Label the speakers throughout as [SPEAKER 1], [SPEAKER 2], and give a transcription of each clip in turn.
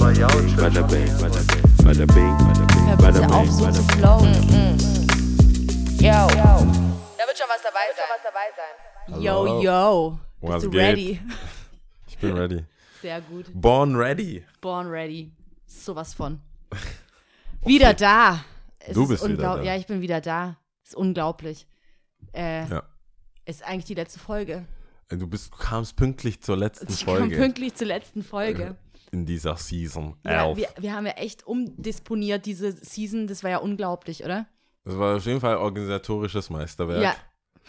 [SPEAKER 1] Bada bing, bada bing, bada bing,
[SPEAKER 2] Hör
[SPEAKER 1] bada
[SPEAKER 2] bitte auf,
[SPEAKER 1] bing,
[SPEAKER 2] so zu
[SPEAKER 1] bing.
[SPEAKER 2] flowen.
[SPEAKER 3] Yo. Da wird schon was dabei sein.
[SPEAKER 2] Yo, yo.
[SPEAKER 4] Was
[SPEAKER 2] Bist du ready?
[SPEAKER 4] Ich bin ready.
[SPEAKER 2] Sehr gut.
[SPEAKER 4] Born ready.
[SPEAKER 2] Born ready. Sowas von. Wieder da. Es
[SPEAKER 4] Du
[SPEAKER 2] ist
[SPEAKER 4] bist wieder da.
[SPEAKER 2] Ja, ich bin wieder da. Ist unglaublich. Äh,
[SPEAKER 4] Ja.
[SPEAKER 2] Ist eigentlich die letzte Folge.
[SPEAKER 4] Du, bist, du kamst pünktlich zur letzten
[SPEAKER 2] Ich kam
[SPEAKER 4] Folge
[SPEAKER 2] pünktlich zur letzten Folge.
[SPEAKER 4] In dieser Season
[SPEAKER 2] Ja,
[SPEAKER 4] 11.
[SPEAKER 2] wir, wir haben ja echt umdisponiert diese Season. Das war ja unglaublich, oder?
[SPEAKER 4] das war auf jeden Fall organisatorisches Meisterwerk.
[SPEAKER 2] Ja.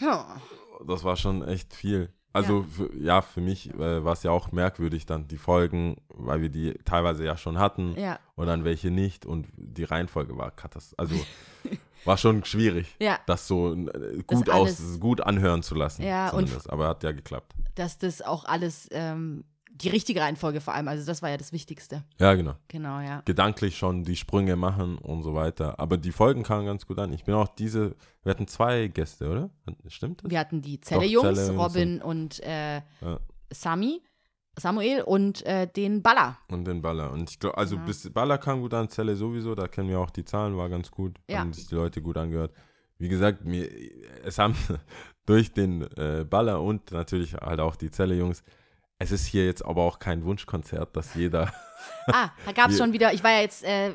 [SPEAKER 2] Ja.
[SPEAKER 4] Das war schon echt viel. Also ja, für, ja, für mich äh, war es ja auch merkwürdig dann, die Folgen, weil wir die teilweise ja schon hatten
[SPEAKER 2] Ja.
[SPEAKER 4] und dann welche nicht und die Reihenfolge war katastrophal. Also war schon schwierig,
[SPEAKER 2] Ja.
[SPEAKER 4] das so äh, gut,
[SPEAKER 2] alles-
[SPEAKER 4] aus, gut anhören zu lassen.
[SPEAKER 2] Ja, und-.
[SPEAKER 4] Aber hat ja geklappt.
[SPEAKER 2] Dass das auch alles, ähm, die richtige Reihenfolge vor allem, also das war ja das Wichtigste.
[SPEAKER 4] Ja, genau.
[SPEAKER 2] Genau, ja.
[SPEAKER 4] gedanklich schon die Sprünge machen und so weiter. Aber die Folgen kamen ganz gut an. Ich bin auch diese, wir hatten zwei Gäste, oder? Stimmt das?
[SPEAKER 2] Wir hatten die Zelle-Jungs, Robin und äh,
[SPEAKER 4] Ja.
[SPEAKER 2] Sami, Samuel und äh, den Baller.
[SPEAKER 4] Und den Baller. Und ich glaube, also
[SPEAKER 2] Genau.
[SPEAKER 4] bis Baller kam gut an, Zelle sowieso, da kennen wir auch die Zahlen, war ganz gut.
[SPEAKER 2] Ja.
[SPEAKER 4] Haben sich die Leute gut angehört. Wie gesagt, mir, es haben durch den äh, Baller und natürlich halt auch die Zelle-Jungs, es ist hier jetzt aber auch kein Wunschkonzert, dass jeder
[SPEAKER 2] Ah, da gab es schon wieder, ich war ja jetzt äh,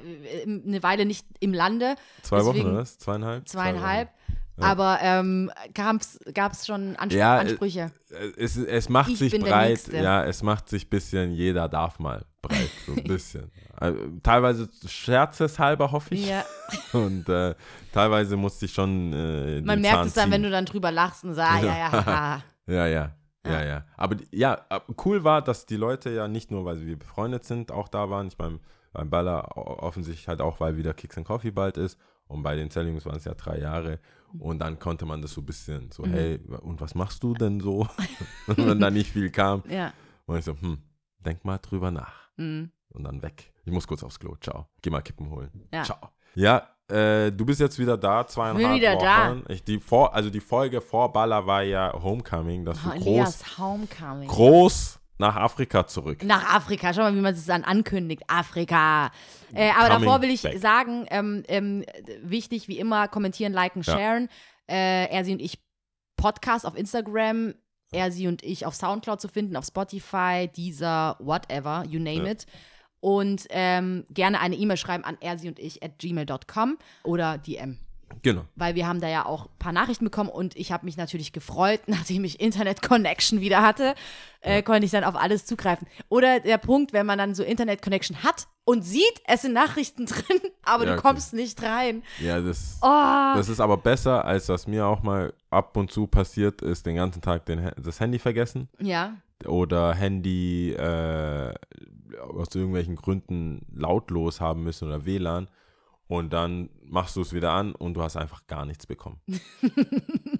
[SPEAKER 2] eine Weile nicht im Lande,
[SPEAKER 4] zwei Wochen, oder was? Zweieinhalb? Zwei
[SPEAKER 2] zweieinhalb,
[SPEAKER 4] Ja.
[SPEAKER 2] aber ähm, gab es schon Anspr
[SPEAKER 4] Ja, äh,
[SPEAKER 2] Ansprüche.
[SPEAKER 4] es, es macht
[SPEAKER 2] Ich
[SPEAKER 4] sich breit, ja, es macht sich bisschen, jeder darf mal breit, so ein bisschen. Also, teilweise scherzeshalber, hoffe ich.
[SPEAKER 2] Ja.
[SPEAKER 4] Und äh, teilweise musste ich schon äh,
[SPEAKER 2] Man merkt
[SPEAKER 4] Zahn
[SPEAKER 2] es dann,
[SPEAKER 4] ziehen.
[SPEAKER 2] wenn du dann drüber lachst und sagst, ah, ja, ja, haha.
[SPEAKER 4] Ja, ja, ja, ja. Aber ja, cool war, dass die Leute ja nicht nur, weil wir befreundet sind, auch da waren. Ich beim, beim Baller offensichtlich halt auch, weil wieder Kicks and Coffee bald ist. Und bei den Zellings waren es ja drei Jahre. Und dann konnte man das so ein bisschen so, hey, und was machst du denn so? und wenn da nicht viel kam.
[SPEAKER 2] ja.
[SPEAKER 4] Und ich so, hm, denk mal drüber nach.
[SPEAKER 2] Mhm.
[SPEAKER 4] Und dann weg. Ich muss kurz aufs Klo. Ciao. Geh mal Kippen holen.
[SPEAKER 2] Ja.
[SPEAKER 4] Ciao. Ja, äh, du bist jetzt wieder da, zweieinhalb
[SPEAKER 2] Bin wieder da.
[SPEAKER 4] Wochen. Ich, die vor, also die Folge vor Baller war ja Homecoming, dass du
[SPEAKER 2] Oh,
[SPEAKER 4] groß,
[SPEAKER 2] Elias Homecoming.
[SPEAKER 4] groß nach Afrika zurück.
[SPEAKER 2] Nach Afrika, schau mal, wie man es dann ankündigt. Afrika. Äh, aber
[SPEAKER 4] Coming
[SPEAKER 2] davor will ich
[SPEAKER 4] back.
[SPEAKER 2] sagen, ähm, ähm, wichtig wie immer, kommentieren, liken,
[SPEAKER 4] Ja.
[SPEAKER 2] sharen. Äh, er, sie und ich Podcast auf Instagram, er, sie und ich auf Soundcloud zu finden, auf Spotify, Deezer, whatever, you name
[SPEAKER 4] Ja.
[SPEAKER 2] it. Und ähm, gerne eine E-Mail schreiben an er, sie und ich at gmail.com oder DM.
[SPEAKER 4] Genau.
[SPEAKER 2] Weil wir haben da ja auch ein paar Nachrichten bekommen und ich habe mich natürlich gefreut, nachdem ich Internet-Connection wieder hatte, äh, konnte ich dann auf alles zugreifen. Oder der Punkt, wenn man dann so Internet-Connection hat und sieht, es sind Nachrichten drin, aber
[SPEAKER 4] Ja,
[SPEAKER 2] du
[SPEAKER 4] okay.
[SPEAKER 2] kommst nicht rein.
[SPEAKER 4] Ja, das,
[SPEAKER 2] Oh,
[SPEAKER 4] das ist aber besser, als was mir auch mal ab und zu passiert ist, den ganzen Tag den, das Handy vergessen
[SPEAKER 2] ja.
[SPEAKER 4] Oder Handy äh, aus irgendwelchen Gründen lautlos haben müssen oder WLAN und dann machst du es wieder an und du hast einfach gar nichts bekommen.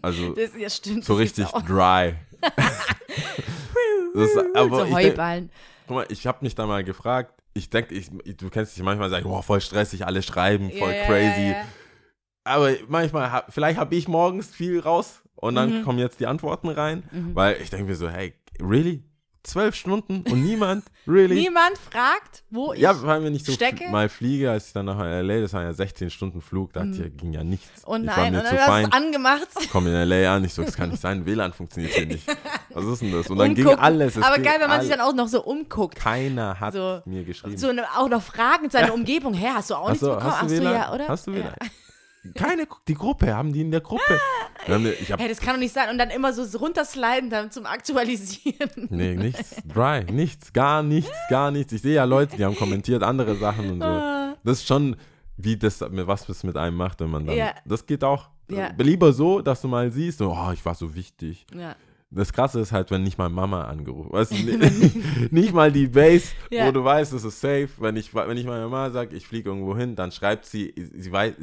[SPEAKER 4] Also
[SPEAKER 2] Das, ja, stimmt.
[SPEAKER 4] so richtig dry. das, ist- aber
[SPEAKER 2] so Heuballen.
[SPEAKER 4] guck mal, ich habe mich da mal gefragt, ich denke, ich, du kennst dich manchmal sagen, boah, voll stressig, alle schreiben, voll
[SPEAKER 2] ja,
[SPEAKER 4] crazy.
[SPEAKER 2] ja, ja.
[SPEAKER 4] Aber manchmal, hab, vielleicht habe ich morgens viel raus und dann
[SPEAKER 2] Mhm.
[SPEAKER 4] kommen jetzt die Antworten rein, weil ich denke mir so, hey, really? Zwölf Stunden und niemand? Really?
[SPEAKER 2] Niemand fragt, wo ich.
[SPEAKER 4] ja, weil wir nicht so
[SPEAKER 2] stecke?
[SPEAKER 4] mal fliege, als ich dann nach LA, das waren ja 16 Stunden Flug, da ja- ging ja nichts.
[SPEAKER 2] oh
[SPEAKER 4] ich
[SPEAKER 2] nein,
[SPEAKER 4] war
[SPEAKER 2] und dann
[SPEAKER 4] zu
[SPEAKER 2] hast du angemacht.
[SPEAKER 4] Komm in LA an, ich so, das kann nicht sein, WLAN funktioniert hier nicht. Was ist denn das? Und dann ging
[SPEAKER 2] Umgucken.
[SPEAKER 4] alles. es
[SPEAKER 2] Aber
[SPEAKER 4] ging
[SPEAKER 2] geil, wenn man sich
[SPEAKER 4] alles.
[SPEAKER 2] dann auch noch so umguckt.
[SPEAKER 4] Keiner hat
[SPEAKER 2] So-
[SPEAKER 4] mir geschrieben.
[SPEAKER 2] So eine, auch noch Fragen zu einer Umgebung. Hä, hast du auch nichts
[SPEAKER 4] Achso,
[SPEAKER 2] bekommen?
[SPEAKER 4] hast du
[SPEAKER 2] Ach so, ja, oder?
[SPEAKER 4] Hast du WLAN? Keine, die Gruppe, haben die in der Gruppe. Wir Ich hab,
[SPEAKER 2] Hey, das kann doch nicht sein. Und dann immer so runtersliden dann zum Aktualisieren.
[SPEAKER 4] nee, nichts, dry, nichts, gar nichts, gar nichts. Ich sehe ja Leute, die haben kommentiert andere Sachen und
[SPEAKER 2] Ah.
[SPEAKER 4] so. Das ist schon, wie das, was das mit einem macht, wenn man dann,
[SPEAKER 2] Ja.
[SPEAKER 4] das geht auch.
[SPEAKER 2] Ja.
[SPEAKER 4] Lieber so, dass du mal siehst, oh, ich war so wichtig.
[SPEAKER 2] Ja.
[SPEAKER 4] Das Krasse ist halt, wenn nicht mal Mama angerufen weißt du, nicht, nicht mal die Base,
[SPEAKER 2] Ja.
[SPEAKER 4] wo du weißt, es ist safe. Wenn ich, wenn ich meiner Mama sage, ich fliege irgendwo hin, dann schreibt sie, sie weiß,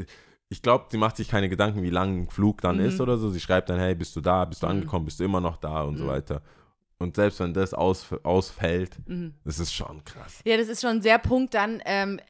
[SPEAKER 4] ich glaube, sie macht sich keine Gedanken, wie lang ein Flug dann
[SPEAKER 2] Mhm.
[SPEAKER 4] ist oder so. Sie schreibt dann, hey, bist du da, bist du angekommen, bist du immer noch da und
[SPEAKER 2] Mhm.
[SPEAKER 4] so weiter. Und selbst wenn das aus, ausfällt, das ist schon krass.
[SPEAKER 2] Ja, das ist schon sehr Punkt dann. Ähm,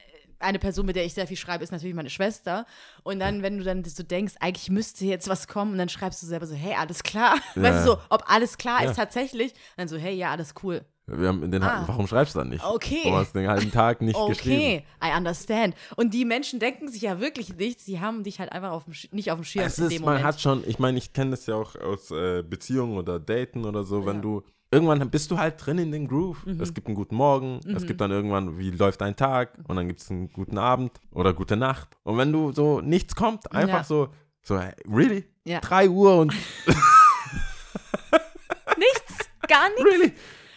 [SPEAKER 2] eine Person, mit der ich sehr viel schreibe, ist natürlich meine Schwester. Und dann, wenn du dann so denkst, eigentlich müsste jetzt was kommen, und dann schreibst du selber so, hey, alles klar.
[SPEAKER 4] Ja.
[SPEAKER 2] Weißt du so, ob alles klar
[SPEAKER 4] Ja.
[SPEAKER 2] ist tatsächlich. Und dann so, hey, ja, alles cool.
[SPEAKER 4] Wir haben den,
[SPEAKER 2] Ah.
[SPEAKER 4] Warum schreibst du dann nicht?
[SPEAKER 2] Okay.
[SPEAKER 4] Warum hast du den halben Tag nicht geschrieben?
[SPEAKER 2] Okay, I understand. Und die Menschen denken sich ja wirklich nichts, sie haben dich halt einfach auf dem, nicht auf dem Schirm
[SPEAKER 4] Es
[SPEAKER 2] in
[SPEAKER 4] ist, man
[SPEAKER 2] Moment.
[SPEAKER 4] hat schon, ich meine, ich kenne das ja auch aus äh, Beziehungen oder Daten oder so, wenn
[SPEAKER 2] Ja.
[SPEAKER 4] du, irgendwann bist du halt drin in den Groove.
[SPEAKER 2] Mhm.
[SPEAKER 4] Es gibt einen guten Morgen, es gibt dann irgendwann, wie läuft dein Tag und dann gibt es einen guten Abend oder gute Nacht. Und wenn du so, nichts kommt, einfach
[SPEAKER 2] Ja.
[SPEAKER 4] so, so, really?
[SPEAKER 2] Ja.
[SPEAKER 4] 3 Uhr und
[SPEAKER 2] nichts, gar nichts.
[SPEAKER 4] really?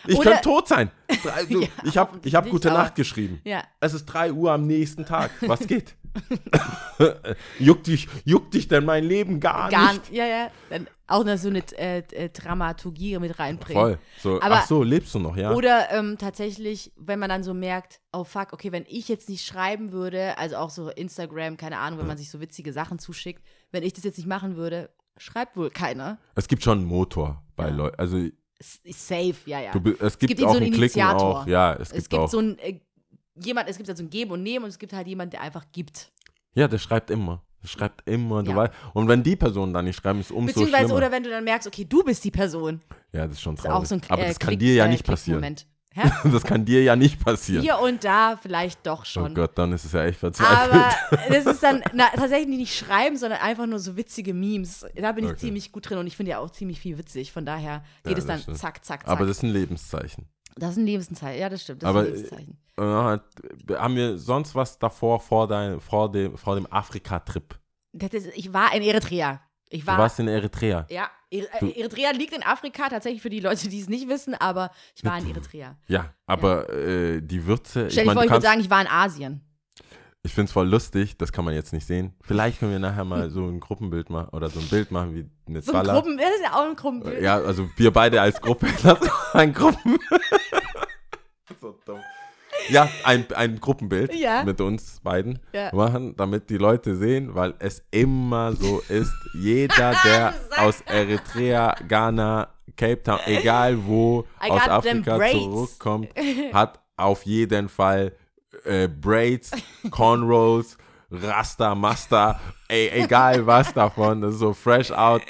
[SPEAKER 4] Ich
[SPEAKER 2] Oder-
[SPEAKER 4] könnte tot sein. Drei, so,
[SPEAKER 2] Ja,
[SPEAKER 4] ich habe ich hab gute Nacht geschrieben.
[SPEAKER 2] Ja.
[SPEAKER 4] Es ist 3 Uhr am nächsten Tag. Was geht? juckt, dich, juckt dich denn mein Leben gar,
[SPEAKER 2] Gar
[SPEAKER 4] nicht?
[SPEAKER 2] Ja, ja. Dann auch noch so eine äh, äh, Dramaturgie mit reinbringen.
[SPEAKER 4] Voll. So,
[SPEAKER 2] Aber-
[SPEAKER 4] ach so, lebst du noch, ja?
[SPEAKER 2] Oder ähm, tatsächlich, wenn man dann so merkt, oh fuck, okay, wenn ich jetzt nicht schreiben würde, also auch so Instagram, keine Ahnung, wenn man sich so witzige Sachen zuschickt, wenn ich das jetzt nicht machen würde, schreibt wohl keiner.
[SPEAKER 4] Es gibt schon einen Motor bei
[SPEAKER 2] Ja.
[SPEAKER 4] Leuten. Also
[SPEAKER 2] Safe, ja, ja.
[SPEAKER 4] du, es gibt,
[SPEAKER 2] gibt ihn
[SPEAKER 4] auch
[SPEAKER 2] so einen
[SPEAKER 4] einen Klicken
[SPEAKER 2] Initiator.
[SPEAKER 4] auch. Ja, es
[SPEAKER 2] es
[SPEAKER 4] gibt,
[SPEAKER 2] gibt
[SPEAKER 4] auch.
[SPEAKER 2] so ein, äh, jemand, es gibt halt so ein Geben und Nehmen und es gibt halt jemand, der einfach gibt.
[SPEAKER 4] ja, der schreibt immer. Der schreibt immer. Du
[SPEAKER 2] Ja.
[SPEAKER 4] weißt, und wenn die Personen dann nicht schreiben, ist es umso
[SPEAKER 2] Beziehungsweise,
[SPEAKER 4] schlimmer.
[SPEAKER 2] oder wenn du dann merkst, okay, du bist die Person.
[SPEAKER 4] ja, das ist schon
[SPEAKER 2] Das ist
[SPEAKER 4] traurig.
[SPEAKER 2] auch so ein
[SPEAKER 4] Aber
[SPEAKER 2] äh,
[SPEAKER 4] das kann
[SPEAKER 2] Klick-
[SPEAKER 4] dir ja
[SPEAKER 2] äh,
[SPEAKER 4] nicht passieren.
[SPEAKER 2] Hä?
[SPEAKER 4] Das kann dir ja nicht passieren.
[SPEAKER 2] Hier und da vielleicht doch
[SPEAKER 4] oh
[SPEAKER 2] schon.
[SPEAKER 4] Gott, dann ist es ja echt verzweifelt.
[SPEAKER 2] Aber das ist dann na, tatsächlich nicht schreiben, sondern einfach nur so witzige Memes. Da bin ich
[SPEAKER 4] Okay.
[SPEAKER 2] ziemlich gut drin und ich finde ja auch ziemlich viel witzig. Von daher
[SPEAKER 4] Ja,
[SPEAKER 2] geht es
[SPEAKER 4] das
[SPEAKER 2] dann
[SPEAKER 4] stimmt.
[SPEAKER 2] zack, zack, zack.
[SPEAKER 4] Aber das ist ein Lebenszeichen.
[SPEAKER 2] das ist ein Lebenszeichen. Ja, das stimmt. Das
[SPEAKER 4] Aber,
[SPEAKER 2] ist ein Lebenszeichen.
[SPEAKER 4] Äh, haben wir sonst was davor vor, dein, vor dem, vor dem Afrika-Trip?
[SPEAKER 2] Ist, ich war in Eritrea. Ich
[SPEAKER 4] Du
[SPEAKER 2] war.
[SPEAKER 4] warst in Eritrea.
[SPEAKER 2] ja,
[SPEAKER 4] Du-
[SPEAKER 2] äh, Eritrea liegt in Afrika, tatsächlich für die Leute, die es nicht wissen, aber ich war in Eritrea.
[SPEAKER 4] Ja, aber Äh, die Würze.
[SPEAKER 2] Stell
[SPEAKER 4] ich
[SPEAKER 2] dir
[SPEAKER 4] meine,
[SPEAKER 2] vor,
[SPEAKER 4] du
[SPEAKER 2] ich würde sagen, ich war in Asien.
[SPEAKER 4] ich finde es voll lustig, das kann man jetzt nicht sehen. Vielleicht können wir nachher mal so ein Gruppenbild machen oder so ein Bild machen wie eine
[SPEAKER 2] So ein
[SPEAKER 4] Zala.
[SPEAKER 2] Gruppen, das ist ja auch ein Gruppenbild.
[SPEAKER 4] Ja, also wir beide als Gruppe. Lass doch ein Gruppen. so dumm. Ja, ein, ein Gruppenbild
[SPEAKER 2] Ja.
[SPEAKER 4] mit uns beiden
[SPEAKER 2] Ja.
[SPEAKER 4] machen, damit die Leute sehen, weil es immer so ist. Jeder, der aus Eritrea, Ghana, Cape Town, egal wo
[SPEAKER 2] I
[SPEAKER 4] aus Afrika zurückkommt, hat auf jeden Fall äh, Braids, Cornrows, Rasta, Master, ey, egal was davon. Das ist so fresh out,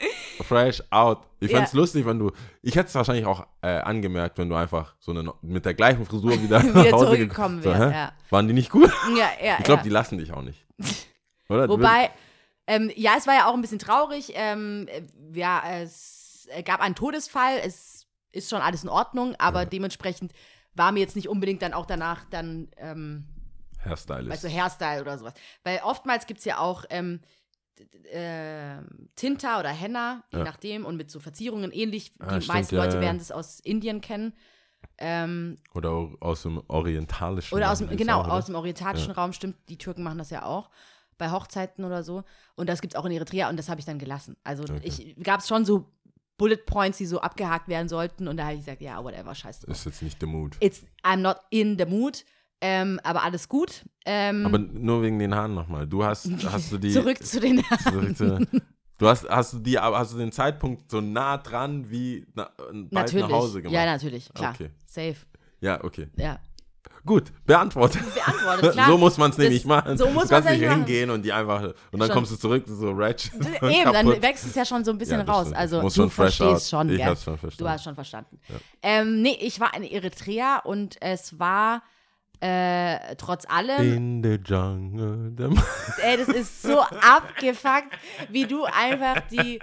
[SPEAKER 4] fresh out. Ich fänd's
[SPEAKER 2] Ja.
[SPEAKER 4] lustig, wenn du, ich hätte es wahrscheinlich auch äh, angemerkt, wenn du einfach so eine, mit der gleichen Frisur wieder,
[SPEAKER 2] Wieder
[SPEAKER 4] nach Hause
[SPEAKER 2] zurückgekommen
[SPEAKER 4] ge- so,
[SPEAKER 2] wärst,
[SPEAKER 4] hä?
[SPEAKER 2] ja.
[SPEAKER 4] Waren die nicht gut?
[SPEAKER 2] Ja, ja,
[SPEAKER 4] Ich glaube,
[SPEAKER 2] ja.
[SPEAKER 4] die lassen dich auch nicht. Oder?
[SPEAKER 2] Wobei, ähm, ja, es war ja auch ein bisschen traurig. Ähm, äh, ja, es gab einen Todesfall. Es ist schon alles in Ordnung, aber dementsprechend war mir jetzt nicht unbedingt dann auch danach dann, ähm,
[SPEAKER 4] Hairstylist.
[SPEAKER 2] weißt du, Hairstyle oder sowas. Weil oftmals gibt es ja auch ähm, äh, Tinta oder Henna, je
[SPEAKER 4] Ja.
[SPEAKER 2] nachdem, und mit so Verzierungen ähnlich. Die
[SPEAKER 4] Ah, stimmt,
[SPEAKER 2] meisten
[SPEAKER 4] ja,
[SPEAKER 2] Leute werden das aus Indien kennen. Ähm,
[SPEAKER 4] Oder aus dem orientalischen.
[SPEAKER 2] oder aus dem,
[SPEAKER 4] die
[SPEAKER 2] genau,
[SPEAKER 4] auch,
[SPEAKER 2] aus dem orientalischen Raum, stimmt, die Türken machen das ja auch bei Hochzeiten oder so. Und das gibt es auch in Eritrea und das habe ich dann gelassen. Also
[SPEAKER 4] Okay.
[SPEAKER 2] ich gab es schon so Bullet Points, die so abgehakt werden sollten und da habe ich gesagt, ja, whatever, scheiß drauf.
[SPEAKER 4] Ist jetzt nicht der Mut.
[SPEAKER 2] It's, I'm not in the mood, ähm, aber alles gut. Ähm,
[SPEAKER 4] Aber nur wegen den Haaren nochmal. Du hast, hast du die.
[SPEAKER 2] zurück zu den
[SPEAKER 4] zurück zu, du hast, hast du die, hast du den Zeitpunkt so nah dran wie na, bald
[SPEAKER 2] Natürlich.
[SPEAKER 4] nach Hause gemacht?
[SPEAKER 2] Ja, natürlich, klar.
[SPEAKER 4] Okay.
[SPEAKER 2] Safe.
[SPEAKER 4] Ja, okay.
[SPEAKER 2] Ja.
[SPEAKER 4] Gut, beantwortet.
[SPEAKER 2] Beantwortet, klar.
[SPEAKER 4] so muss man es nämlich machen.
[SPEAKER 2] so muss
[SPEAKER 4] du kannst nicht
[SPEAKER 2] machen.
[SPEAKER 4] hingehen und die einfach und dann
[SPEAKER 2] Schon.
[SPEAKER 4] kommst du zurück so ratchet.
[SPEAKER 2] Eben, dann
[SPEAKER 4] kaputt.
[SPEAKER 2] wächst es ja schon so ein bisschen
[SPEAKER 4] Ja,
[SPEAKER 2] raus.
[SPEAKER 4] stimmt.
[SPEAKER 2] Also
[SPEAKER 4] Muss
[SPEAKER 2] du
[SPEAKER 4] schon
[SPEAKER 2] verstehst schon,
[SPEAKER 4] Ich
[SPEAKER 2] gell?
[SPEAKER 4] hab's schon verstanden.
[SPEAKER 2] Du hast schon verstanden. Ähm, nee, ich war in Eritrea und es war äh, trotz allem,
[SPEAKER 4] In the jungle.
[SPEAKER 2] ey, das ist so abgefuckt, wie du einfach die,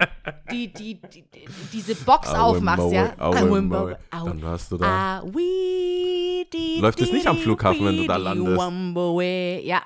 [SPEAKER 2] die, die, die diese Box aufmachst, ja?
[SPEAKER 4] Aue. Dann hast du da. Läuft es nicht am Flughafen, wenn du da landest?
[SPEAKER 2] Ja,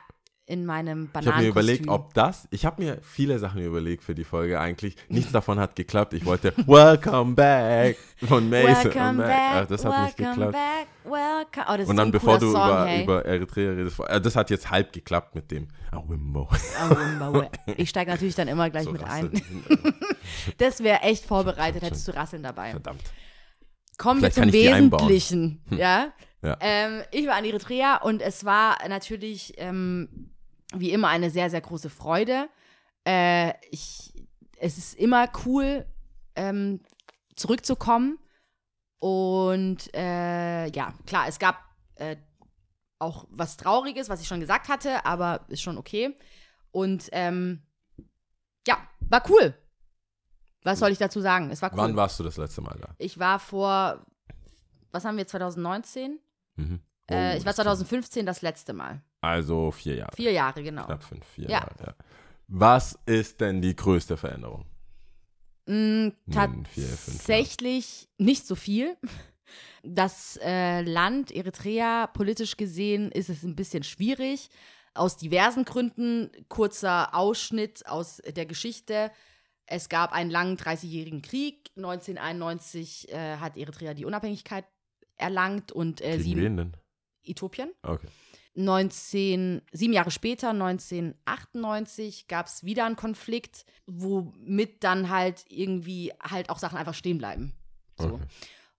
[SPEAKER 2] in meinem
[SPEAKER 4] Ich habe mir überlegt, ob das, ich habe mir viele Sachen überlegt für die Folge eigentlich. Nichts davon hat geklappt. Ich wollte Welcome Back von Mason.
[SPEAKER 2] Welcome
[SPEAKER 4] Ach,
[SPEAKER 2] back,
[SPEAKER 4] das hat nicht
[SPEAKER 2] welcome
[SPEAKER 4] geklappt.
[SPEAKER 2] back, welcome. Oh, das ist
[SPEAKER 4] Und dann,
[SPEAKER 2] ein
[SPEAKER 4] bevor du
[SPEAKER 2] Song,
[SPEAKER 4] über,
[SPEAKER 2] hey.
[SPEAKER 4] über Eritrea redest, äh, das hat jetzt halb geklappt mit dem Wimbo.
[SPEAKER 2] Wimbawe. Ich steige natürlich dann immer gleich
[SPEAKER 4] So
[SPEAKER 2] mit
[SPEAKER 4] rasseln.
[SPEAKER 2] ein. Das wäre echt vorbereitet, hättest du Rasseln dabei.
[SPEAKER 4] Verdammt.
[SPEAKER 2] Kommen wir zum. Wesentlichen. Ja?
[SPEAKER 4] Ja.
[SPEAKER 2] Ähm, ich war in Eritrea und es war natürlich ähm, wie immer eine sehr, sehr große Freude. Äh, ich, es ist immer cool, ähm, zurückzukommen. Und äh, ja, klar, es gab äh, auch was Trauriges, was ich schon gesagt hatte, aber ist schon okay. Und ähm, ja, war cool. Was soll ich dazu sagen? Es war cool.
[SPEAKER 4] Wann warst du das letzte Mal da?
[SPEAKER 2] Ich war vor was haben wir 2019?
[SPEAKER 4] Mhm. Oh,
[SPEAKER 2] äh, ich war
[SPEAKER 4] das-
[SPEAKER 2] 2015 das letzte Mal.
[SPEAKER 4] Also vier Jahre.
[SPEAKER 2] Vier Jahre, genau.
[SPEAKER 4] Knapp fünf, vier
[SPEAKER 2] Ja.
[SPEAKER 4] Jahre, ja. Was ist denn die größte Veränderung?
[SPEAKER 2] Mm,
[SPEAKER 4] vier, fünf
[SPEAKER 2] Tatsächlich nicht so viel. Das äh, Land Eritrea, politisch gesehen, ist es ein bisschen schwierig. Aus diversen Gründen. Kurzer Ausschnitt aus der Geschichte. Es gab einen langen 30-jährigen Krieg. 1991 äh, hat Eritrea die Unabhängigkeit erlangt und äh,
[SPEAKER 4] Gegen
[SPEAKER 2] sieben,
[SPEAKER 4] wen denn?
[SPEAKER 2] Äthiopien.
[SPEAKER 4] Okay.
[SPEAKER 2] 19, sieben Jahre später, 1998, gab es wieder einen Konflikt, womit dann halt irgendwie halt auch Sachen einfach stehen bleiben. So.
[SPEAKER 4] okay.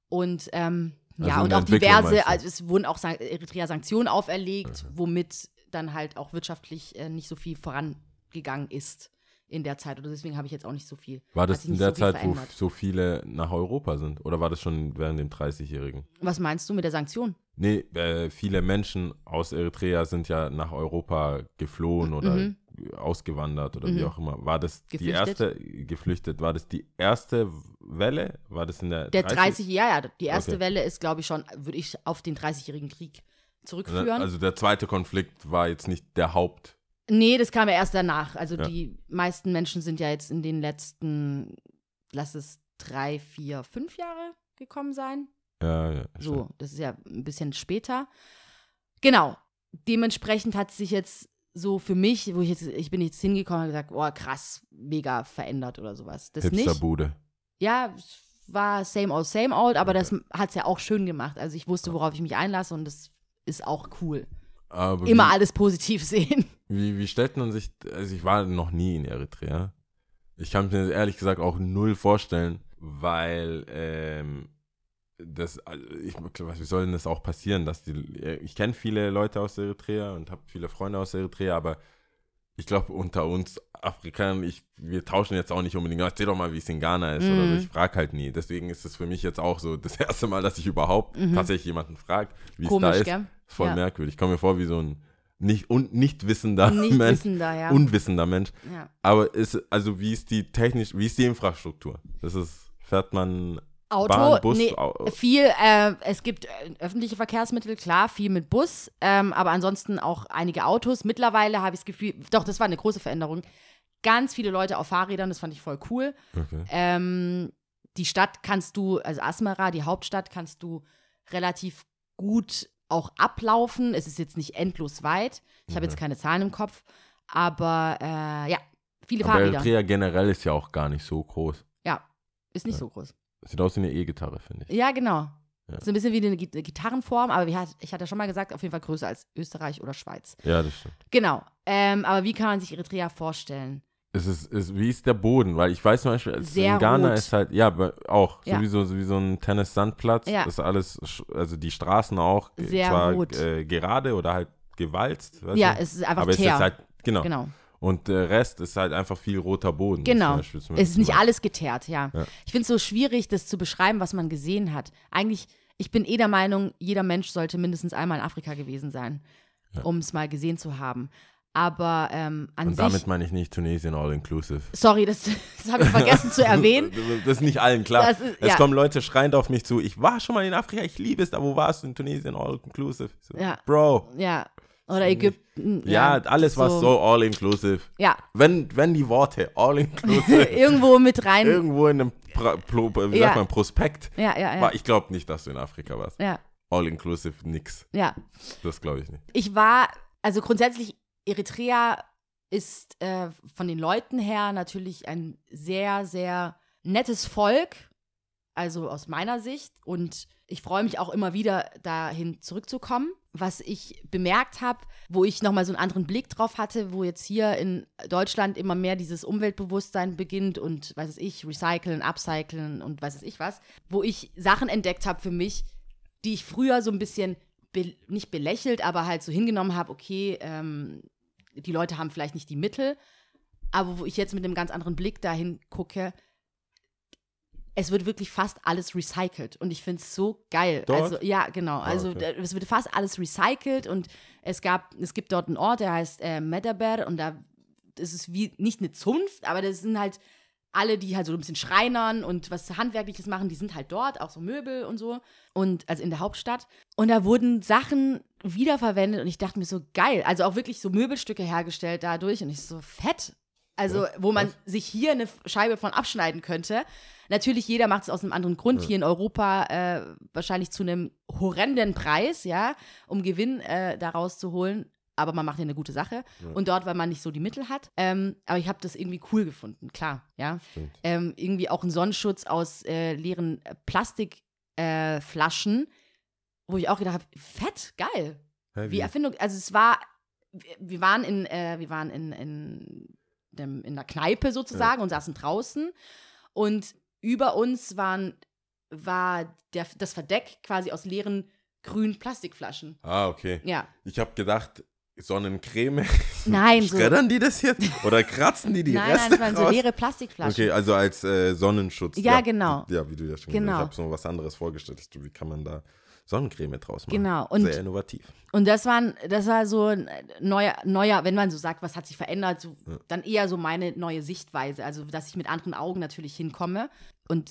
[SPEAKER 2] Und ähm,
[SPEAKER 4] Also
[SPEAKER 2] ja, und auch diverse, also es wurden auch San Eritrea Sanktionen auferlegt, womit dann halt auch wirtschaftlich äh, nicht so viel vorangegangen ist in der Zeit. Oder deswegen habe ich jetzt auch nicht so viel.
[SPEAKER 4] War das in der
[SPEAKER 2] so
[SPEAKER 4] Zeit, wo so viele nach Europa sind? Oder war das schon während dem 30-Jährigen?
[SPEAKER 2] Was meinst du mit der Sanktion?
[SPEAKER 4] Nee, äh, viele Menschen aus Eritrea sind ja nach Europa geflohen oder
[SPEAKER 2] Mhm.
[SPEAKER 4] ausgewandert oder wie
[SPEAKER 2] Mhm.
[SPEAKER 4] auch immer. War das die
[SPEAKER 2] Geflüchtet.
[SPEAKER 4] erste, geflüchtet, war das die erste Welle? War das in der,
[SPEAKER 2] Der 30, ja, ja, die erste
[SPEAKER 4] Okay.
[SPEAKER 2] Welle ist, glaube ich, schon, würde ich auf den 30-jährigen Krieg zurückführen.
[SPEAKER 4] Also der zweite Konflikt war jetzt nicht der Haupt.
[SPEAKER 2] Nee, das kam ja erst danach. Also
[SPEAKER 4] Ja.
[SPEAKER 2] die meisten Menschen sind ja jetzt in den letzten, lass es drei, vier, fünf Jahre gekommen sein.
[SPEAKER 4] Ja, ja,
[SPEAKER 2] So, das ist ja ein bisschen später. Genau. Dementsprechend hat sich jetzt so für mich, wo ich jetzt, ich bin jetzt hingekommen und gesagt, oh krass, mega verändert oder sowas. Das nicht.
[SPEAKER 4] Hipsterbude.
[SPEAKER 2] Ja, es war same old, same old, aber
[SPEAKER 4] Okay.
[SPEAKER 2] das hat es ja auch schön gemacht. Also ich wusste, worauf ich mich einlasse und das ist auch cool.
[SPEAKER 4] Aber
[SPEAKER 2] Immer alles positiv sehen.
[SPEAKER 4] Wie, wie stellt man sich, also ich war noch nie in Eritrea. Ich kann mir ehrlich gesagt auch null vorstellen, weil ähm, das, also ich, was, wie soll denn das auch passieren, dass die, ich kenne viele Leute aus Eritrea und habe viele Freunde aus Eritrea, aber ich glaube unter uns Afrikanern, ich, wir tauschen jetzt auch nicht unbedingt, erzähl doch mal, wie es in Ghana ist oder
[SPEAKER 2] Mhm.
[SPEAKER 4] ich frage halt nie. Deswegen ist es für mich jetzt auch so das erste Mal, dass ich überhaupt tatsächlich jemanden frage, wie es da.
[SPEAKER 2] Komisch,
[SPEAKER 4] ist.
[SPEAKER 2] gell?
[SPEAKER 4] Voll
[SPEAKER 2] Ja.
[SPEAKER 4] merkwürdig. Ich komme mir vor wie so ein nicht, un, nicht wissender
[SPEAKER 2] Nicht
[SPEAKER 4] Mensch.
[SPEAKER 2] wissender, ja.
[SPEAKER 4] Unwissender Mensch.
[SPEAKER 2] ja.
[SPEAKER 4] Aber ist, also wie ist die technisch, wie ist die Infrastruktur? Das ist, fährt man
[SPEAKER 2] Auto,
[SPEAKER 4] Bahn, Bus,
[SPEAKER 2] nee,
[SPEAKER 4] Au-
[SPEAKER 2] viel, äh, es gibt äh, öffentliche Verkehrsmittel, klar, viel mit Bus, ähm, aber ansonsten auch einige Autos. Mittlerweile habe ich das Gefühl, doch, das war eine große Veränderung. Ganz viele Leute auf Fahrrädern, das fand ich voll cool.
[SPEAKER 4] Okay.
[SPEAKER 2] Ähm, die Stadt kannst du, also Asmara, die Hauptstadt, kannst du relativ gut auch ablaufen. Es ist jetzt nicht endlos weit. Ich habe
[SPEAKER 4] Mhm.
[SPEAKER 2] jetzt keine Zahlen im Kopf, aber äh, ja, viele
[SPEAKER 4] Aber
[SPEAKER 2] Fahrräder.
[SPEAKER 4] Eritrea generell ist ja auch gar nicht so groß.
[SPEAKER 2] Ja, ist nicht
[SPEAKER 4] Ja.
[SPEAKER 2] so groß.
[SPEAKER 4] Sieht aus wie eine E-Gitarre, finde ich.
[SPEAKER 2] Ja, genau.
[SPEAKER 4] Ja.
[SPEAKER 2] So ein bisschen wie eine Git- Gitarrenform, aber hat, ich hatte schon mal gesagt, auf jeden Fall größer als Österreich oder Schweiz.
[SPEAKER 4] Ja, das stimmt.
[SPEAKER 2] Genau. Ähm, aber wie kann man sich Eritrea vorstellen?
[SPEAKER 4] Es ist, ist, wie ist der Boden? Weil ich weiß zum Beispiel, es in Ghana
[SPEAKER 2] rot.
[SPEAKER 4] ist halt, ja, auch,
[SPEAKER 2] Ja.
[SPEAKER 4] sowieso so wie so ein Tennis-Sandplatz.
[SPEAKER 2] Ja.
[SPEAKER 4] Das ist alles, also die Straßen auch
[SPEAKER 2] Sehr
[SPEAKER 4] zwar
[SPEAKER 2] rot.
[SPEAKER 4] Äh, gerade oder halt gewalzt.
[SPEAKER 2] ja,
[SPEAKER 4] du?
[SPEAKER 2] es ist einfach
[SPEAKER 4] aber es
[SPEAKER 2] teer.
[SPEAKER 4] ist halt, genau.
[SPEAKER 2] genau.
[SPEAKER 4] Und der Rest ist halt einfach viel roter Boden.
[SPEAKER 2] Genau.
[SPEAKER 4] Zum Beispiel zum-
[SPEAKER 2] Es ist nicht alles geteert, ja.
[SPEAKER 4] Ja.
[SPEAKER 2] Ich finde es so schwierig, das zu beschreiben, was man gesehen hat. Eigentlich, ich bin eh der Meinung, jeder Mensch sollte mindestens einmal in Afrika gewesen sein, um es mal gesehen zu haben. Aber ähm, an
[SPEAKER 4] Und
[SPEAKER 2] sich.
[SPEAKER 4] damit meine ich nicht Tunesien all-inclusive.
[SPEAKER 2] sorry, das, das habe ich vergessen zu erwähnen.
[SPEAKER 4] Das ist nicht allen klar.
[SPEAKER 2] Ist-
[SPEAKER 4] es
[SPEAKER 2] ja.
[SPEAKER 4] kommen Leute schreiend auf mich zu. Ich war schon mal in Afrika, ich liebe es, aber wo warst du in Tunesien all-inclusive? So,
[SPEAKER 2] Ja.
[SPEAKER 4] Bro,
[SPEAKER 2] Ja. Oder Ägypten.
[SPEAKER 4] ja, alles was so all-inclusive.
[SPEAKER 2] Ja,
[SPEAKER 4] Wenn, wenn die Worte all-inclusive
[SPEAKER 2] irgendwo mit rein.
[SPEAKER 4] irgendwo in einem pra, Pro, wie
[SPEAKER 2] Ja.
[SPEAKER 4] sagt man, Prospekt
[SPEAKER 2] ja, ja, ja.
[SPEAKER 4] war, ich glaube nicht, dass du in Afrika warst.
[SPEAKER 2] ja,
[SPEAKER 4] All-inclusive nix.
[SPEAKER 2] ja.
[SPEAKER 4] Das glaube ich nicht.
[SPEAKER 2] Ich war, also grundsätzlich, Eritrea ist äh, von den Leuten her natürlich ein sehr, sehr nettes Volk, also aus meiner Sicht. Und ich freue mich auch immer wieder, dahin zurückzukommen. Was ich bemerkt habe, wo ich nochmal so einen anderen Blick drauf hatte, wo jetzt hier in Deutschland immer mehr dieses Umweltbewusstsein beginnt und, weiß es ich, recyceln, upcyclen und weiß es ich was, wo ich Sachen entdeckt habe für mich, die ich früher so ein bisschen be nicht belächelt, aber halt so hingenommen habe, okay, ähm, die Leute haben vielleicht nicht die Mittel, aber wo ich jetzt mit einem ganz anderen Blick dahin gucke, es wird wirklich fast alles recycelt und ich finde es so geil.
[SPEAKER 4] Dort?
[SPEAKER 2] Also ja, genau. Also
[SPEAKER 4] okay.
[SPEAKER 2] da- es wird fast alles recycelt und es gab, es gibt dort einen Ort, der heißt äh, Medaber und da ist es wie nicht eine Zunft, aber das sind halt alle, die halt so ein bisschen Schreinern und was Handwerkliches machen, die sind halt dort, auch so Möbel und so. Und also in der Hauptstadt. Und da wurden Sachen wiederverwendet und ich dachte mir so, geil. Also auch wirklich so Möbelstücke hergestellt dadurch. Und ich so, fett. Also,
[SPEAKER 4] Ja,
[SPEAKER 2] wo man
[SPEAKER 4] krass.
[SPEAKER 2] sich hier eine Scheibe von abschneiden könnte. Natürlich, jeder macht es aus einem anderen Grund.
[SPEAKER 4] Ja.
[SPEAKER 2] Hier in Europa äh, wahrscheinlich zu einem horrenden Preis, ja, um Gewinn äh, daraus zu holen. Aber man macht ja eine gute Sache.
[SPEAKER 4] Ja.
[SPEAKER 2] Und dort, weil man nicht so die Mittel hat. Ähm, aber ich habe das irgendwie cool gefunden, klar, ja. Ähm, irgendwie auch ein Sonnenschutz aus äh, leeren Plastikflaschen, äh, Flaschen, wo ich auch gedacht habe, fett, geil.
[SPEAKER 4] Hä,
[SPEAKER 2] Wie Erfindung, also es war, wir- waren in, äh, wir waren in, in, dem, in der Kneipe sozusagen und saßen draußen und über uns waren, war der, das Verdeck quasi aus leeren grünen Plastikflaschen.
[SPEAKER 4] Ah, okay.
[SPEAKER 2] Ja.
[SPEAKER 4] Ich habe gedacht, Sonnencreme.
[SPEAKER 2] Nein, so.
[SPEAKER 4] Schreddern die das jetzt? Oder kratzen die die
[SPEAKER 2] nein,
[SPEAKER 4] Reste
[SPEAKER 2] nein, waren so leere Plastikflaschen.
[SPEAKER 4] Okay, also als äh, Sonnenschutz.
[SPEAKER 2] Ja, genau.
[SPEAKER 4] Ja, wie du ja schon
[SPEAKER 2] Genau.
[SPEAKER 4] gesagt hast. Ich habe so was anderes vorgestellt. Wie kann man da Sonnencreme draus machen?
[SPEAKER 2] Genau, und-
[SPEAKER 4] Sehr innovativ.
[SPEAKER 2] Und das waren, das war so ein neuer, neuer, wenn man so sagt, was hat sich verändert, so,
[SPEAKER 4] Ja.
[SPEAKER 2] dann eher so meine neue Sichtweise. Also, dass ich mit anderen Augen natürlich hinkomme und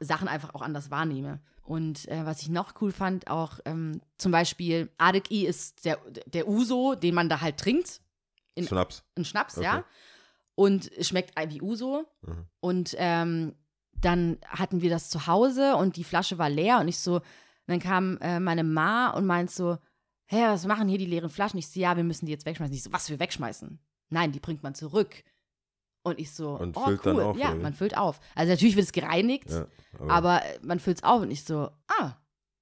[SPEAKER 2] Sachen einfach auch anders wahrnehme. Und äh, was ich noch cool fand, auch ähm, zum Beispiel, Adek-I ist der, der Uso, den man da halt trinkt. In-
[SPEAKER 4] Schnaps.
[SPEAKER 2] Ein Schnaps,
[SPEAKER 4] Okay.
[SPEAKER 2] ja. Und es schmeckt wie Uso.
[SPEAKER 4] Mhm.
[SPEAKER 2] Und ähm, dann hatten wir das zu Hause und die Flasche war leer und ich so, dann kam äh, meine Ma und meint so, hä, was machen hier die leeren Flaschen? Ich so, ja, wir müssen die jetzt wegschmeißen. Ich so, was wir wegschmeißen? Nein, die bringt man zurück. Und ich so,
[SPEAKER 4] Und
[SPEAKER 2] oh,
[SPEAKER 4] füllt
[SPEAKER 2] cool.
[SPEAKER 4] dann auf,
[SPEAKER 2] ja,
[SPEAKER 4] wie?
[SPEAKER 2] man füllt auf. Also natürlich wird es gereinigt,
[SPEAKER 4] Ja,
[SPEAKER 2] aber äh, man füllt es auf und ich so, ah,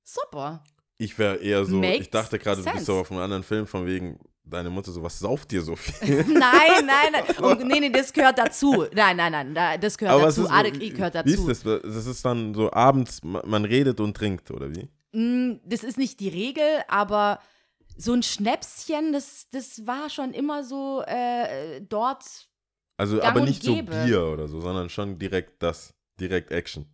[SPEAKER 2] super.
[SPEAKER 4] ich wäre eher so,
[SPEAKER 2] Makes
[SPEAKER 4] ich dachte gerade, du bist so auf einem anderen Film von wegen, deine Mutter so, was sauft dir so viel?
[SPEAKER 2] nein, nein, nein. Und, nee, nee, das gehört dazu. Nein, nein, nein, da- das gehört
[SPEAKER 4] Aber
[SPEAKER 2] dazu.
[SPEAKER 4] ist,
[SPEAKER 2] Adek-I gehört
[SPEAKER 4] Wie
[SPEAKER 2] dazu.
[SPEAKER 4] ist das? Das ist dann so abends, ma- man redet und trinkt, oder wie?
[SPEAKER 2] Mm, Das ist nicht die Regel, aber so ein Schnäpschen, das, das war schon immer so äh, dort.
[SPEAKER 4] Also,
[SPEAKER 2] Gang
[SPEAKER 4] aber nicht so Bier oder so, sondern schon direkt das, direkt Action.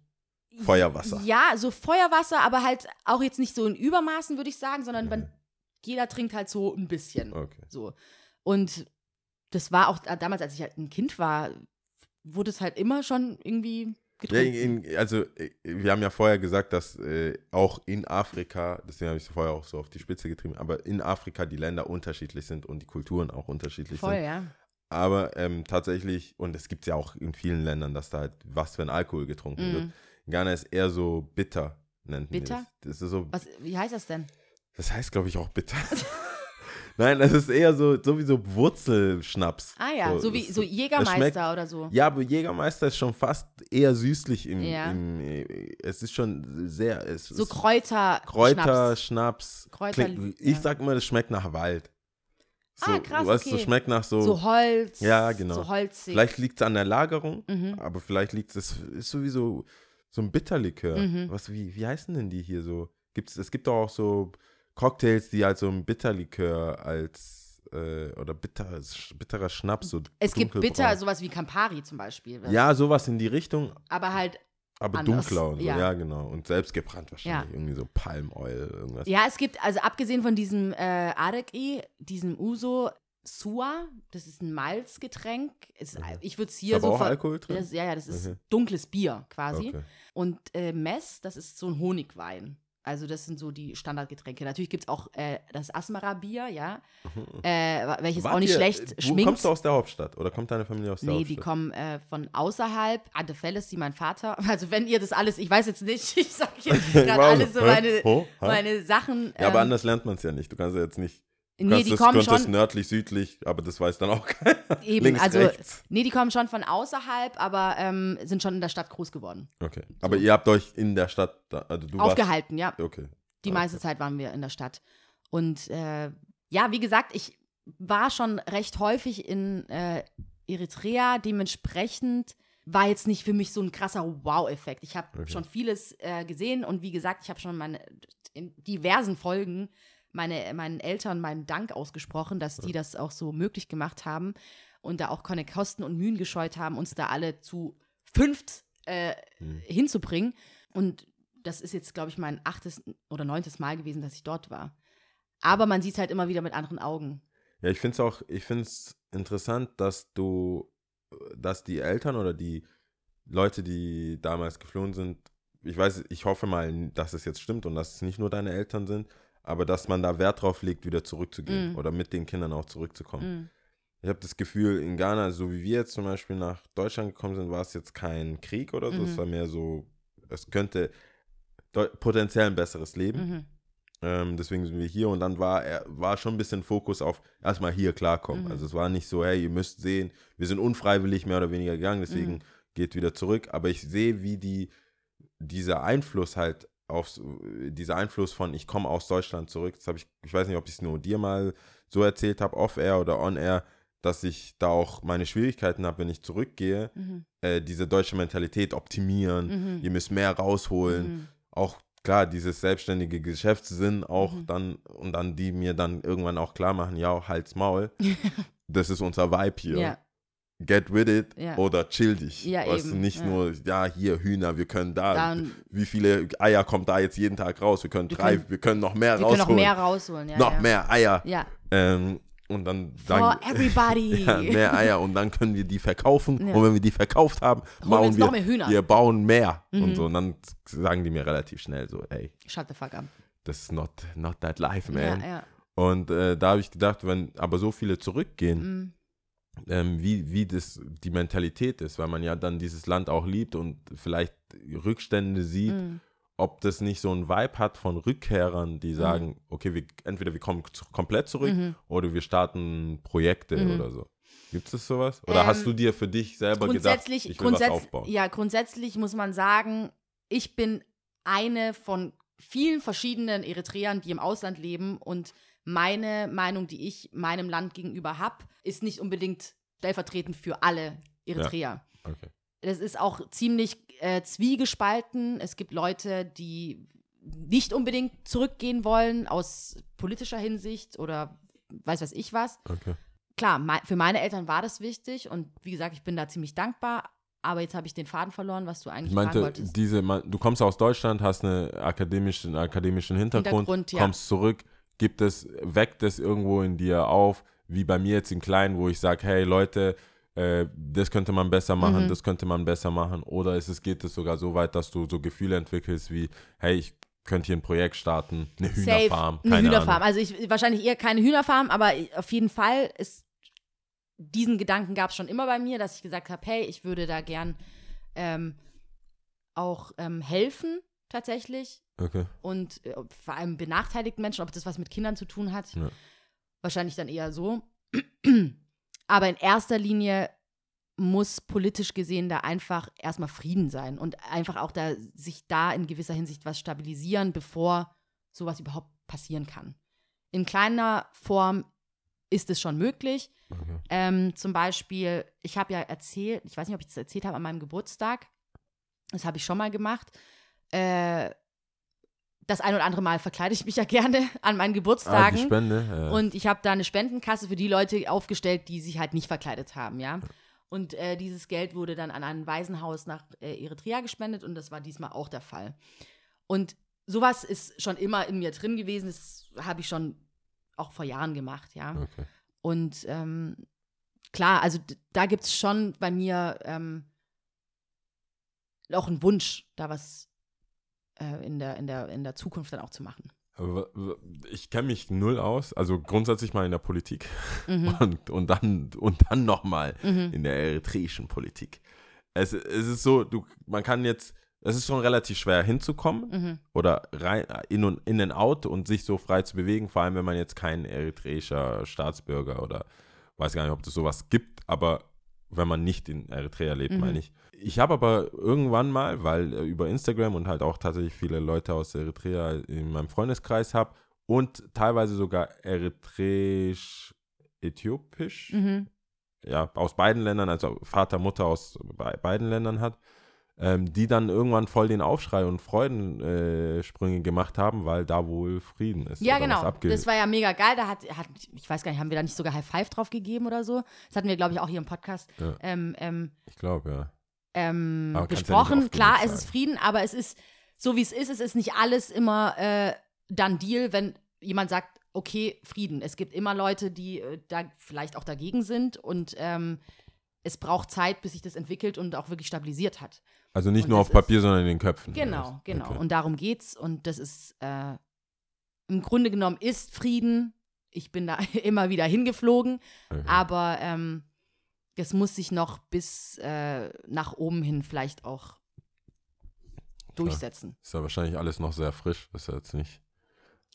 [SPEAKER 4] Feuerwasser.
[SPEAKER 2] Ja, so Feuerwasser, aber halt auch jetzt nicht so in Übermaßen, würde ich sagen, sondern man, jeder trinkt halt so ein bisschen.
[SPEAKER 4] Okay.
[SPEAKER 2] So. Und das war auch äh, damals, als ich halt ein Kind war, wurde es halt immer schon irgendwie
[SPEAKER 4] Ja,
[SPEAKER 2] getrunken.
[SPEAKER 4] in, also, äh, wir haben ja vorher gesagt, dass äh, auch in Afrika, deswegen habe ich es vorher auch so auf die Spitze getrieben, aber in Afrika die Länder unterschiedlich sind und die Kulturen auch unterschiedlich
[SPEAKER 2] Voll,
[SPEAKER 4] sind.
[SPEAKER 2] ja.
[SPEAKER 4] Aber ähm, tatsächlich, und es gibt ja auch in vielen Ländern, dass da halt was für ein Alkohol getrunken wird.
[SPEAKER 2] Mhm.
[SPEAKER 4] Ghana ist eher so bitter, nennt man
[SPEAKER 2] Bitter?
[SPEAKER 4] das. Das ist so,
[SPEAKER 2] Was, wie heißt das denn?
[SPEAKER 4] das heißt, glaube ich, auch bitter. Nein, das ist eher so, sowieso Wurzelschnaps.
[SPEAKER 2] Ah ja, so, wie
[SPEAKER 4] das-
[SPEAKER 2] so Jägermeister
[SPEAKER 4] schmeckt-
[SPEAKER 2] oder so.
[SPEAKER 4] Ja, aber Jägermeister ist schon fast eher süßlich im,
[SPEAKER 2] Ja.
[SPEAKER 4] im es ist schon sehr, es
[SPEAKER 2] So Kräuter.
[SPEAKER 4] Kräuter,
[SPEAKER 2] Schnaps.
[SPEAKER 4] Schnaps.
[SPEAKER 2] Kräuter-
[SPEAKER 4] Klingt- ich
[SPEAKER 2] ja.
[SPEAKER 4] sag mal, das schmeckt nach Wald. So,
[SPEAKER 2] Ah, krass,
[SPEAKER 4] Weißt du,
[SPEAKER 2] okay.
[SPEAKER 4] schmeckt nach so,
[SPEAKER 2] So Holz.
[SPEAKER 4] Ja, genau.
[SPEAKER 2] So holzig.
[SPEAKER 4] vielleicht liegt es an der Lagerung,
[SPEAKER 2] Mhm.
[SPEAKER 4] aber vielleicht liegt es, ist sowieso so ein Bitterlikör.
[SPEAKER 2] Mhm.
[SPEAKER 4] Was, wie, wie heißen denn die hier so? Gibt's, es gibt doch auch so Cocktails, die halt so ein Bitterlikör als, äh, oder bitter, bitterer Schnaps, so
[SPEAKER 2] Es gibt bitter, sowas wie Campari zum Beispiel.
[SPEAKER 4] Ja, sowas in die Richtung,
[SPEAKER 2] Aber halt,
[SPEAKER 4] aber
[SPEAKER 2] Anders,
[SPEAKER 4] dunkler und so. Ja.
[SPEAKER 2] ja.
[SPEAKER 4] genau. Und selbstgebrannt wahrscheinlich.
[SPEAKER 2] Ja.
[SPEAKER 4] Irgendwie so Palmoil, irgendwas.
[SPEAKER 2] ja, es gibt, also abgesehen von diesem äh, Areki, diesem Uso Sua, das ist ein Malzgetränk. Ist, Ich würde es hier
[SPEAKER 4] aber
[SPEAKER 2] so
[SPEAKER 4] auch Alkohol drin?
[SPEAKER 2] Das, ja, ja, das ist
[SPEAKER 4] Mhm.
[SPEAKER 2] dunkles Bier quasi.
[SPEAKER 4] Okay.
[SPEAKER 2] Und äh, Mess, das ist so ein Honigwein. Also das sind so die Standardgetränke. Natürlich gibt es auch äh, das Asmara-Bier, ja, äh, welches
[SPEAKER 4] Mhm. Wart
[SPEAKER 2] auch nicht
[SPEAKER 4] ihr-
[SPEAKER 2] schlecht
[SPEAKER 4] Wo
[SPEAKER 2] schminkt.
[SPEAKER 4] kommst du aus der Hauptstadt? Oder kommt deine Familie aus der
[SPEAKER 2] Nee,
[SPEAKER 4] Hauptstadt?
[SPEAKER 2] die kommen äh, von außerhalb. Ade Felles, die mein Vater. Also wenn ihr das alles, ich weiß jetzt nicht, ich sag hier gerade
[SPEAKER 4] Wow.
[SPEAKER 2] alles so meine, meine Sachen.
[SPEAKER 4] Ja, aber
[SPEAKER 2] ähm,
[SPEAKER 4] anders lernt man es ja nicht. Du kannst ja jetzt nicht.
[SPEAKER 2] Nee,
[SPEAKER 4] kannst
[SPEAKER 2] die kommen
[SPEAKER 4] könntest
[SPEAKER 2] schon
[SPEAKER 4] nördlich, südlich, aber das weiß dann auch keiner.
[SPEAKER 2] eben,
[SPEAKER 4] Links,
[SPEAKER 2] also
[SPEAKER 4] rechts.
[SPEAKER 2] nee, die kommen schon von außerhalb, aber ähm, sind schon in der Stadt groß geworden.
[SPEAKER 4] Okay. Aber ihr habt euch in der Stadt, also du
[SPEAKER 2] Aufgehalten, ja.
[SPEAKER 4] warst. Okay.
[SPEAKER 2] Die
[SPEAKER 4] Ah,
[SPEAKER 2] meiste
[SPEAKER 4] okay.
[SPEAKER 2] Zeit waren wir in der Stadt. Und äh, ja, wie gesagt, ich war schon recht häufig in äh, Eritrea. Dementsprechend war jetzt nicht für mich so ein krasser Wow-Effekt. Ich habe
[SPEAKER 4] Okay.
[SPEAKER 2] schon vieles äh, gesehen und wie gesagt, ich habe schon meine, in diversen Folgen meine, meinen Eltern meinen Dank ausgesprochen, dass die das auch so möglich gemacht haben und da auch keine Kosten und Mühen gescheut haben, uns da alle zu fünft äh,
[SPEAKER 4] Hm.
[SPEAKER 2] hinzubringen. Und das ist jetzt, glaube ich, mein achtes oder neuntes Mal gewesen, dass ich dort war. Aber man sieht es halt immer wieder mit anderen Augen.
[SPEAKER 4] Ja, ich finde es auch, ich finde es interessant, dass du, dass die Eltern oder die Leute, die damals geflohen sind, ich weiß, ich hoffe mal, dass es jetzt stimmt und dass es nicht nur deine Eltern sind, aber dass man da Wert drauf legt, wieder zurückzugehen
[SPEAKER 2] Mm.
[SPEAKER 4] oder mit den Kindern auch zurückzukommen.
[SPEAKER 2] Mm.
[SPEAKER 4] Ich habe das Gefühl, in Ghana, so wie wir jetzt zum Beispiel nach Deutschland gekommen sind, war es jetzt kein Krieg oder so.
[SPEAKER 2] Mhm.
[SPEAKER 4] Es war mehr so, es könnte potenziell ein besseres Leben.
[SPEAKER 2] Mhm.
[SPEAKER 4] Ähm, deswegen sind wir hier und dann war er war schon ein bisschen Fokus auf erstmal hier klarkommen.
[SPEAKER 2] Mhm.
[SPEAKER 4] Also es war nicht so, hey, ihr müsst sehen, wir sind unfreiwillig mehr oder weniger gegangen, deswegen
[SPEAKER 2] Mhm.
[SPEAKER 4] geht wieder zurück. Aber ich sehe, wie die dieser Einfluss halt auf dieser Einfluss von ich komme aus Deutschland zurück. Das habe ich, ich weiß nicht, ob ich es nur dir mal so erzählt habe, off air oder on air, dass ich da auch meine Schwierigkeiten habe, wenn ich zurückgehe,
[SPEAKER 2] Mhm.
[SPEAKER 4] äh, diese deutsche Mentalität optimieren.
[SPEAKER 2] Mhm.
[SPEAKER 4] Ihr müsst mehr rausholen
[SPEAKER 2] Mhm.
[SPEAKER 4] auch klar, dieses selbstständige Geschäftssinn auch
[SPEAKER 2] Mhm.
[SPEAKER 4] dann und dann die mir dann irgendwann auch klar machen, ja, halt's Maul. das ist unser Vibe hier.
[SPEAKER 2] Ja.
[SPEAKER 4] Get with it
[SPEAKER 2] Ja.
[SPEAKER 4] oder chill dich.
[SPEAKER 2] Ja,
[SPEAKER 4] weißt du,
[SPEAKER 2] eben,
[SPEAKER 4] nicht
[SPEAKER 2] ja.
[SPEAKER 4] nur, ja, hier Hühner, wir können da.
[SPEAKER 2] Dann,
[SPEAKER 4] wie viele Eier kommt da jetzt jeden Tag raus? Wir können
[SPEAKER 2] Wir
[SPEAKER 4] drei,
[SPEAKER 2] können-
[SPEAKER 4] wir können noch mehr
[SPEAKER 2] wir können
[SPEAKER 4] rausholen.
[SPEAKER 2] noch mehr rausholen. Ja,
[SPEAKER 4] noch mehr Eier.
[SPEAKER 2] Ja.
[SPEAKER 4] Ähm, und dann
[SPEAKER 2] everybody.
[SPEAKER 4] ja, mehr Eier und dann können wir die verkaufen.
[SPEAKER 2] Ja.
[SPEAKER 4] Und wenn wir die verkauft haben,
[SPEAKER 2] Holen wir
[SPEAKER 4] bauen wir,
[SPEAKER 2] noch mehr Hühner.
[SPEAKER 4] wir bauen mehr. Und
[SPEAKER 2] Mhm.
[SPEAKER 4] so. Und dann sagen die mir relativ schnell so, ey,
[SPEAKER 2] Shut the fuck up.
[SPEAKER 4] das ist not, not that life, man.
[SPEAKER 2] Ja, ja.
[SPEAKER 4] Und äh, da habe ich gedacht, wenn aber so viele zurückgehen,
[SPEAKER 2] Mhm.
[SPEAKER 4] Ähm, wie, wie das die Mentalität ist, weil man ja dann dieses Land auch liebt und vielleicht Rückstände sieht,
[SPEAKER 2] Mhm.
[SPEAKER 4] ob das nicht so ein Vibe hat von Rückkehrern, die sagen, okay, wir, entweder wir kommen komplett zurück
[SPEAKER 2] Mhm.
[SPEAKER 4] oder wir starten Projekte
[SPEAKER 2] Mhm.
[SPEAKER 4] oder so. Gibt es sowas? Oder
[SPEAKER 2] Ähm,
[SPEAKER 4] hast du dir für dich selber gedacht, ich will was
[SPEAKER 2] grundsätz-
[SPEAKER 4] aufbauen?
[SPEAKER 2] Ja, grundsätzlich muss man sagen, ich bin eine von vielen verschiedenen Eritreern, die im Ausland leben und meine Meinung, die ich meinem Land gegenüber habe, ist nicht unbedingt stellvertretend für alle Eritreer.
[SPEAKER 4] Okay.
[SPEAKER 2] Das ist auch ziemlich äh, zwiegespalten. Es gibt Leute, die nicht unbedingt zurückgehen wollen aus politischer Hinsicht oder weiß was ich was
[SPEAKER 4] okay.
[SPEAKER 2] klar, mei- für meine Eltern war das wichtig und wie gesagt, ich bin da ziemlich dankbar. Aber jetzt habe ich den Faden verloren, was du eigentlich
[SPEAKER 4] Ich meinte,
[SPEAKER 2] wolltest.
[SPEAKER 4] diese, man- du kommst aus Deutschland, hast eine akademische, einen akademischen Hintergrund,
[SPEAKER 2] Hintergrund, ja.
[SPEAKER 4] kommst zurück, gibt es, weckt es irgendwo in dir auf, wie bei mir jetzt in Kleinen, wo ich sage, hey Leute, äh, das könnte man besser machen,
[SPEAKER 2] Mhm.
[SPEAKER 4] das könnte man besser machen. Oder ist es, geht es sogar so weit, dass du so Gefühle entwickelst wie, hey, ich könnte hier ein Projekt starten, eine Hühnerfarm,
[SPEAKER 2] Safe, eine
[SPEAKER 4] keine
[SPEAKER 2] Hühnerfarm.
[SPEAKER 4] Ahnung.
[SPEAKER 2] Also ich wahrscheinlich eher keine Hühnerfarm, aber auf jeden Fall ist diesen Gedanken gab es schon immer bei mir, dass ich gesagt habe, hey, ich würde da gern ähm, auch ähm, helfen tatsächlich
[SPEAKER 4] Okay.
[SPEAKER 2] und äh, vor allem benachteiligten Menschen, ob das was mit Kindern zu tun hat,
[SPEAKER 4] Ja.
[SPEAKER 2] wahrscheinlich dann eher so. Aber in erster Linie muss politisch gesehen da einfach erstmal Frieden sein und einfach auch da sich da in gewisser Hinsicht was stabilisieren, bevor sowas überhaupt passieren kann. In kleiner Form ist es schon möglich.
[SPEAKER 4] okay.
[SPEAKER 2] Ähm, zum Beispiel, ich habe ja erzählt, ich weiß nicht, ob ich das erzählt habe an meinem Geburtstag. Das habe ich schon mal gemacht. Äh, das ein oder andere Mal verkleide ich mich ja gerne an meinen
[SPEAKER 4] Ah, die
[SPEAKER 2] Geburtstagen.
[SPEAKER 4] Spende. Ja.
[SPEAKER 2] Und ich habe da eine Spendenkasse für die Leute aufgestellt, die sich halt nicht verkleidet haben, ja. Und äh, dieses Geld wurde dann an ein Waisenhaus nach äh, Eritrea gespendet und das war diesmal auch der Fall. Und sowas ist schon immer in mir drin gewesen, das habe ich schon auch vor Jahren gemacht, ja.
[SPEAKER 4] okay.
[SPEAKER 2] Und ähm, klar, also da gibt es schon bei mir ähm, auch einen Wunsch, da was äh, in, der, in, der, in der Zukunft dann auch zu machen.
[SPEAKER 4] Ich kenne mich null aus, also grundsätzlich mal in der Politik
[SPEAKER 2] Mhm.
[SPEAKER 4] und, und dann, und dann nochmal
[SPEAKER 2] Mhm.
[SPEAKER 4] in der eritreischen Politik. Es, es ist so, du, man kann jetzt, es ist schon relativ schwer hinzukommen
[SPEAKER 2] Mhm.
[SPEAKER 4] oder rein in und in and out und sich so frei zu bewegen, vor allem wenn man jetzt kein eritreischer Staatsbürger oder weiß gar nicht, ob es sowas gibt, aber wenn man nicht in Eritrea lebt,
[SPEAKER 2] Mhm.
[SPEAKER 4] meine ich. Ich habe aber irgendwann mal, weil äh, über Instagram und halt auch tatsächlich viele Leute aus Eritrea in meinem Freundeskreis habe und teilweise sogar eritreisch-äthiopisch,
[SPEAKER 2] Mhm.
[SPEAKER 4] ja, aus beiden Ländern, also Vater, Mutter aus be beiden Ländern hat, ähm, die dann irgendwann voll den Aufschrei und Freudensprünge äh, Sprünge gemacht haben, weil da wohl Frieden ist.
[SPEAKER 2] Ja, genau. Das war ja mega geil. Da hat, hat, ich weiß gar nicht, haben wir da nicht sogar High Five drauf gegeben oder so? Das hatten wir, glaube ich, auch hier im Podcast
[SPEAKER 4] Ja.
[SPEAKER 2] ähm, ähm,
[SPEAKER 4] ich glaube, ja.
[SPEAKER 2] ähm,
[SPEAKER 4] kannst ja
[SPEAKER 2] Klar, es ist. Frieden, aber es ist so, wie es ist. Es ist nicht alles immer äh, dann Deal, wenn jemand sagt, okay, Frieden. Es gibt immer Leute, die äh, da vielleicht auch dagegen sind und ähm, es braucht Zeit, bis sich das entwickelt und auch wirklich stabilisiert hat.
[SPEAKER 4] Also nicht
[SPEAKER 2] Und
[SPEAKER 4] nur auf Papier, sondern in den Köpfen.
[SPEAKER 2] Genau, genau.
[SPEAKER 4] Okay.
[SPEAKER 2] Und darum geht's. Und das ist äh, im Grunde genommen ist Frieden. Ich bin da immer wieder hingeflogen,
[SPEAKER 4] Okay.
[SPEAKER 2] aber ähm, das muss sich noch bis äh, nach oben hin vielleicht auch durchsetzen.
[SPEAKER 4] Ist ja wahrscheinlich alles noch sehr frisch. Ist ja jetzt nicht.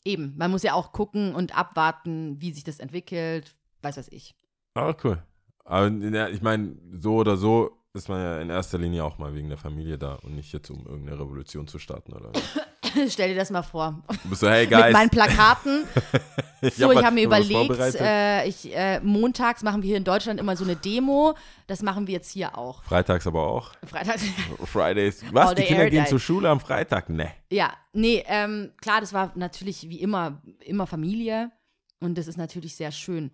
[SPEAKER 2] Eben, man muss ja auch gucken und abwarten, wie sich das entwickelt, weiß was ich.
[SPEAKER 4] Ah, cool. Aber ja, ich meine, so oder so ist man ja in erster Linie auch mal wegen der Familie da und nicht jetzt, um irgendeine Revolution zu starten oder.
[SPEAKER 2] Stell dir das mal vor.
[SPEAKER 4] Du bist so, hey
[SPEAKER 2] Mit
[SPEAKER 4] guys.
[SPEAKER 2] meinen Plakaten. So,
[SPEAKER 4] hab
[SPEAKER 2] ich
[SPEAKER 4] was-
[SPEAKER 2] habe mir überlegt, äh, ich, äh, montags machen wir hier in Deutschland immer so eine Demo. Das machen wir jetzt hier auch.
[SPEAKER 4] Freitags aber auch.
[SPEAKER 2] Freitag.
[SPEAKER 4] Fridays. Was?
[SPEAKER 2] All
[SPEAKER 4] Die Kinder gehen zur Schule am Freitag? Ne.
[SPEAKER 2] Ja, nee, ähm, klar, das war natürlich wie immer, immer Familie. Und das ist natürlich sehr schön.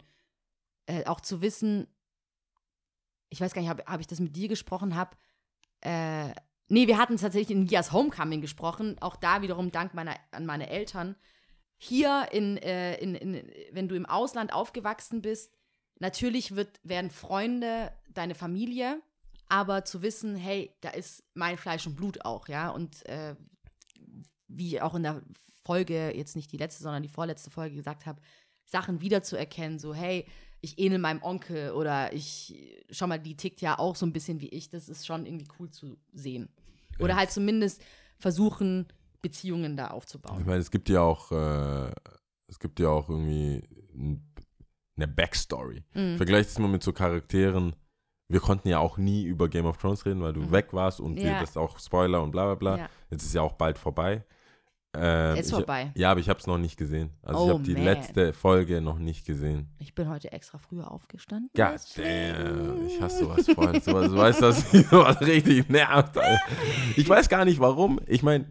[SPEAKER 2] Äh, auch zu wissen, ich weiß gar nicht, habe hab ich das mit dir gesprochen, habe, äh, nee, wir hatten tatsächlich in Nias Homecoming gesprochen, auch da wiederum Dank meiner, an meine Eltern. Hier, in, äh, in, in, wenn du im Ausland aufgewachsen bist, natürlich wird, werden Freunde deine Familie, aber zu wissen, hey, da ist mein Fleisch und Blut auch, ja, und äh, wie auch in der Folge, jetzt nicht die letzte, sondern die vorletzte Folge gesagt habe, Sachen wiederzuerkennen, so, hey, ich ähnel meinem Onkel oder ich, schau mal, die tickt ja auch so ein bisschen wie ich, das ist schon irgendwie cool zu sehen. Oder
[SPEAKER 4] Ja.
[SPEAKER 2] halt zumindest versuchen, Beziehungen da aufzubauen.
[SPEAKER 4] Ich meine, es gibt ja auch, äh, es gibt ja auch irgendwie eine Backstory.
[SPEAKER 2] Mhm.
[SPEAKER 4] Vergleich das mal mit so Charakteren. Wir konnten ja auch nie über Game of Thrones reden, weil du
[SPEAKER 2] Mhm.
[SPEAKER 4] weg warst und wir
[SPEAKER 2] Ja.
[SPEAKER 4] das auch Spoiler und bla bla bla.
[SPEAKER 2] Ja.
[SPEAKER 4] Jetzt ist ja auch bald vorbei. Ähm,
[SPEAKER 2] Ist
[SPEAKER 4] ich,
[SPEAKER 2] vorbei.
[SPEAKER 4] Ja, aber ich habe es noch nicht gesehen. Also ich
[SPEAKER 2] Oh,
[SPEAKER 4] habe die
[SPEAKER 2] man.
[SPEAKER 4] letzte Folge noch nicht gesehen.
[SPEAKER 2] Ich bin heute extra früher aufgestanden. Deswegen.
[SPEAKER 4] damn, ich hasse sowas voll. Sowas, du weißt, dass mich sowas richtig nervt. Alter. Ich weiß gar nicht warum. Ich meine,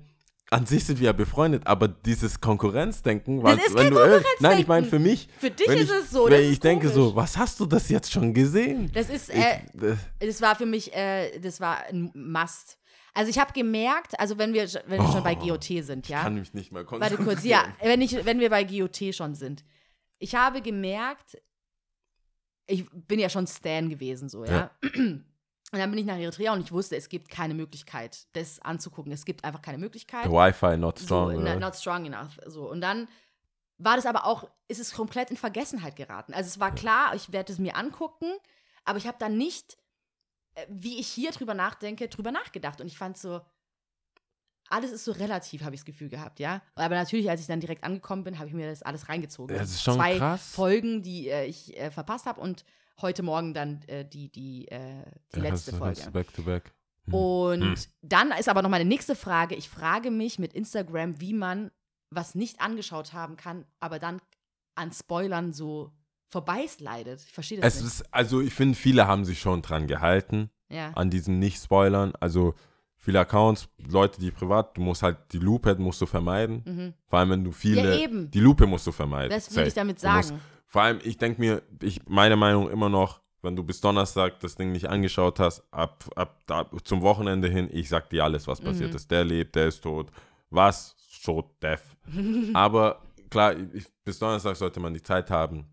[SPEAKER 4] an sich sind wir ja befreundet, aber dieses Konkurrenzdenken, was,
[SPEAKER 2] ist
[SPEAKER 4] wenn
[SPEAKER 2] kein
[SPEAKER 4] du irg- Nein, ich meine für mich.
[SPEAKER 2] Für dich
[SPEAKER 4] wenn
[SPEAKER 2] ist
[SPEAKER 4] ich,
[SPEAKER 2] es so,
[SPEAKER 4] Wenn
[SPEAKER 2] das
[SPEAKER 4] ich
[SPEAKER 2] ist
[SPEAKER 4] denke so, was hast du das jetzt schon gesehen?
[SPEAKER 2] Das ist,
[SPEAKER 4] Ich,
[SPEAKER 2] äh,
[SPEAKER 4] das,
[SPEAKER 2] das war für mich, äh, das war ein Must. Also ich habe gemerkt, also wenn wir, wenn wir schon bei
[SPEAKER 4] Oh,
[SPEAKER 2] GOT sind, ja.
[SPEAKER 4] kann mich nicht mal
[SPEAKER 2] Warte
[SPEAKER 4] konzentrieren.
[SPEAKER 2] kurz, ja, wenn, ich, wenn wir bei GOT schon sind. Ich habe gemerkt, ich bin ja schon Stan gewesen, so, ja. Und dann bin ich nach Eritrea und ich wusste, es gibt keine Möglichkeit, das anzugucken. Es gibt einfach keine Möglichkeit.
[SPEAKER 4] The Wi-Fi not strong.
[SPEAKER 2] so,
[SPEAKER 4] oder?
[SPEAKER 2] not, strong enough. So. Und dann war das aber auch, ist es komplett in Vergessenheit geraten. Also es war klar, ich werde es mir angucken, aber ich habe dann nicht, wie ich hier drüber nachdenke, drüber nachgedacht. Und ich fand so, alles ist so relativ, habe ich das Gefühl gehabt, ja. Aber natürlich, als ich dann direkt angekommen bin, habe ich mir das alles reingezogen.
[SPEAKER 4] Das ist schon
[SPEAKER 2] Zwei
[SPEAKER 4] krass.
[SPEAKER 2] Folgen, die äh, ich äh, verpasst habe und heute Morgen dann äh, die, die, äh, die letzte
[SPEAKER 4] hast
[SPEAKER 2] Folge.
[SPEAKER 4] hast Back to back. Hm.
[SPEAKER 2] Und
[SPEAKER 4] Hm.
[SPEAKER 2] dann ist aber noch meine nächste Frage. Ich frage mich mit Instagram, wie man was nicht angeschaut haben kann, aber dann an Spoilern so vorbeislidet. Ich verstehe das
[SPEAKER 4] Es
[SPEAKER 2] nicht.
[SPEAKER 4] ist, also ich finde, viele haben sich schon dran gehalten.
[SPEAKER 2] ja.
[SPEAKER 4] an diesen Nicht-Spoilern. Also viele Accounts, Leute, die privat, du musst halt die Lupe musst du vermeiden.
[SPEAKER 2] Mhm.
[SPEAKER 4] Vor allem, wenn du viele.
[SPEAKER 2] Ja, eben.
[SPEAKER 4] Die Lupe musst du vermeiden.
[SPEAKER 2] Das will
[SPEAKER 4] Safe.
[SPEAKER 2] ich damit
[SPEAKER 4] Du musst-
[SPEAKER 2] sagen.
[SPEAKER 4] vor allem, ich denke mir, ich, meine Meinung immer noch, wenn du bis Donnerstag das Ding nicht angeschaut hast, ab, ab, ab zum Wochenende hin, ich sag dir alles, was passiert
[SPEAKER 2] Mhm.
[SPEAKER 4] ist. Der lebt, der ist tot. Was? Tot, Death. Aber klar, ich, bis Donnerstag sollte man die Zeit haben.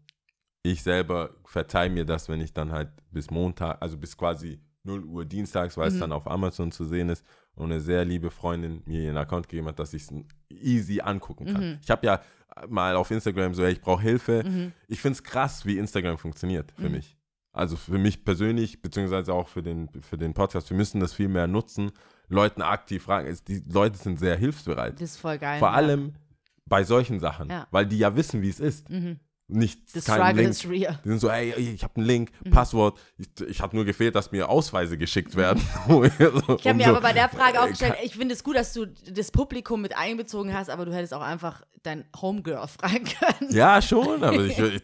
[SPEAKER 4] Ich selber verteile mir das, wenn ich dann halt bis Montag, also bis quasi 0 Uhr dienstags, weil es
[SPEAKER 2] Mhm.
[SPEAKER 4] dann auf Amazon zu sehen ist und eine sehr liebe Freundin mir ihren Account gegeben hat, dass ich es easy angucken kann.
[SPEAKER 2] Mhm.
[SPEAKER 4] Ich habe ja mal auf Instagram so, hey, ich brauche Hilfe.
[SPEAKER 2] Mhm.
[SPEAKER 4] Ich finde es krass, wie Instagram funktioniert für
[SPEAKER 2] Mhm.
[SPEAKER 4] mich. Also für mich persönlich, beziehungsweise auch für den, für den Podcast. Wir müssen das viel mehr nutzen, Leuten aktiv fragen. Es, die Leute sind sehr hilfsbereit.
[SPEAKER 2] Das ist voll geil.
[SPEAKER 4] Vor
[SPEAKER 2] ja.
[SPEAKER 4] allem bei solchen Sachen,
[SPEAKER 2] Ja.
[SPEAKER 4] weil die ja wissen, wie es ist.
[SPEAKER 2] Mhm.
[SPEAKER 4] Nicht
[SPEAKER 2] The struggle
[SPEAKER 4] Link.
[SPEAKER 2] is real.
[SPEAKER 4] Die sind so, ey, ich habe einen Link,
[SPEAKER 2] Mhm.
[SPEAKER 4] Passwort. Ich, ich habe nur gefehlt, dass mir Ausweise geschickt werden. Um
[SPEAKER 2] Ich habe mir
[SPEAKER 4] so,
[SPEAKER 2] aber bei der Frage auch gestellt, ich finde es gut, dass du das Publikum mit einbezogen hast, aber du hättest auch einfach dein Homegirl fragen können.
[SPEAKER 4] Ja, schon, aber ich, ich,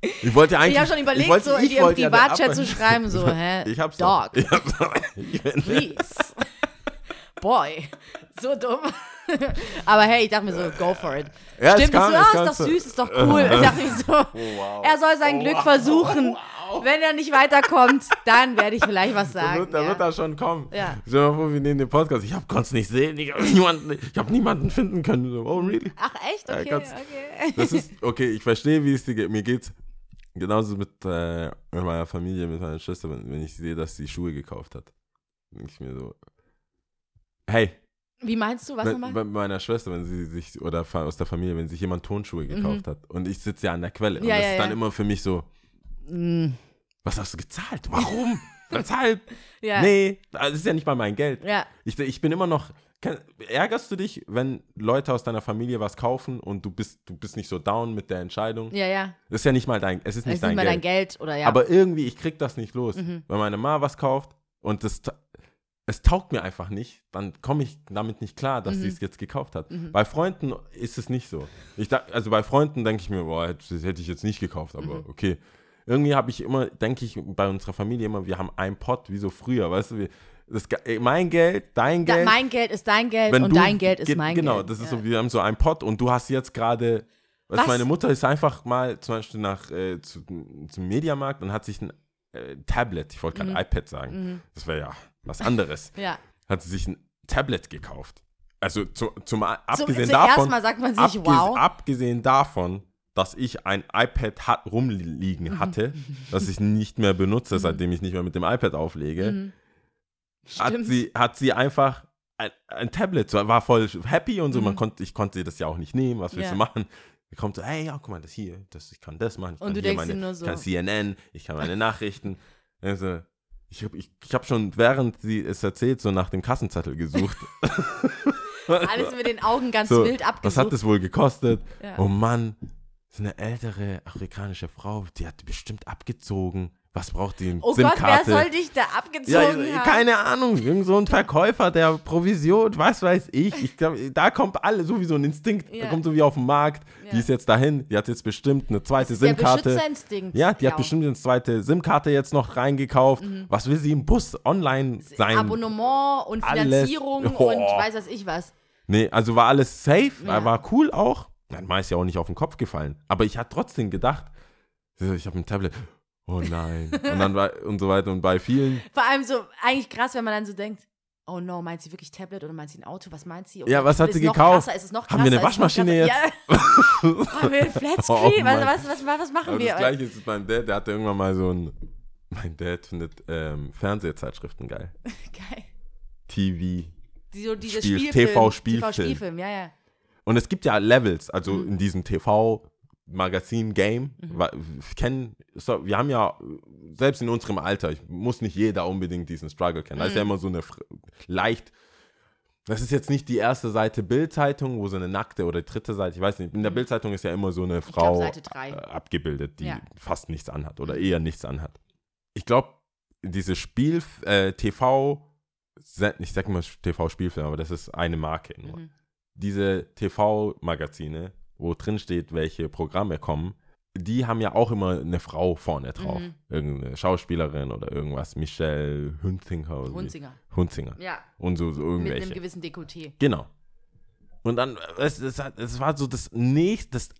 [SPEAKER 4] ich, ich wollte ja eigentlich.
[SPEAKER 2] Ich habe schon überlegt,
[SPEAKER 4] wollte-
[SPEAKER 2] so in
[SPEAKER 4] ich
[SPEAKER 2] ihrem
[SPEAKER 4] ja
[SPEAKER 2] Privatchat
[SPEAKER 4] Abwe-
[SPEAKER 2] zu schreiben, so, hä?
[SPEAKER 4] Ich hab's.
[SPEAKER 2] Dog,
[SPEAKER 4] hab's doch. Ich bin,
[SPEAKER 2] please. Boy. So dumm. Aber hey, ich dachte mir so, go for it.
[SPEAKER 4] Ja,
[SPEAKER 2] Stimmt, ich so, ah, ist doch
[SPEAKER 4] so-
[SPEAKER 2] süß, ist doch cool. Und dachte ich so,
[SPEAKER 4] wow.
[SPEAKER 2] er soll sein Glück versuchen. Wenn er nicht weiterkommt, dann werde ich vielleicht was
[SPEAKER 4] Da
[SPEAKER 2] sagen.
[SPEAKER 4] wird, da
[SPEAKER 2] ja.
[SPEAKER 4] wird er schon kommen.
[SPEAKER 2] Ja.
[SPEAKER 4] Stell dir mal vor, wir nehmen den Podcast. Ich konnte es nicht sehen. Ich habe niemanden, ich hab niemanden finden können. So, oh, really?
[SPEAKER 2] Ach echt?
[SPEAKER 4] Ja,
[SPEAKER 2] Okay,
[SPEAKER 4] ganz-
[SPEAKER 2] okay.
[SPEAKER 4] Das ist, okay, ich verstehe, wie es dir geht. Mir geht's Genauso mit, äh, mit meiner Familie, mit meiner Schwester, wenn, wenn ich sehe, dass sie Schuhe gekauft hat. Denke ich mir so, hey,
[SPEAKER 2] Wie meinst du, was
[SPEAKER 4] Bei,
[SPEAKER 2] nochmal?
[SPEAKER 4] bei meiner Schwester, wenn sie sich, oder aus der Familie, wenn sich jemand Tonschuhe gekauft hat und ich sitze ja an der Quelle. und
[SPEAKER 2] Mhm. Ja,
[SPEAKER 4] das
[SPEAKER 2] ja,
[SPEAKER 4] ist dann
[SPEAKER 2] ja.
[SPEAKER 4] immer für mich so,
[SPEAKER 2] Mm,
[SPEAKER 4] was hast du gezahlt? Warum? Weshalb?
[SPEAKER 2] ja.
[SPEAKER 4] Nee, das ist ja nicht mal mein Geld.
[SPEAKER 2] Ja.
[SPEAKER 4] Ich, ich bin immer noch. Kann, ärgerst du dich, wenn Leute aus deiner Familie was kaufen und du bist, du bist nicht so down mit der Entscheidung?
[SPEAKER 2] Ja, ja.
[SPEAKER 4] Das ist ja nicht mal dein, es ist
[SPEAKER 2] Es
[SPEAKER 4] nicht
[SPEAKER 2] ist
[SPEAKER 4] dein
[SPEAKER 2] nicht mal
[SPEAKER 4] Geld.
[SPEAKER 2] dein Geld oder ja. Mhm.
[SPEAKER 4] Aber irgendwie, ich krieg das nicht los. Wenn meine Ma was kauft und das, es taugt mir einfach nicht, dann komme ich damit nicht klar,
[SPEAKER 2] Mhm.
[SPEAKER 4] dass sie es jetzt gekauft hat. Bei Freunden ist es nicht so. Ich, da- also bei Freunden denke ich mir, boah, das hätte ich jetzt nicht gekauft, aber
[SPEAKER 2] Mhm.
[SPEAKER 4] okay. Irgendwie habe ich immer, denke ich bei unserer Familie immer, wir haben einen Pot, wie so früher, weißt du, wir, das, äh, mein Geld, dein
[SPEAKER 2] da,
[SPEAKER 4] Geld.
[SPEAKER 2] mein Geld ist dein Geld
[SPEAKER 4] wenn
[SPEAKER 2] und
[SPEAKER 4] du-
[SPEAKER 2] dein Geld ist mein
[SPEAKER 4] genau,
[SPEAKER 2] Geld.
[SPEAKER 4] das ist
[SPEAKER 2] ja.
[SPEAKER 4] so, wir haben so einen Pot und du hast jetzt gerade,
[SPEAKER 2] Was?
[SPEAKER 4] meine Mutter ist einfach mal zum Beispiel nach äh, zu, zum Mediamarkt und hat sich ein äh, Tablet, ich wollte
[SPEAKER 2] Mhm.
[SPEAKER 4] gerade iPad sagen, das wäre ja was anderes,
[SPEAKER 2] Ja.
[SPEAKER 4] hat sie sich ein Tablet gekauft. Also zu, zum abgesehen
[SPEAKER 2] zuerst
[SPEAKER 4] davon,
[SPEAKER 2] mal sagt man sich,
[SPEAKER 4] abges
[SPEAKER 2] wow.
[SPEAKER 4] abgesehen davon, dass ich ein iPad hat,
[SPEAKER 2] Mhm.
[SPEAKER 4] rumliegen hatte, das ich nicht mehr benutze, seitdem ich nicht mehr mit dem iPad auflege, hat
[SPEAKER 2] Stimmt.
[SPEAKER 4] sie, hat sie einfach ein, ein Tablet, war voll happy und so, man konnte, ich konnte das ja auch nicht nehmen, was willst
[SPEAKER 2] Mhm. Ja.
[SPEAKER 4] du machen? Die kommt so, hey, ja, guck mal, das hier, das, ich kann das machen, ich
[SPEAKER 2] Und
[SPEAKER 4] kann
[SPEAKER 2] du denkst
[SPEAKER 4] meine,
[SPEAKER 2] dir nur so-
[SPEAKER 4] ich kann CNN, ich kann meine Nachrichten. Also, ich habe ich, ich hab schon, während sie es erzählt, so nach dem Kassenzettel gesucht.
[SPEAKER 2] Alles mit den Augen ganz
[SPEAKER 4] so,
[SPEAKER 2] wild
[SPEAKER 4] was
[SPEAKER 2] abgesucht.
[SPEAKER 4] hat das wohl gekostet?
[SPEAKER 2] Ja.
[SPEAKER 4] Oh Mann, ist eine ältere afrikanische Frau, die hat bestimmt abgezogen. Was braucht die?
[SPEAKER 2] oh Gott, wer
[SPEAKER 4] SIM-Karte?
[SPEAKER 2] soll dich da
[SPEAKER 4] Ja,
[SPEAKER 2] abgezogen haben?
[SPEAKER 4] keine Ahnung, irgend so ein Verkäufer der Provision, was weiß ich. Ich glaub, da kommt alle sowieso ein Instinkt,
[SPEAKER 2] Ja.
[SPEAKER 4] da kommt so wie auf den Markt. Die
[SPEAKER 2] Ja.
[SPEAKER 4] ist jetzt dahin, die hat jetzt bestimmt eine zweite SIM-Karte. Ja, die hat
[SPEAKER 2] Ja.
[SPEAKER 4] bestimmt eine zweite SIM-Karte jetzt noch reingekauft.
[SPEAKER 2] Mhm.
[SPEAKER 4] Was will sie im Bus online sein?
[SPEAKER 2] Abonnement und. Finanzierung
[SPEAKER 4] Oh.
[SPEAKER 2] und weiß was ich was.
[SPEAKER 4] Nee, also war alles safe,
[SPEAKER 2] Ja.
[SPEAKER 4] war cool auch. Dann war es ja auch nicht auf den Kopf gefallen. Aber ich hatte trotzdem gedacht, ich habe ein Tablet. Oh nein. und dann war und so weiter. Und bei vielen,
[SPEAKER 2] Vor allem so, eigentlich krass, wenn man dann so denkt, oh no, meint sie wirklich Tablet oder meint sie ein Auto? Was meint sie?
[SPEAKER 4] Ja, was hat sie gekauft?
[SPEAKER 2] Krasser? Ist es noch
[SPEAKER 4] Haben wir eine Waschmaschine
[SPEAKER 2] krasser? Ja. Haben wir ein Flatscreen?
[SPEAKER 4] Oh
[SPEAKER 2] was, was, was, was machen
[SPEAKER 4] aber
[SPEAKER 2] wir?
[SPEAKER 4] das gleiche ist es beim Dad, der hatte irgendwann mal so ein, mein Dad findet ähm, Fernsehzeitschriften geil.
[SPEAKER 2] Geil.
[SPEAKER 4] TV.
[SPEAKER 2] Die, so diese
[SPEAKER 4] Spiel-
[SPEAKER 2] Spielfilm,
[SPEAKER 4] TV-Spielfilm.
[SPEAKER 2] TV-Spielfilm, ja, ja.
[SPEAKER 4] Und es gibt ja Levels, also
[SPEAKER 2] Mhm.
[SPEAKER 4] in diesem TV-Magazin-Game.
[SPEAKER 2] Mhm.
[SPEAKER 4] Wa- Ich kenn, so, wir haben ja, selbst in unserem Alter, ich muss nicht jeder unbedingt diesen Struggle kennen. Da
[SPEAKER 2] Mhm.
[SPEAKER 4] ist ja immer so eine leicht, das ist jetzt nicht die erste Seite Bild-Zeitung, wo so eine nackte oder dritte Seite, ich weiß nicht, in der Bild-Zeitung ist ja immer so eine
[SPEAKER 2] glaub,
[SPEAKER 4] Frau
[SPEAKER 2] Seite drei.
[SPEAKER 4] äh, abgebildet, die
[SPEAKER 2] Ja.
[SPEAKER 4] fast nichts anhat oder eher nichts anhat. Ich glaube, diese Spiel, äh, TV, ich sag mal TV-Spielfilm, aber das ist eine Marke nur.
[SPEAKER 2] Mhm.
[SPEAKER 4] Diese TV-Magazine, wo drin steht, welche Programme kommen, die haben ja auch immer eine Frau vorne drauf.
[SPEAKER 2] Mhm.
[SPEAKER 4] Irgendeine Schauspielerin oder irgendwas. Michelle Hunzinger.
[SPEAKER 2] Hunzinger.
[SPEAKER 4] Hunzinger.
[SPEAKER 2] Ja,
[SPEAKER 4] Und so, so
[SPEAKER 2] mit einem
[SPEAKER 4] irgendwelche.
[SPEAKER 2] gewissen Dekolleté.
[SPEAKER 4] Genau. Und dann, es, es, es war so das, nächst, das,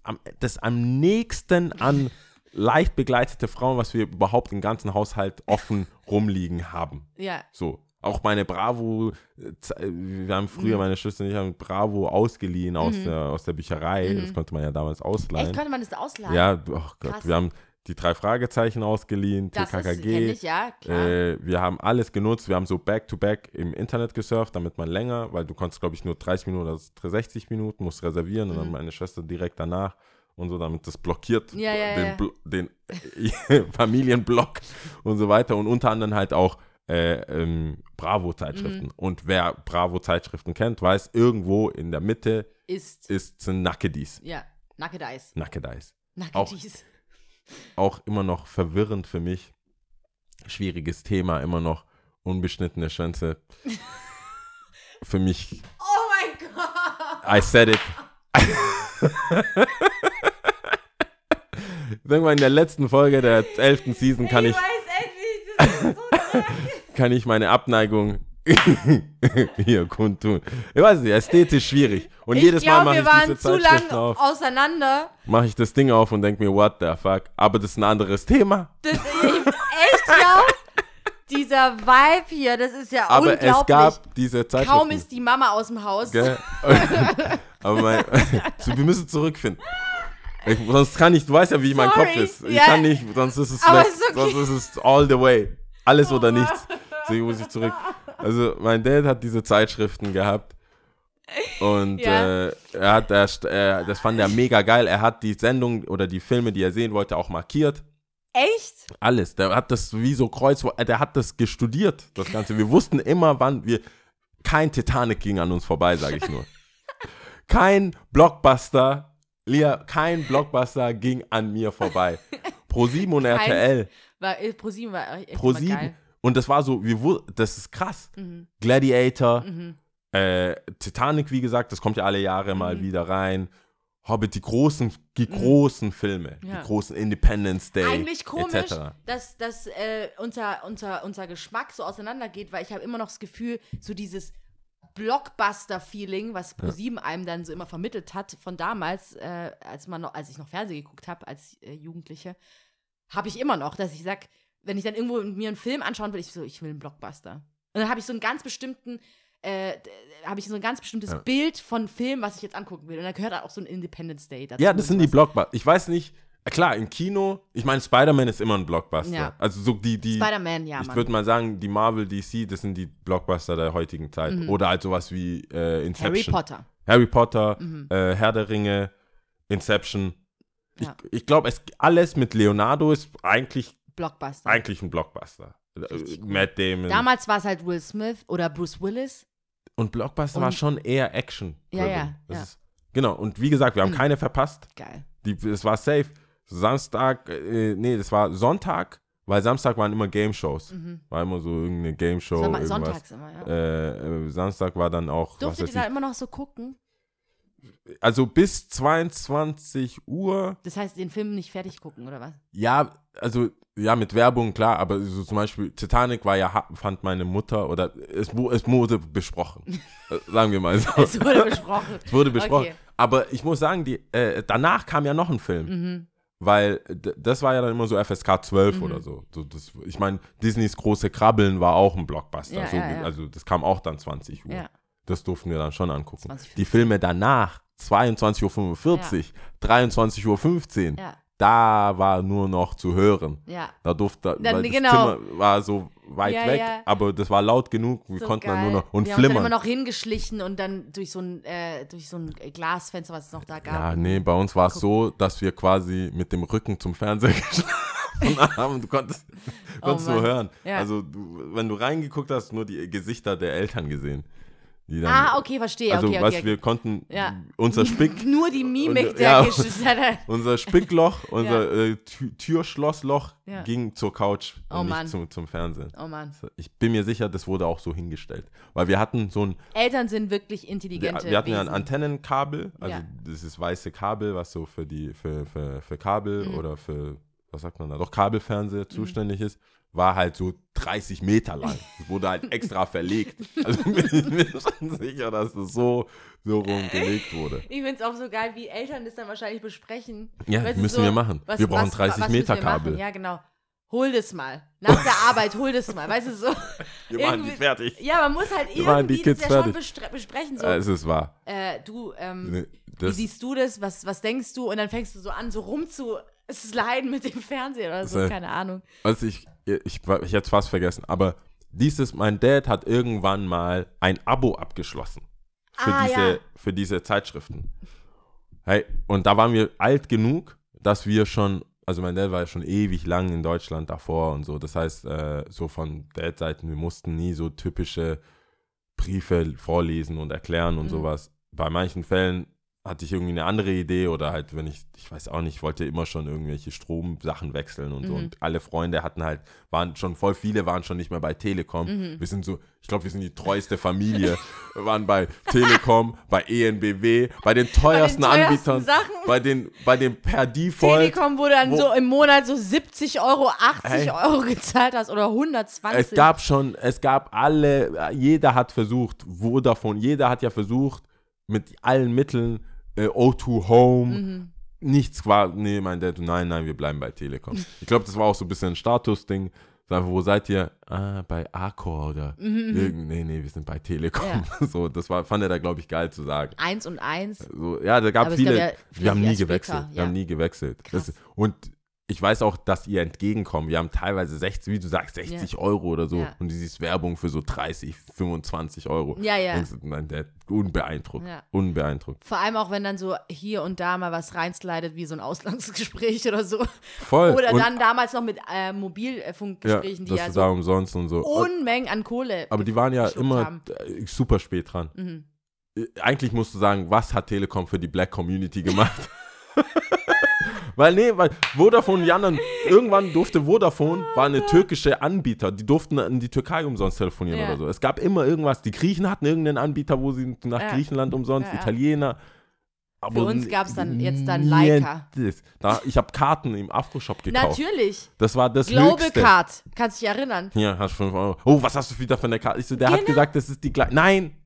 [SPEAKER 4] das am nächsten an leicht begleitete Frauen, was wir überhaupt im ganzen Haushalt offen rumliegen haben.
[SPEAKER 2] Ja.
[SPEAKER 4] So. Auch meine Bravo, äh, wir haben früher,
[SPEAKER 2] Mhm.
[SPEAKER 4] meine Schwester und ich haben Bravo ausgeliehen aus, der, aus der Bücherei. Das konnte man ja damals
[SPEAKER 2] Mhm. Echt,
[SPEAKER 4] ausleihen.
[SPEAKER 2] konnte man das da ausleihen?
[SPEAKER 4] Ja, oh Gott,
[SPEAKER 2] Krass.
[SPEAKER 4] wir haben die drei Fragezeichen ausgeliehen,
[SPEAKER 2] das ist,
[SPEAKER 4] TKKG.
[SPEAKER 2] ich, ja, klar.
[SPEAKER 4] Äh, wir haben alles genutzt. Wir haben so Back-to-Back im Internet gesurft, damit man länger, weil du konntest, glaube ich, nur 30 Minuten oder 60 Minuten, musst reservieren und dann
[SPEAKER 2] Mhm.
[SPEAKER 4] meine Schwester direkt danach und so, damit das blockiert
[SPEAKER 2] Ja, ja,
[SPEAKER 4] den, den Familienblock und so weiter und unter anderem halt auch äh, ähm, Bravo-Zeitschriften.
[SPEAKER 2] Mhm.
[SPEAKER 4] Und wer Bravo-Zeitschriften kennt, weiß, irgendwo in der Mitte
[SPEAKER 2] ist,
[SPEAKER 4] ist sind Nackedis.
[SPEAKER 2] ja, Naked Eyes.
[SPEAKER 4] Nackedeis.
[SPEAKER 2] Naked
[SPEAKER 4] Auch-
[SPEAKER 2] Eyes.
[SPEAKER 4] auch immer noch verwirrend für mich. Schwieriges Thema, immer noch unbeschnittene Schwänze. für mich,
[SPEAKER 2] Oh mein Gott!
[SPEAKER 4] I said it. Irgendwann in der letzten Folge der 11. Season kann ich,
[SPEAKER 2] weiß endlich, das ist so.
[SPEAKER 4] Kann ich meine Abneigung hier kundtun. Ich weiß nicht, ästhetisch schwierig. Und
[SPEAKER 2] Ich
[SPEAKER 4] jedes Mal
[SPEAKER 2] glaube,
[SPEAKER 4] mache ich diese
[SPEAKER 2] zu
[SPEAKER 4] Zeitschriften
[SPEAKER 2] lang
[SPEAKER 4] auf,
[SPEAKER 2] auseinander.
[SPEAKER 4] mache ich das Ding auf und denke mir, what the fuck. Aber das ist ein anderes Thema.
[SPEAKER 2] Das ist echt, ja. Dieser Vibe hier, das ist ja
[SPEAKER 4] Aber
[SPEAKER 2] unglaublich.
[SPEAKER 4] es gab diese Zeitschriften.
[SPEAKER 2] Kaum ist die Mama aus dem Haus.
[SPEAKER 4] Aber mein, so, wir müssen zurückfinden. Ich, sonst kann ich, du weißt ja, wie mein
[SPEAKER 2] Sorry.
[SPEAKER 4] Kopf ist. Ich
[SPEAKER 2] Ja.
[SPEAKER 4] kann nicht, sonst ist es
[SPEAKER 2] Aber
[SPEAKER 4] weg.
[SPEAKER 2] okay.
[SPEAKER 4] Sonst ist es all the way. Alles oder nichts. Deswegen muss ich zurück. Also, mein Dad hat diese Zeitschriften gehabt. Und
[SPEAKER 2] Ja.
[SPEAKER 4] äh, er hat, er, er, das fand er mega geil. Er hat die Sendung oder die Filme, die er sehen wollte, auch markiert.
[SPEAKER 2] Echt?
[SPEAKER 4] Alles. Der hat das wie so Kreuz, der hat das gestudiert, das Ganze. Wir wussten immer, wann wir. Kein Titanic ging an uns vorbei, sage ich nur. Kein Blockbuster, Lia, kein Blockbuster ging an mir vorbei. Pro7 und RTL.
[SPEAKER 2] War, äh, ProSieben war echt
[SPEAKER 4] Pro
[SPEAKER 2] immer
[SPEAKER 4] 7.
[SPEAKER 2] geil.
[SPEAKER 4] Und das war so, wir, das ist krass.
[SPEAKER 2] Mhm.
[SPEAKER 4] Gladiator,
[SPEAKER 2] Mhm.
[SPEAKER 4] äh, Titanic, wie gesagt, das kommt ja alle Jahre mal
[SPEAKER 2] Mhm.
[SPEAKER 4] wieder rein. Hobbit, die großen, die großen Filme,
[SPEAKER 2] Ja.
[SPEAKER 4] die großen Independence Day,
[SPEAKER 2] Eigentlich komisch,
[SPEAKER 4] etc.
[SPEAKER 2] dass, dass äh, unser, unser, unser Geschmack so auseinandergeht, weil ich habe immer noch das Gefühl, so dieses Blockbuster-Feeling, was ProSieben einem dann so immer vermittelt hat, von damals, äh, als, man noch, als ich noch Fernsehen geguckt habe, als äh, Jugendliche, habe ich immer noch, dass ich sage, wenn ich dann irgendwo mir einen Film anschauen will, ich so, ich will einen Blockbuster. Und dann habe ich so einen ganz bestimmten, äh, habe ich so ein ganz bestimmtes
[SPEAKER 4] Ja.
[SPEAKER 2] Bild von Film, was ich jetzt angucken will. Und da gehört auch so ein Independence Day dazu.
[SPEAKER 4] Ja, das sind die. Blockbuster. Ich weiß nicht, äh, klar, im Kino, ich meine, Spider-Man ist immer ein Blockbuster.
[SPEAKER 2] Ja.
[SPEAKER 4] Also so die, die,
[SPEAKER 2] Spider-Man, ja,
[SPEAKER 4] ich würde mal sagen, die Marvel, DC, das sind die Blockbuster der heutigen Zeit. Oder halt sowas wie äh, Inception.
[SPEAKER 2] Mhm. Harry Potter. Mhm.
[SPEAKER 4] Harry Potter, äh, Herr der Ringe, Inception.
[SPEAKER 2] Ja.
[SPEAKER 4] Ich, ich glaube, alles mit Leonardo ist eigentlich,
[SPEAKER 2] Blockbuster.
[SPEAKER 4] eigentlich ein Blockbuster.
[SPEAKER 2] Richtig
[SPEAKER 4] Äh. Matt Damon.
[SPEAKER 2] Damals war es halt Will Smith oder Bruce Willis.
[SPEAKER 4] Und Blockbuster war
[SPEAKER 2] Und-
[SPEAKER 4] schon eher Action.
[SPEAKER 2] Ja, ja, ja. Mhm.
[SPEAKER 4] Ist, genau, und wie gesagt, wir haben keine verpasst.
[SPEAKER 2] Geil.
[SPEAKER 4] Die, es war safe. Samstag, äh, nee, das war Sonntag, weil Samstag waren immer Game-Shows. War immer so irgendeine.
[SPEAKER 2] Mhm. War mal
[SPEAKER 4] irgendwas.
[SPEAKER 2] sonntags immer, ja.
[SPEAKER 4] Äh, äh, Samstag war dann auch, was
[SPEAKER 2] Durftet
[SPEAKER 4] weiß
[SPEAKER 2] ihr da
[SPEAKER 4] ich,
[SPEAKER 2] immer noch so gucken?
[SPEAKER 4] Also bis 22 Uhr,
[SPEAKER 2] Das heißt, den Film nicht fertig gucken, oder was?
[SPEAKER 4] ja, also, ja, mit Werbung, klar, aber so zum Beispiel Titanic war ja, fand meine Mutter, oder es, es wurde besprochen. Äh, Sagen wir mal so.
[SPEAKER 2] Es wurde besprochen.
[SPEAKER 4] Es wurde besprochen.
[SPEAKER 2] Okay.
[SPEAKER 4] Aber ich muss sagen, die, äh, danach kam ja noch ein Film.
[SPEAKER 2] Mhm.
[SPEAKER 4] Weil das war ja dann immer so FSK 12 oder so. so das, ich meine, Disneys große Krabbeln war auch ein Blockbuster.
[SPEAKER 2] Ja,
[SPEAKER 4] so,
[SPEAKER 2] ja, ja.
[SPEAKER 4] Also das kam auch dann 20 Uhr.
[SPEAKER 2] Ja.
[SPEAKER 4] Das durften wir dann schon angucken.
[SPEAKER 2] 20,
[SPEAKER 4] Die Filme danach, 22.45 Uhr, 23.15 Uhr,
[SPEAKER 2] Ja,
[SPEAKER 4] da war nur noch zu hören.
[SPEAKER 2] ja.
[SPEAKER 4] Da durfte,
[SPEAKER 2] Dann-
[SPEAKER 4] weil das
[SPEAKER 2] genau.
[SPEAKER 4] Zimmer war so weit
[SPEAKER 2] Ja,
[SPEAKER 4] weg,
[SPEAKER 2] ja.
[SPEAKER 4] aber das war laut genug. Wir
[SPEAKER 2] So
[SPEAKER 4] konnten
[SPEAKER 2] geil.
[SPEAKER 4] dann nur noch und
[SPEAKER 2] wir haben uns dann
[SPEAKER 4] flimmern.
[SPEAKER 2] immer noch hingeschlichen und dann durch so ein, äh, durch so ein Glasfenster, was es noch da gab.
[SPEAKER 4] Ja, nee, bei uns war es so, dass wir quasi mit dem Rücken zum Fernseher geschlafen haben. Du konntest,
[SPEAKER 2] Oh
[SPEAKER 4] konntest nur
[SPEAKER 2] Mann.
[SPEAKER 4] hören.
[SPEAKER 2] Ja.
[SPEAKER 4] Also, du, wenn du reingeguckt hast, nur die Gesichter der Eltern gesehen. Dann,
[SPEAKER 2] Ah, okay, verstehe.
[SPEAKER 4] Also,
[SPEAKER 2] okay,
[SPEAKER 4] weißt,
[SPEAKER 2] okay.
[SPEAKER 4] wir konnten
[SPEAKER 2] Ja.
[SPEAKER 4] unser Spick,
[SPEAKER 2] Nur die Mimik der
[SPEAKER 4] ja. Unser Spickloch, unser äh, Tü- Türschlossloch
[SPEAKER 2] Ja.
[SPEAKER 4] ging zur Couch
[SPEAKER 2] Oh
[SPEAKER 4] und nicht zum, zum Fernsehen.
[SPEAKER 2] Oh Mann.
[SPEAKER 4] Ich bin mir sicher, das wurde auch so hingestellt. Weil wir hatten so ein
[SPEAKER 2] Eltern sind wirklich
[SPEAKER 4] wir,
[SPEAKER 2] intelligente
[SPEAKER 4] wir hatten ja ein
[SPEAKER 2] Wesen.
[SPEAKER 4] Antennenkabel, also
[SPEAKER 2] Ja.
[SPEAKER 4] ist weiße Kabel, was so für die für, für, für Kabel
[SPEAKER 2] Mhm.
[SPEAKER 4] oder für was sagt man da, doch Kabelfernseher zuständig ist, war halt so 30 Meter lang. Das wurde halt extra verlegt. Also bin ich mir schon sicher, dass das so so rumgelegt wurde.
[SPEAKER 2] Ich finde es auch so geil, wie Eltern das dann wahrscheinlich besprechen.
[SPEAKER 4] Ja,
[SPEAKER 2] Weißt
[SPEAKER 4] müssen wir machen. Wir brauchen 30
[SPEAKER 2] müssen
[SPEAKER 4] Meter? Kabel.
[SPEAKER 2] Ja, genau. Hol das mal. Nach der Arbeit, hol das mal. Weißt du, so.
[SPEAKER 4] Wir machen die fertig.
[SPEAKER 2] Ja, man muss halt
[SPEAKER 4] Wir
[SPEAKER 2] irgendwie das
[SPEAKER 4] Kids
[SPEAKER 2] ja schon
[SPEAKER 4] fertig.
[SPEAKER 2] bestre- besprechen. So,
[SPEAKER 4] Äh, es ist wahr.
[SPEAKER 2] äh, du, ähm,
[SPEAKER 4] Ne,
[SPEAKER 2] wie siehst du das? Was, was denkst du? Und dann fängst du so an, so rumzu sliden mit dem Fernseher oder so,
[SPEAKER 4] So.
[SPEAKER 2] keine Ahnung.
[SPEAKER 4] also ich, ich, ich hätte es fast vergessen, aber dieses, mein Dad hat irgendwann mal ein Abo abgeschlossen für,
[SPEAKER 2] Ah,
[SPEAKER 4] diese,
[SPEAKER 2] ja.
[SPEAKER 4] für diese Zeitschriften. Hey, und da waren wir alt genug, dass wir schon, also mein Dad war ja schon ewig lang in Deutschland davor und so. Das heißt, äh, so von Dad-Seiten, wir mussten nie so typische Briefe vorlesen und erklären und
[SPEAKER 2] Mhm.
[SPEAKER 4] sowas. Bei manchen Fällen hatte ich irgendwie eine andere Idee oder halt, wenn ich, ich weiß auch nicht, ich wollte immer schon irgendwelche Stromsachen wechseln und so.
[SPEAKER 2] Mhm.
[SPEAKER 4] Und alle Freunde hatten halt, waren schon voll viele, waren schon nicht mehr bei Telekom.
[SPEAKER 2] Mhm.
[SPEAKER 4] Wir sind so, ich glaube, wir sind die treueste Familie. wir waren bei Telekom, bei ENBW, bei den teuersten,
[SPEAKER 2] teuersten
[SPEAKER 4] Anbietern,
[SPEAKER 2] Sachen.
[SPEAKER 4] bei den, bei den per Default.
[SPEAKER 2] Telekom, wo du dann
[SPEAKER 4] wo-
[SPEAKER 2] so im Monat so 70 Euro, 80
[SPEAKER 4] Hey.
[SPEAKER 2] Euro gezahlt hast oder 120.
[SPEAKER 4] Es gab schon, es gab alle, jeder hat versucht, Vodafone, jeder hat ja versucht, mit allen Mitteln, äh, O2 Home,
[SPEAKER 2] Mhm.
[SPEAKER 4] nichts war, nee, mein Dad, nein, nein, wir bleiben bei Telekom. Ich glaube, das war auch so ein bisschen ein Statusding. Sag, wo seid ihr? Ah, bei Accor oder irgend, nee, nee, wir sind bei Telekom. So, das war, fand er da, glaube ich, geil zu sagen.
[SPEAKER 2] Eins und eins.
[SPEAKER 4] So, ja, da gab viele,
[SPEAKER 2] gab ja
[SPEAKER 4] wir haben
[SPEAKER 2] viele
[SPEAKER 4] nie gewechselt.
[SPEAKER 2] später,
[SPEAKER 4] Wir
[SPEAKER 2] ja.
[SPEAKER 4] haben nie gewechselt. Das, und ich weiß auch, dass ihr entgegenkommt. Wir haben teilweise 60, wie du sagst, 60 Euro oder so.
[SPEAKER 2] Ja.
[SPEAKER 4] Und du siehst Werbung für so 30, 25 Euro.
[SPEAKER 2] Ja, ja.
[SPEAKER 4] Der unbeeindruckt.
[SPEAKER 2] Ja.
[SPEAKER 4] Unbeeindruckt.
[SPEAKER 2] Vor allem auch, wenn dann so hier und da mal was reinslidet, wie so ein Auslandsgespräch oder so.
[SPEAKER 4] Voll.
[SPEAKER 2] Oder
[SPEAKER 4] und,
[SPEAKER 2] dann damals noch mit äh,
[SPEAKER 4] ja,
[SPEAKER 2] Mobilfunkgesprächen, die
[SPEAKER 4] dass
[SPEAKER 2] ja so
[SPEAKER 4] da umsonst und so.
[SPEAKER 2] Unmengen an Kohle.
[SPEAKER 4] Aber die waren ja immer
[SPEAKER 2] haben.
[SPEAKER 4] äh, super spät dran.
[SPEAKER 2] Mhm.
[SPEAKER 4] Äh, Eigentlich musst du sagen, was hat Telekom für die Black Community gemacht? weil, nee, weil Vodafone, die anderen, irgendwann durfte Vodafone, war eine türkische Anbieter, die durften in die Türkei umsonst telefonieren
[SPEAKER 2] Ja.
[SPEAKER 4] oder so. Es gab immer irgendwas. Die Griechen hatten irgendeinen Anbieter, wo sie nach
[SPEAKER 2] Ja.
[SPEAKER 4] Griechenland umsonst,
[SPEAKER 2] Ja, ja.
[SPEAKER 4] Italiener. Aber
[SPEAKER 2] uns
[SPEAKER 4] n-
[SPEAKER 2] gab's dann jetzt dann Leica.
[SPEAKER 4] Da, ich habe Karten im Afro-Shop gekauft.
[SPEAKER 2] Natürlich.
[SPEAKER 4] Das war das
[SPEAKER 2] Global
[SPEAKER 4] Höchste.
[SPEAKER 2] Card. Kannst dich erinnern.
[SPEAKER 4] Hier, hast 5 Euro. Oh, was hast du wieder für eine Karte? Ich so, der hat
[SPEAKER 2] Genau.
[SPEAKER 4] gesagt, das ist die gleiche. Nein!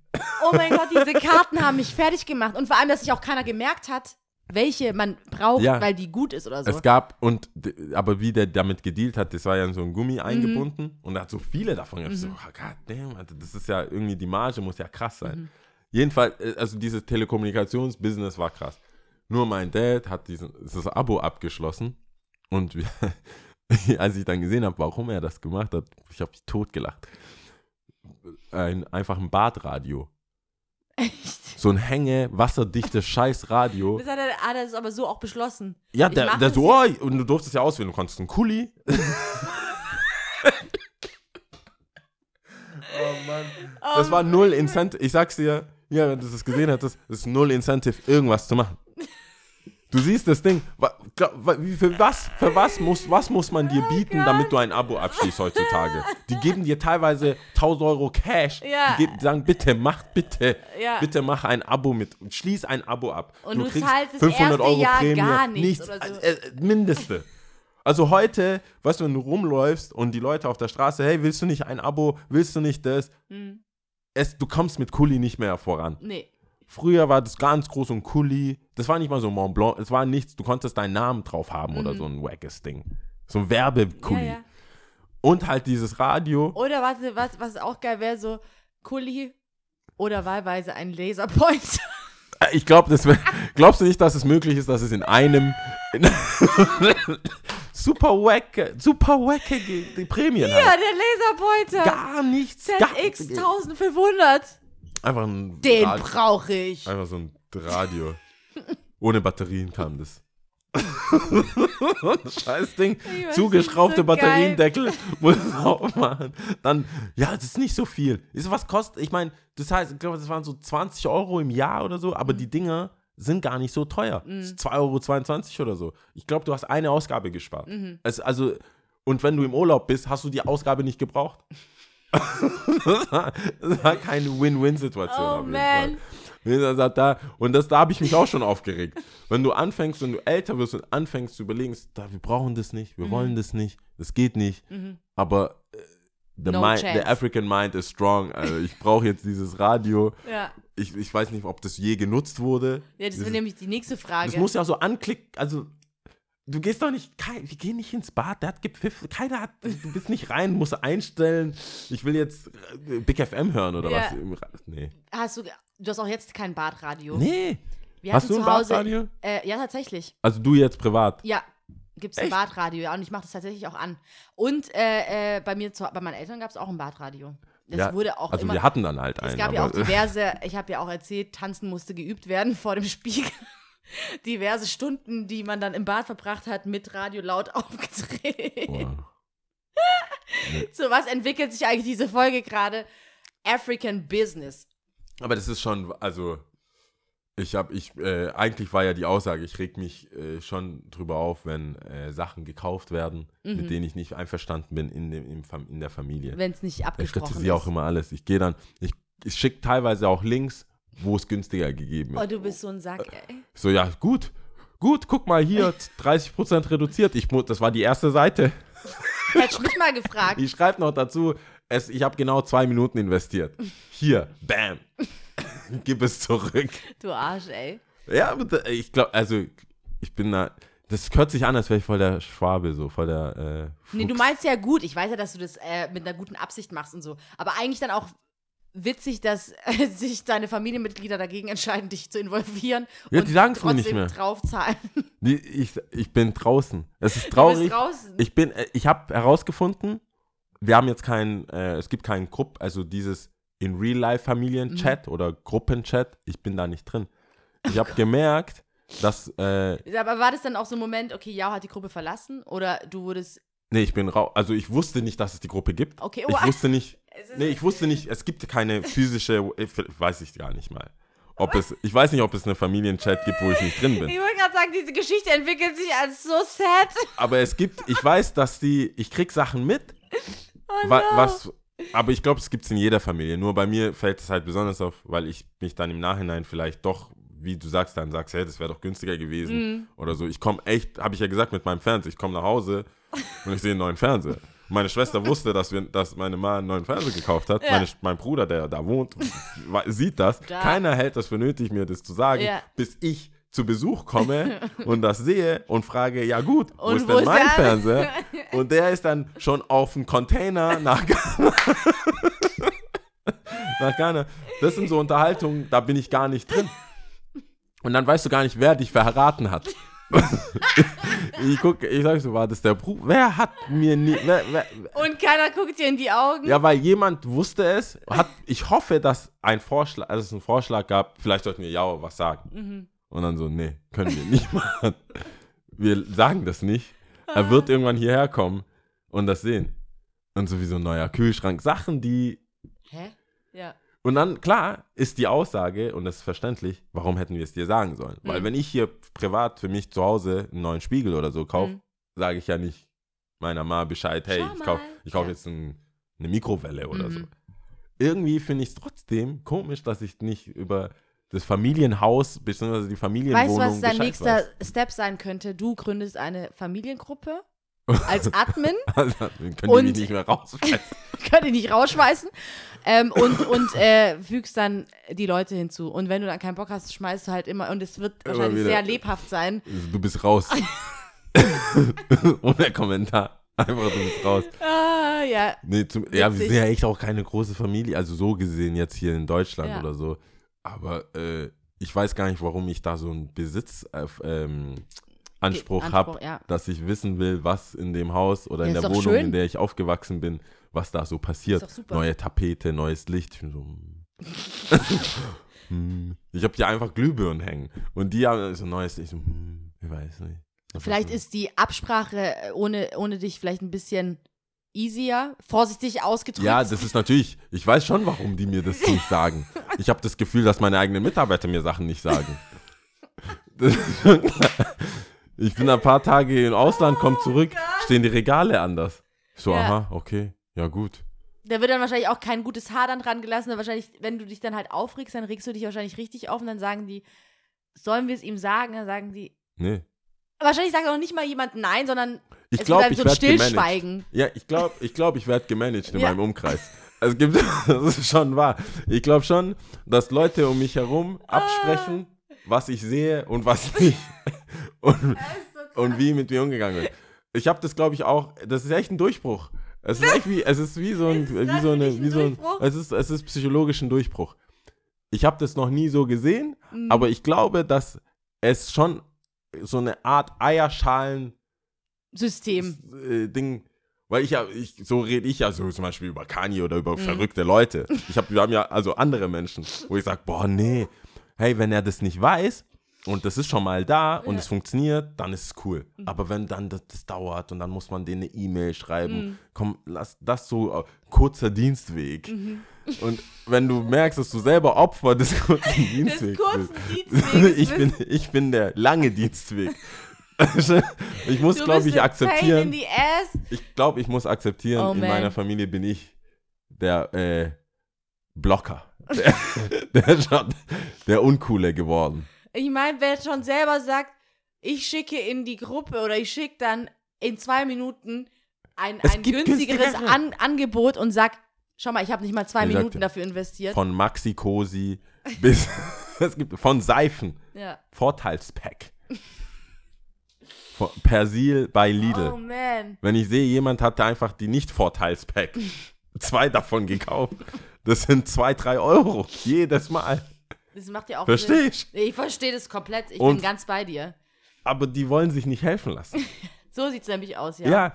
[SPEAKER 2] Oh mein Gott, diese Karten haben mich fertig gemacht. Und vor allem, dass sich auch keiner gemerkt hat, welche man braucht,
[SPEAKER 4] Ja.
[SPEAKER 2] weil die gut ist oder so.
[SPEAKER 4] Es gab, und aber wie der damit gedealt hat, das war ja in so ein
[SPEAKER 2] Mhm.
[SPEAKER 4] Gummi eingebunden und er hat so viele davon gehabt. So, oh, God damn, Alter, das ist ja irgendwie, die Marge muss ja krass sein.
[SPEAKER 2] Mhm.
[SPEAKER 4] Jedenfalls, äh, also dieses Telekommunikationsbusiness war krass. Nur mein Dad hat diesen, das Abo abgeschlossen und wir, als ich dann gesehen habe, warum er das gemacht hat, ich habe mich totgelacht. Ein, einfach ein Badradio.
[SPEAKER 2] Echt?
[SPEAKER 4] So ein hänge, wasserdichtes Scheißradio.
[SPEAKER 2] Das hat er, hat er das aber so auch beschlossen.
[SPEAKER 4] Ja,
[SPEAKER 2] Ich
[SPEAKER 4] der,
[SPEAKER 2] mach
[SPEAKER 4] der
[SPEAKER 2] das
[SPEAKER 4] so, oh, und du durftest ja auswählen, du konntest einen Kuli. oh Mann. Das war null Incentive. Ich sag's dir, ja, wenn du das gesehen hättest, das ist null Incentive, irgendwas zu machen. Du siehst das Ding. Für was, für was muss, was muss man
[SPEAKER 2] Oh
[SPEAKER 4] dir bieten, damit du ein Abo abschließt heutzutage? Die geben dir teilweise 1000 Euro Cash.
[SPEAKER 2] Ja.
[SPEAKER 4] Die geben, sagen, bitte, mach bitte,
[SPEAKER 2] Ja.
[SPEAKER 4] bitte mach ein Abo mit, schließ ein Abo ab.
[SPEAKER 2] Und du zahlst das erste Jahr gar nichts oder so.
[SPEAKER 4] Äh, äh, Mindeste. Also heute, weißt du, wenn du rumläufst und die Leute auf der Straße, hey, willst du nicht ein Abo, willst du nicht das?
[SPEAKER 2] Hm.
[SPEAKER 4] Es, du kommst mit Kuli nicht mehr voran.
[SPEAKER 2] Nee.
[SPEAKER 4] Früher war das ganz groß und Kuli. Das war nicht mal so Mont Blanc, es war nichts. Du konntest deinen Namen drauf haben oder so ein wackes Ding. So ein Werbekuli.
[SPEAKER 2] Mhm. Ja, ja.
[SPEAKER 4] Und halt dieses Radio.
[SPEAKER 2] Oder warte, was, was auch geil wäre, so Kuli oder wahlweise ein Laserpoint.
[SPEAKER 4] Äh, Ich glaube, das glaubst du nicht, dass es möglich ist, dass es in einem in super wacke, super wacke die Prämien
[SPEAKER 2] ja,
[SPEAKER 4] hat?
[SPEAKER 2] der Laserpointer.
[SPEAKER 4] Gar nichts.
[SPEAKER 2] ZX 1500.
[SPEAKER 4] einfach ein
[SPEAKER 2] Den
[SPEAKER 4] Radio,
[SPEAKER 2] brauche ich.
[SPEAKER 4] einfach so ein Radio. Ohne Batterien kam das. Scheiß Ding.
[SPEAKER 2] weiß,
[SPEAKER 4] Zugeschraubte
[SPEAKER 2] so
[SPEAKER 4] Batteriendeckel. Muss es aufmachen. Dann, ja, das ist nicht so viel. Ist was kostet, ich meine, das heißt, ich glaube, das waren so 20 Euro im Jahr oder so, aber die Dinger sind gar nicht so teuer.
[SPEAKER 2] Mhm.
[SPEAKER 4] Das ist 2,22 Euro oder so. Ich glaube, du hast eine Ausgabe gespart.
[SPEAKER 2] Mhm.
[SPEAKER 4] Es, also, und wenn du im Urlaub bist, hast du die Ausgabe nicht gebraucht. das, war, das war keine Win-Win-Situation.
[SPEAKER 2] Oh man.
[SPEAKER 4] Da, und das, da habe ich mich auch schon aufgeregt. Wenn du anfängst, wenn du älter wirst und anfängst zu überlegen, da, wir brauchen das nicht,
[SPEAKER 2] Mhm.
[SPEAKER 4] wir wollen das nicht, das geht nicht. Aber äh, the,
[SPEAKER 2] No
[SPEAKER 4] mind, the. African mind is strong. Also ich brauche jetzt dieses Radio.
[SPEAKER 2] Ja.
[SPEAKER 4] Ich, ich weiß nicht, ob das je genutzt wurde.
[SPEAKER 2] Ja, das wäre nämlich die nächste Frage.
[SPEAKER 4] das muss ja so anklicken, also du gehst doch nicht, kein, wir gehen nicht ins Bad, der hat gepfiffen, keiner hat, du bist nicht rein, musst einstellen, ich will jetzt äh, Big FM hören oder
[SPEAKER 2] Ja.
[SPEAKER 4] was. Nee.
[SPEAKER 2] hast du, du hast auch jetzt kein Badradio.
[SPEAKER 4] Nee.
[SPEAKER 2] Wir
[SPEAKER 4] Hast du ein
[SPEAKER 2] Hause,
[SPEAKER 4] Badradio?
[SPEAKER 2] Äh, ja, tatsächlich.
[SPEAKER 4] Also du jetzt privat.
[SPEAKER 2] Ja, gibt es ein? Badradio, ja, und ich mache das tatsächlich auch an. Und äh, äh, bei mir, zu, bei meinen Eltern gab es auch ein Badradio. Das
[SPEAKER 4] Ja,
[SPEAKER 2] wurde auch
[SPEAKER 4] also
[SPEAKER 2] immer.
[SPEAKER 4] wir hatten dann halt
[SPEAKER 2] es
[SPEAKER 4] einen.
[SPEAKER 2] gab ja auch diverse, ich habe ja auch erzählt, tanzen musste geübt werden vor dem Spiegel. Diverse Stunden, die man dann im Bad verbracht hat, mit Radio laut aufgedreht.
[SPEAKER 4] Wow.
[SPEAKER 2] So, was entwickelt sich eigentlich diese Folge gerade? African Business.
[SPEAKER 4] Aber das ist schon, also ich habe, ich, äh, eigentlich war ja die Aussage, ich reg mich äh, schon drüber auf, wenn äh, Sachen gekauft werden,
[SPEAKER 2] Mhm.
[SPEAKER 4] mit denen ich nicht einverstanden bin in, dem, in der Familie.
[SPEAKER 2] Wenn es nicht
[SPEAKER 4] Ich
[SPEAKER 2] abgesprochen
[SPEAKER 4] kritisiere
[SPEAKER 2] ist.
[SPEAKER 4] auch immer alles. Ich gehe dann, ich, ich schicke teilweise auch Links, wo es günstiger gegeben
[SPEAKER 2] Oh,
[SPEAKER 4] ist.
[SPEAKER 2] du bist so ein Sack, ey.
[SPEAKER 4] So, ja, gut, gut, guck mal hier, 30% reduziert. Ich, das war die erste Seite.
[SPEAKER 2] Hättest du mich mal gefragt.
[SPEAKER 4] Ich schreibe noch dazu, es, ich habe genau zwei Minuten investiert. Hier, bam. Gib es zurück.
[SPEAKER 2] Du Arsch, ey.
[SPEAKER 4] Ja, ich glaube, also ich bin da, Das hört sich an, als wäre ich voll der Schwabe, so voll der. Äh,
[SPEAKER 2] Nee, du
[SPEAKER 4] Fuchs.
[SPEAKER 2] meinst ja gut. Ich weiß ja, dass du das äh, mit einer guten Absicht machst und so. Aber eigentlich dann auch witzig, dass äh, sich deine Familienmitglieder dagegen entscheiden, dich zu involvieren
[SPEAKER 4] Ja,
[SPEAKER 2] und
[SPEAKER 4] die sagen's mir
[SPEAKER 2] trotzdem
[SPEAKER 4] nicht mehr.
[SPEAKER 2] draufzahlen.
[SPEAKER 4] Die, ich, ich bin draußen. Es ist traurig.
[SPEAKER 2] draußen.
[SPEAKER 4] Ich bin, äh, ich habe herausgefunden, wir haben jetzt kein, äh, es gibt keinen Grupp, also dieses in Real Life Familienchat oder Gruppenchat. Ich bin da nicht drin. Ich habe gemerkt, dass, äh,
[SPEAKER 2] Aber war das dann auch so ein Moment, okay, Jao hat die Gruppe verlassen oder du wurdest,
[SPEAKER 4] nee, ich bin raus. Also ich wusste nicht, dass es die Gruppe gibt.
[SPEAKER 2] okay,
[SPEAKER 4] Ich
[SPEAKER 2] oh,
[SPEAKER 4] wusste nicht,
[SPEAKER 2] es
[SPEAKER 4] nee, ich wusste nicht, es gibt keine physische, ich weiß ich gar nicht mal. Ob es, ich weiß nicht, ob es eine Familienchat gibt, wo ich nicht drin bin.
[SPEAKER 2] ich wollte gerade sagen, diese Geschichte entwickelt sich als so sad.
[SPEAKER 4] Aber es gibt, ich weiß, dass die, ich krieg Sachen mit,
[SPEAKER 2] Oh
[SPEAKER 4] wa,
[SPEAKER 2] no.
[SPEAKER 4] was, aber ich glaube, es gibt es in jeder Familie. Nur bei mir fällt es halt besonders auf, weil ich mich dann im Nachhinein vielleicht doch, wie du sagst, dann sagst, hey, das wäre doch günstiger gewesen
[SPEAKER 2] Mhm.
[SPEAKER 4] oder so. Ich komme echt, habe ich ja gesagt mit meinem Fernseher, ich komme nach Hause und ich sehe einen neuen Fernseher. Meine Schwester wusste, dass, wir, dass meine Mama einen neuen Fernseher gekauft hat.
[SPEAKER 2] Ja.
[SPEAKER 4] Meine, mein Bruder, der da wohnt, sieht das.
[SPEAKER 2] Da.
[SPEAKER 4] Keiner hält das für nötig, mir das zu sagen,
[SPEAKER 2] Ja.
[SPEAKER 4] bis ich zu Besuch komme und das sehe und frage, ja gut, wo
[SPEAKER 2] Und
[SPEAKER 4] ist
[SPEAKER 2] wo
[SPEAKER 4] denn
[SPEAKER 2] ist
[SPEAKER 4] mein
[SPEAKER 2] der?
[SPEAKER 4] Fernseher? Und der ist dann schon auf dem Container nach Ghana. nach Ghana. Das sind so Unterhaltungen, da bin ich gar nicht drin. Und dann weißt du gar nicht, wer dich verraten hat. ich gucke, ich sag so, war das der Bruder? Wer hat mir nie, wer, wer,
[SPEAKER 2] Und keiner guckt dir in die Augen.
[SPEAKER 4] ja, weil jemand wusste es. Hat, ich hoffe, dass ein Vorschlag, also es einen Vorschlag gab, vielleicht sollten wir ja was sagen.
[SPEAKER 2] Mhm.
[SPEAKER 4] Und dann so, nee, können wir nicht machen. Wir sagen das nicht. Er wird irgendwann hierher kommen und das sehen. Und sowieso ein neuer Kühlschrank. Sachen, die.
[SPEAKER 2] Hä? Ja.
[SPEAKER 4] Und dann, klar, ist die Aussage, und das ist verständlich, warum hätten wir es dir sagen sollen? Weil
[SPEAKER 2] Mhm.
[SPEAKER 4] wenn ich hier privat für mich zu Hause einen neuen Spiegel oder so kaufe,
[SPEAKER 2] Mhm.
[SPEAKER 4] sage ich ja nicht meiner Mama Bescheid, hey, ich kaufe kauf
[SPEAKER 2] Ja.
[SPEAKER 4] jetzt ein, eine Mikrowelle oder
[SPEAKER 2] Mhm.
[SPEAKER 4] so. Irgendwie finde ich es trotzdem komisch, dass ich nicht über das Familienhaus bzw. die Familienwohnung
[SPEAKER 2] Weißt du, was dein nächster
[SPEAKER 4] weiß.
[SPEAKER 2] Step sein könnte? Du gründest eine Familiengruppe als Admin,
[SPEAKER 4] können die
[SPEAKER 2] Und-
[SPEAKER 4] mich nicht mehr rausschmeißen.
[SPEAKER 2] könnt ihr nicht rausschmeißen, ähm, und, und äh, fügst dann die Leute hinzu. Und wenn du dann keinen Bock hast, schmeißt du halt immer, und es wird wahrscheinlich sehr lebhaft sein.
[SPEAKER 4] Du bist raus. Ohne Kommentar. Einfach, du bist raus.
[SPEAKER 2] Ah, ja.
[SPEAKER 4] Nee, zum, ja, wir sind ja echt auch keine große Familie, also so gesehen jetzt hier in Deutschland
[SPEAKER 2] Ja.
[SPEAKER 4] oder so. Aber äh, ich weiß gar nicht, warum ich da so einen Besitz äh, ähm, Anspruch habe,
[SPEAKER 2] ja.
[SPEAKER 4] dass ich wissen will, was in dem Haus oder
[SPEAKER 2] Ja,
[SPEAKER 4] in
[SPEAKER 2] ist
[SPEAKER 4] der Wohnung,
[SPEAKER 2] schön.
[SPEAKER 4] in der ich aufgewachsen bin, was da so passiert.
[SPEAKER 2] Ist.
[SPEAKER 4] Neue Tapete, neues Licht. Ich bin so, hm. Hm. ich habe hier einfach Glühbirnen hängen und die haben so neues Licht. So, hm, ich weiß nicht.
[SPEAKER 2] Vielleicht ist die Absprache äh, ohne, ohne dich vielleicht ein bisschen easier, vorsichtig ausgedrückt.
[SPEAKER 4] Ja, das ist natürlich, ich weiß schon, warum die mir das nicht sagen. Ich habe das Gefühl, dass meine eigenen Mitarbeiter mir Sachen nicht sagen. Ich bin ein paar Tage im Ausland, komme zurück, stehen die Regale anders. Ich so,
[SPEAKER 2] Ja.
[SPEAKER 4] aha, okay, ja gut.
[SPEAKER 2] Da wird dann wahrscheinlich auch kein gutes Haar dann dran gelassen. Und wahrscheinlich, wenn du dich dann halt aufregst, dann regst du dich wahrscheinlich richtig auf und dann sagen die, sollen wir es ihm sagen? Dann sagen die,
[SPEAKER 4] Nee.
[SPEAKER 2] wahrscheinlich sagt auch nicht mal jemand nein, sondern
[SPEAKER 4] Ich
[SPEAKER 2] es
[SPEAKER 4] glaube,
[SPEAKER 2] wird
[SPEAKER 4] ich
[SPEAKER 2] so ein
[SPEAKER 4] werde gemanagt.
[SPEAKER 2] Stillschweigen.
[SPEAKER 4] Ja, ich glaube, ich, glaub, ich werde gemanagt in
[SPEAKER 2] Ja.
[SPEAKER 4] meinem Umkreis. Es gibt, das ist schon wahr. Ich glaube schon, dass Leute um mich herum absprechen, was ich sehe und was nicht. Und, und wie mit mir umgegangen wird. Ich habe das, glaube ich, auch, das ist echt ein Durchbruch. Es ist echt wie, es ist wie so ein,
[SPEAKER 2] Ist
[SPEAKER 4] wie so eine,
[SPEAKER 2] ein
[SPEAKER 4] wie so ein, es ist, es ist psychologisch ein Durchbruch. Ich habe das noch nie so gesehen,
[SPEAKER 2] Mhm.
[SPEAKER 4] aber ich glaube, dass es schon so eine Art Eierschalen
[SPEAKER 2] System.
[SPEAKER 4] äh, Ding, weil ich ja, ich, so rede ich ja so zum Beispiel über Kanye oder
[SPEAKER 2] Mhm.
[SPEAKER 4] über verrückte Leute. Ich hab, wir haben ja also andere Menschen, wo ich sage, boah, nee, hey, wenn er das nicht weiß und das ist schon mal da und
[SPEAKER 2] Ja.
[SPEAKER 4] es funktioniert, dann ist es cool.
[SPEAKER 2] Mhm.
[SPEAKER 4] Aber wenn dann das, das dauert und dann muss man denen eine E-Mail schreiben,
[SPEAKER 2] Mhm.
[SPEAKER 4] komm, lass das so äh, kurzer Dienstweg.
[SPEAKER 2] Mhm.
[SPEAKER 4] Und wenn du merkst, dass du selber Opfer des kurzen Dienstwegs
[SPEAKER 2] kurzen
[SPEAKER 4] bist, ich, bin, ich bin der lange Dienstweg. ich muss, glaube ich, akzeptieren. Ich glaube, ich muss akzeptieren,
[SPEAKER 2] Oh,
[SPEAKER 4] in meiner Familie bin ich der äh, Blocker. Der, der, ist schon, der Uncoole geworden.
[SPEAKER 2] Ich meine, wer schon selber sagt, ich schicke in die Gruppe oder ich schicke dann in zwei Minuten ein,
[SPEAKER 4] Es
[SPEAKER 2] ein günstigeres
[SPEAKER 4] günstigere.
[SPEAKER 2] An Angebot und sag, schau mal, ich habe nicht mal zwei
[SPEAKER 4] Ich sagte,
[SPEAKER 2] Minuten dafür investiert.
[SPEAKER 4] Von Maxi Cosi bis es gibt von Seifen,
[SPEAKER 2] ja.
[SPEAKER 4] Vorteilspack. Persil bei Lidl.
[SPEAKER 2] Oh man.
[SPEAKER 4] Wenn ich sehe, jemand hatte einfach die Nicht-Vorteilspack. zwei davon gekauft. Das sind zwei, drei Euro. Jedes Mal.
[SPEAKER 2] Das macht ja auch
[SPEAKER 4] Versteh
[SPEAKER 2] Sinn.
[SPEAKER 4] ich?
[SPEAKER 2] Ich verstehe das komplett. Ich
[SPEAKER 4] Und-
[SPEAKER 2] bin ganz bei dir.
[SPEAKER 4] Aber die wollen sich nicht helfen lassen.
[SPEAKER 2] So sieht es nämlich aus, ja.
[SPEAKER 4] Ja.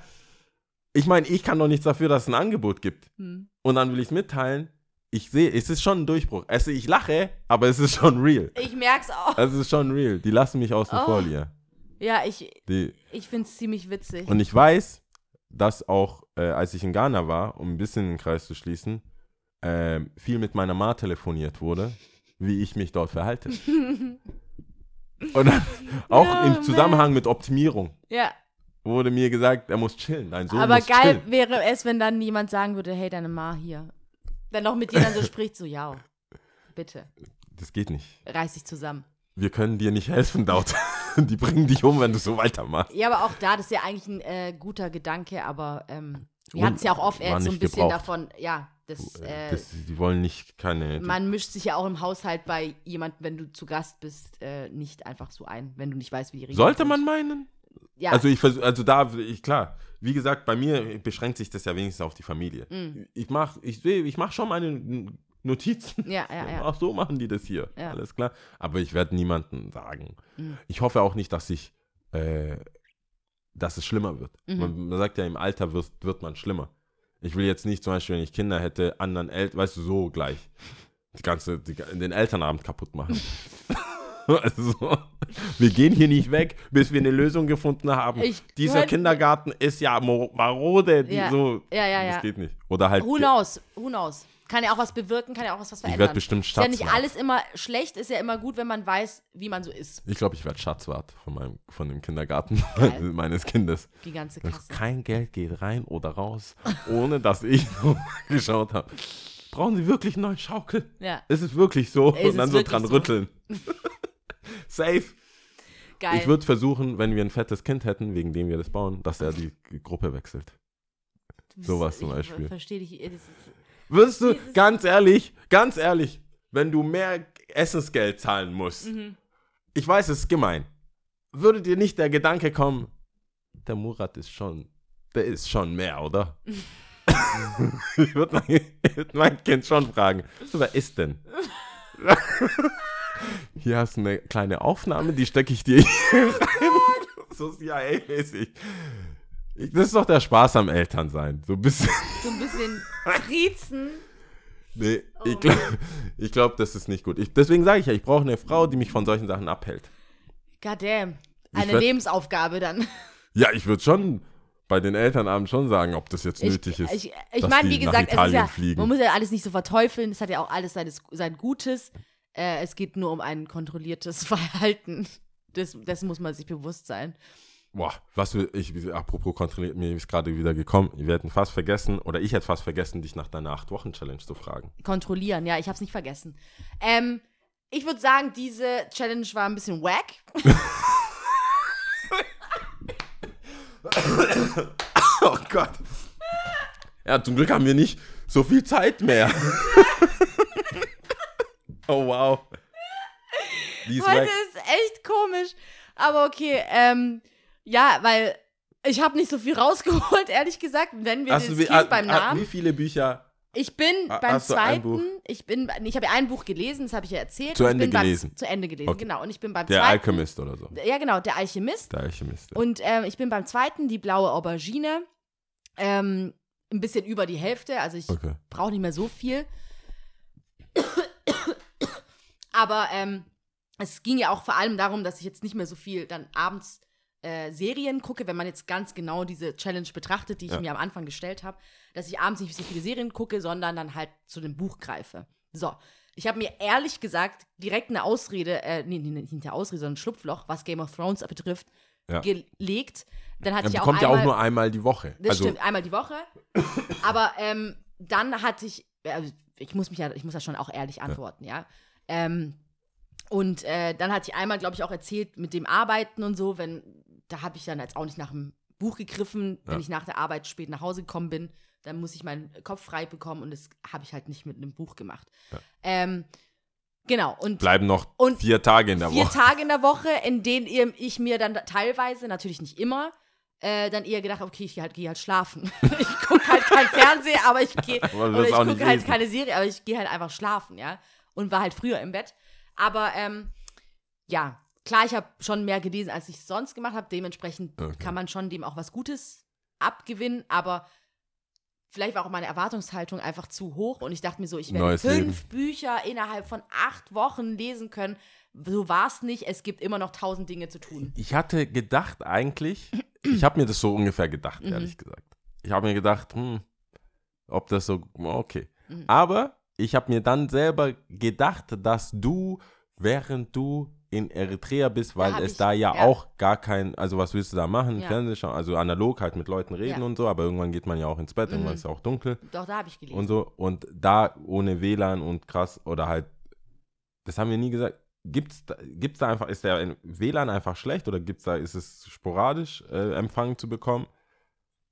[SPEAKER 4] Ich meine, ich kann doch nichts dafür, dass es ein Angebot gibt.
[SPEAKER 2] Hm.
[SPEAKER 4] Und dann will ich es mitteilen. Ich sehe, es ist schon ein Durchbruch. Also ich lache, aber es ist schon real.
[SPEAKER 2] Ich merk's auch.
[SPEAKER 4] Es ist schon real. Die lassen mich außen
[SPEAKER 2] Oh.
[SPEAKER 4] vor, Lia.
[SPEAKER 2] Ja, ich,
[SPEAKER 4] Die,
[SPEAKER 2] ich finde es ziemlich witzig.
[SPEAKER 4] und ich weiß, dass auch, äh, als ich in Ghana war, um ein bisschen den Kreis zu schließen, ähm, viel mit meiner Ma telefoniert wurde, wie ich mich dort verhalte. und dann auch
[SPEAKER 2] Ja,
[SPEAKER 4] im
[SPEAKER 2] man.
[SPEAKER 4] Zusammenhang mit Optimierung
[SPEAKER 2] ja,
[SPEAKER 4] wurde mir gesagt, er muss chillen. Dein Sohn
[SPEAKER 2] aber
[SPEAKER 4] muss
[SPEAKER 2] geil
[SPEAKER 4] chillen.
[SPEAKER 2] wäre es, wenn dann jemand sagen würde, hey, deine Ma hier. Wenn noch mit dir dann so spricht, so, ja, bitte,
[SPEAKER 4] Das geht nicht.
[SPEAKER 2] reiß dich zusammen.
[SPEAKER 4] Wir können dir nicht helfen dort. Die bringen dich um, wenn du so weitermachst.
[SPEAKER 2] Ja, aber auch da, das ist ja eigentlich ein äh, guter Gedanke, aber ähm, wir hatten es ja auch oft so ein bisschen
[SPEAKER 4] gebraucht.
[SPEAKER 2] davon, ja, das, äh,
[SPEAKER 4] Das, die wollen nicht keine.
[SPEAKER 2] man mischt sich ja auch im Haushalt bei jemandem, wenn du zu Gast bist, äh, nicht einfach so ein, wenn du nicht weißt, wie die Regeln
[SPEAKER 4] Sollte
[SPEAKER 2] sind.
[SPEAKER 4] man meinen?
[SPEAKER 2] Ja,
[SPEAKER 4] Also ich versuch, also da, ich, klar, wie gesagt, bei mir beschränkt sich das ja wenigstens auf die Familie.
[SPEAKER 2] Mm.
[SPEAKER 4] Ich mach, ich sehe, ich mach schon meine Notizen.
[SPEAKER 2] ja, ja, ja.
[SPEAKER 4] Ach so machen die das hier.
[SPEAKER 2] Ja.
[SPEAKER 4] Alles klar. Aber ich werde niemandem sagen.
[SPEAKER 2] Mhm.
[SPEAKER 4] Ich hoffe auch nicht, dass ich, äh, dass es schlimmer wird.
[SPEAKER 2] Mhm.
[SPEAKER 4] Man, man sagt ja, im Alter wird, wird man schlimmer. Ich will jetzt nicht zum Beispiel, wenn ich Kinder hätte, anderen Eltern, weißt du, so gleich, die ganze, die, den Elternabend kaputt machen. also, wir gehen hier nicht weg, bis wir eine Lösung gefunden haben.
[SPEAKER 2] Ich
[SPEAKER 4] Dieser Kindergarten ist ja marode. Die
[SPEAKER 2] Ja.
[SPEAKER 4] so,
[SPEAKER 2] Ja, ja, ja.
[SPEAKER 4] Das geht nicht. Oder halt,
[SPEAKER 2] Who knows? Who knows? Kann ja auch was bewirken, kann ja auch was, was
[SPEAKER 4] ich
[SPEAKER 2] verändern.
[SPEAKER 4] werde bestimmt
[SPEAKER 2] ist ja nicht
[SPEAKER 4] Schatzwart.
[SPEAKER 2] alles immer schlecht, ist ja immer gut, wenn man weiß, wie man so ist.
[SPEAKER 4] Ich glaube, ich werde Schatzwart von, meinem, von dem Kindergarten
[SPEAKER 2] Geil.
[SPEAKER 4] meines Kindes.
[SPEAKER 2] Die ganze Kasse.
[SPEAKER 4] kein Geld geht rein oder raus, ohne dass ich geschaut habe. Brauchen Sie wirklich eine neue Schaukel?
[SPEAKER 2] Ja,
[SPEAKER 4] Ist es wirklich so?
[SPEAKER 2] Es
[SPEAKER 4] Und dann
[SPEAKER 2] ist
[SPEAKER 4] so dran
[SPEAKER 2] so.
[SPEAKER 4] rütteln. Safe.
[SPEAKER 2] geil.
[SPEAKER 4] Ich würde versuchen, wenn wir ein fettes Kind hätten, wegen dem wir das bauen, dass er die Gruppe wechselt. sowas zum
[SPEAKER 2] ich
[SPEAKER 4] Beispiel.
[SPEAKER 2] Verstehe dich. das ist-
[SPEAKER 4] Würdest du,
[SPEAKER 2] Dieses-
[SPEAKER 4] ganz ehrlich, ganz ehrlich, wenn du mehr Essensgeld zahlen musst,
[SPEAKER 2] Mhm.
[SPEAKER 4] ich weiß, es ist gemein, würde dir nicht der Gedanke kommen, der Murat ist schon, der ist schon mehr, oder? ich würde mein, würd mein Kind schon fragen, wer ist denn? Hier hast du eine kleine Aufnahme, die stecke ich dir hier rein. So CIA-mäßig. Ich- Das ist doch der Spaß am Elternsein. So ein bisschen.
[SPEAKER 2] So ein bisschen triezen.
[SPEAKER 4] Nee,
[SPEAKER 2] Oh.
[SPEAKER 4] ich glaube, ich glaub, das ist nicht gut. Ich, deswegen sage ich ja, ich brauche eine Frau, die mich von solchen Sachen abhält.
[SPEAKER 2] Goddamn. Eine
[SPEAKER 4] würd-
[SPEAKER 2] Lebensaufgabe dann.
[SPEAKER 4] Ja, ich würde schon bei den Elternabend schon sagen, ob das jetzt nötig ist.
[SPEAKER 2] Ich, ich meine, wie gesagt, es ist
[SPEAKER 4] Italien
[SPEAKER 2] ja, man muss ja alles nicht so verteufeln. Es hat ja auch alles seines, sein Gutes. Äh, es geht nur um ein kontrolliertes Verhalten. Das, dessen muss man sich bewusst sein.
[SPEAKER 4] Boah, was wir, ich, apropos kontrolliert, mir ist gerade wieder gekommen. Wir hätten fast vergessen, oder ich hätte fast vergessen, dich nach deiner 8-Wochen-Challenge zu fragen.
[SPEAKER 2] Kontrollieren, ja, ich habe es nicht vergessen. Ähm, ich würde sagen, diese Challenge war ein bisschen wack.
[SPEAKER 4] Oh Gott. Ja, zum Glück haben wir nicht so viel Zeit mehr. oh wow. Die ist
[SPEAKER 2] Heute
[SPEAKER 4] weg.
[SPEAKER 2] ist echt komisch. Aber okay, ähm, ja, weil ich habe nicht so viel rausgeholt, ehrlich gesagt. Wenn wir
[SPEAKER 4] Hast
[SPEAKER 2] das
[SPEAKER 4] wie,
[SPEAKER 2] Kind
[SPEAKER 4] ah,
[SPEAKER 2] beim
[SPEAKER 4] ah,
[SPEAKER 2] Namen.
[SPEAKER 4] wie viele Bücher
[SPEAKER 2] Ich bin
[SPEAKER 4] Ha-
[SPEAKER 2] beim
[SPEAKER 4] du ein
[SPEAKER 2] zweiten, ich bin, ich habe ja ein Buch gelesen, das habe ich ja erzählt.
[SPEAKER 4] Zu
[SPEAKER 2] Ich
[SPEAKER 4] Ende
[SPEAKER 2] bin beim-
[SPEAKER 4] gelesen?
[SPEAKER 2] Zu Ende gelesen,
[SPEAKER 4] Okay.
[SPEAKER 2] genau. Und ich bin beim
[SPEAKER 4] Der
[SPEAKER 2] zweiten.
[SPEAKER 4] Alchemist oder so?
[SPEAKER 2] Ja, genau, der Alchemist.
[SPEAKER 4] Der Alchemist.
[SPEAKER 2] Und ähm, ich bin beim zweiten, die blaue Aubergine. Ähm, ein bisschen über die Hälfte, also ich
[SPEAKER 4] Okay.
[SPEAKER 2] brauche nicht mehr so viel. Aber ähm, es ging ja auch vor allem darum, dass ich jetzt nicht mehr so viel dann abends äh, Serien gucke, wenn man jetzt ganz genau diese Challenge betrachtet, die ich
[SPEAKER 4] Ja.
[SPEAKER 2] mir am Anfang gestellt habe, dass ich abends nicht so viele Serien gucke, sondern dann halt zu dem Buch greife. So, ich habe mir ehrlich gesagt direkt eine Ausrede, äh, nee, nee, nicht eine Ausrede, sondern ein Schlupfloch, was Game of Thrones betrifft,
[SPEAKER 4] Ja.
[SPEAKER 2] gelegt. Dann hatte
[SPEAKER 4] Er
[SPEAKER 2] ich ja auch
[SPEAKER 4] bekommt ja
[SPEAKER 2] einmal,
[SPEAKER 4] auch nur einmal die Woche.
[SPEAKER 2] das
[SPEAKER 4] also,
[SPEAKER 2] stimmt, einmal die Woche. Aber ähm, dann hatte ich, also ich muss mich ja, ich muss ja schon auch ehrlich antworten, ja. Ähm, und äh, dann hatte ich einmal, glaube ich, auch erzählt mit dem Arbeiten und so, wenn, da habe ich dann jetzt auch nicht nach dem Buch gegriffen, wenn
[SPEAKER 4] Ja.
[SPEAKER 2] ich nach der Arbeit spät nach Hause gekommen bin, dann muss ich meinen Kopf frei bekommen und das habe ich halt nicht mit einem Buch gemacht.
[SPEAKER 4] Ja.
[SPEAKER 2] Ähm, Genau. Und
[SPEAKER 4] Bleiben noch
[SPEAKER 2] Und
[SPEAKER 4] vier Tage in der
[SPEAKER 2] vier
[SPEAKER 4] Woche.
[SPEAKER 2] Tage in der Woche, in denen ich mir dann teilweise, natürlich nicht immer, äh, dann eher gedacht, okay, ich gehe halt, geh halt schlafen. ich gucke halt kein Fernsehen, aber ich gehe, oder ich gucke halt keine Serie, aber ich gehe halt einfach schlafen, ja. Und war halt früher im Bett. Aber ähm, ja, klar, ich habe schon mehr gelesen, als ich sonst gemacht habe. Dementsprechend
[SPEAKER 4] Okay.
[SPEAKER 2] kann man schon dem auch was Gutes abgewinnen, aber vielleicht war auch meine Erwartungshaltung einfach zu hoch und ich dachte mir so, ich werde
[SPEAKER 4] Neues
[SPEAKER 2] fünf Bücher innerhalb von acht Wochen lesen können. So war es nicht. Es gibt immer noch tausend Dinge zu tun.
[SPEAKER 4] Ich hatte gedacht eigentlich, ich habe mir das so ungefähr gedacht,
[SPEAKER 2] Mhm.
[SPEAKER 4] ehrlich gesagt. Ich habe mir gedacht, hm, ob das so, okay.
[SPEAKER 2] Mhm.
[SPEAKER 4] Aber ich habe mir dann selber gedacht, dass du, während du in Eritrea bist, weil es
[SPEAKER 2] ich-
[SPEAKER 4] da ja,
[SPEAKER 2] ja.
[SPEAKER 4] auch gar kein, also was willst du da machen?
[SPEAKER 2] Ja.
[SPEAKER 4] Fernsehen schauen, also analog halt mit Leuten reden
[SPEAKER 2] Ja.
[SPEAKER 4] und so, aber irgendwann geht man ja auch ins Bett, irgendwann
[SPEAKER 2] Mhm.
[SPEAKER 4] ist es auch dunkel
[SPEAKER 2] Doch, da habe ich gelesen.
[SPEAKER 4] und so. Und da ohne WLAN und krass oder halt, das haben wir nie gesagt. Gibt's da, gibt's da einfach, ist der WLAN einfach schlecht oder gibt's da, ist es sporadisch, äh, Empfang zu bekommen?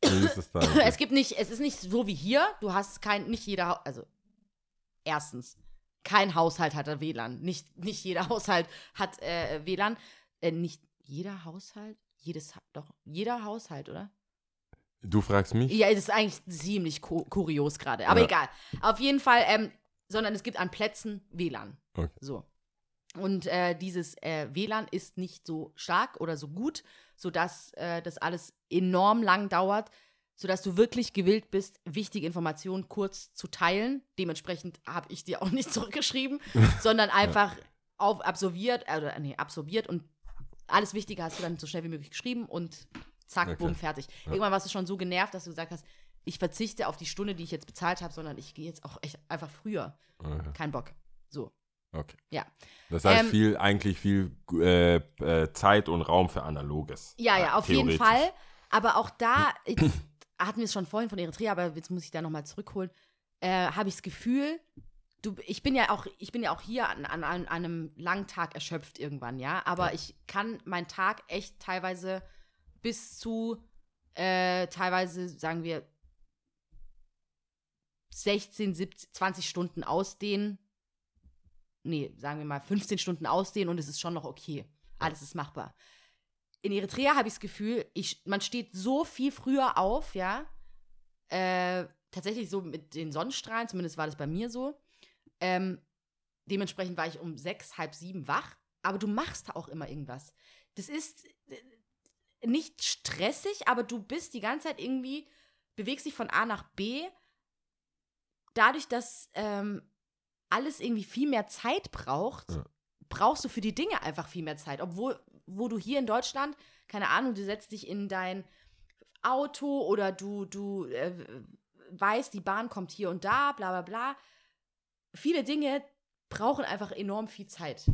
[SPEAKER 4] Wie ist es da?
[SPEAKER 2] es gibt nicht, es ist nicht so wie hier. Du hast kein, nicht jeder, also erstens, kein Haushalt hat ein WLAN. Nicht, nicht jeder Haushalt hat äh, WLAN. Äh, nicht jeder Haushalt? Jedes, doch, jeder Haushalt, oder?
[SPEAKER 4] Du fragst mich?
[SPEAKER 2] Ja, es ist eigentlich ziemlich ku kurios gerade. Aber
[SPEAKER 4] Ja.
[SPEAKER 2] egal. Auf jeden Fall, ähm, sondern es gibt an Plätzen WLAN.
[SPEAKER 4] Okay.
[SPEAKER 2] So. Und äh, dieses äh, WLAN ist nicht so stark oder so gut, sodass äh, das alles enorm lang dauert, sodass du wirklich gewillt bist, wichtige Informationen kurz zu teilen. Dementsprechend habe ich dir auch nicht zurückgeschrieben, sondern einfach auf absorbiert, äh, oder nee, absorbiert und alles Wichtige hast du dann so schnell wie möglich geschrieben und zack, bumm, fertig. Irgendwann warst du schon so genervt, dass du gesagt hast, ich verzichte auf die Stunde, die ich jetzt bezahlt habe, sondern ich gehe jetzt auch echt einfach früher.
[SPEAKER 4] Okay.
[SPEAKER 2] Kein Bock. So.
[SPEAKER 4] okay.
[SPEAKER 2] Ja.
[SPEAKER 4] Das heißt,
[SPEAKER 2] Ähm,
[SPEAKER 4] viel, eigentlich viel äh, äh, Zeit und Raum für Analoges.
[SPEAKER 2] Ja, ja, auf jeden. Fall. Aber auch da, hatten wir es schon vorhin von Eritrea, aber jetzt muss ich da nochmal zurückholen, äh, habe ich das Gefühl, du, ich bin ja auch, ich bin ja auch hier an, an, an einem langen Tag erschöpft irgendwann, ja. Aber ich kann meinen Tag echt teilweise bis zu äh, teilweise, sagen wir, 16, 17, 20 Stunden ausdehnen. Nee, sagen wir mal 15 Stunden ausdehnen und es ist schon noch okay. Alles ist machbar in Eritrea habe ich das Gefühl, ich, man steht so viel früher auf, ja. Äh, tatsächlich so mit den Sonnenstrahlen, zumindest war das bei mir so. Ähm, dementsprechend war ich um sechs, halb sieben wach, aber du machst da auch immer irgendwas. Das ist äh, nicht stressig, aber du bist die ganze Zeit irgendwie, bewegst dich von A nach B. Dadurch, dass ähm, alles irgendwie viel mehr Zeit braucht,
[SPEAKER 4] Ja.
[SPEAKER 2] brauchst du für die Dinge einfach viel mehr Zeit. Obwohl, wo du hier in Deutschland, keine Ahnung, du setzt dich in dein Auto oder du, du äh, weißt, die Bahn kommt hier und da, bla bla bla. Viele Dinge brauchen einfach enorm viel Zeit.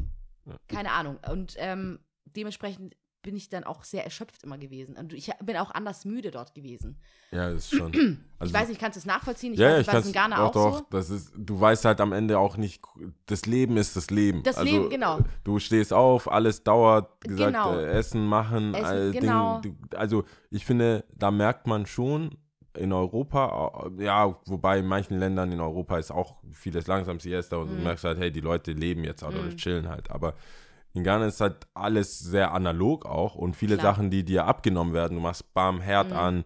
[SPEAKER 4] Ja.
[SPEAKER 2] Keine Ahnung. Und ähm, dementsprechend bin ich dann auch sehr erschöpft immer gewesen. Und ich bin auch anders müde dort gewesen.
[SPEAKER 4] Ja, das ist schon. Also,
[SPEAKER 2] Ich weiß nicht, kannst du es nachvollziehen? Ich
[SPEAKER 4] ja,
[SPEAKER 2] weiß
[SPEAKER 4] ich
[SPEAKER 2] es in Ghana
[SPEAKER 4] doch,
[SPEAKER 2] auch
[SPEAKER 4] doch,
[SPEAKER 2] so?
[SPEAKER 4] das ist, du weißt halt am Ende auch nicht, das Leben ist das Leben.
[SPEAKER 2] Das
[SPEAKER 4] also,
[SPEAKER 2] Leben, genau.
[SPEAKER 4] Du stehst auf, alles dauert, gesagt,
[SPEAKER 2] Genau.
[SPEAKER 4] äh, Essen, machen,
[SPEAKER 2] Essen,
[SPEAKER 4] Ding,
[SPEAKER 2] genau.
[SPEAKER 4] du, also ich finde, da merkt man schon in Europa, äh, ja, wobei in manchen Ländern in Europa ist auch vieles langsam Siesta und du
[SPEAKER 2] Mhm.
[SPEAKER 4] merkst halt, hey, die Leute leben jetzt halt oder
[SPEAKER 2] Mhm.
[SPEAKER 4] chillen halt, aber in Ghana ist halt alles sehr analog auch und viele
[SPEAKER 2] Klar.
[SPEAKER 4] Sachen, die dir abgenommen werden, du machst bam, Herd
[SPEAKER 2] Mhm.
[SPEAKER 4] an,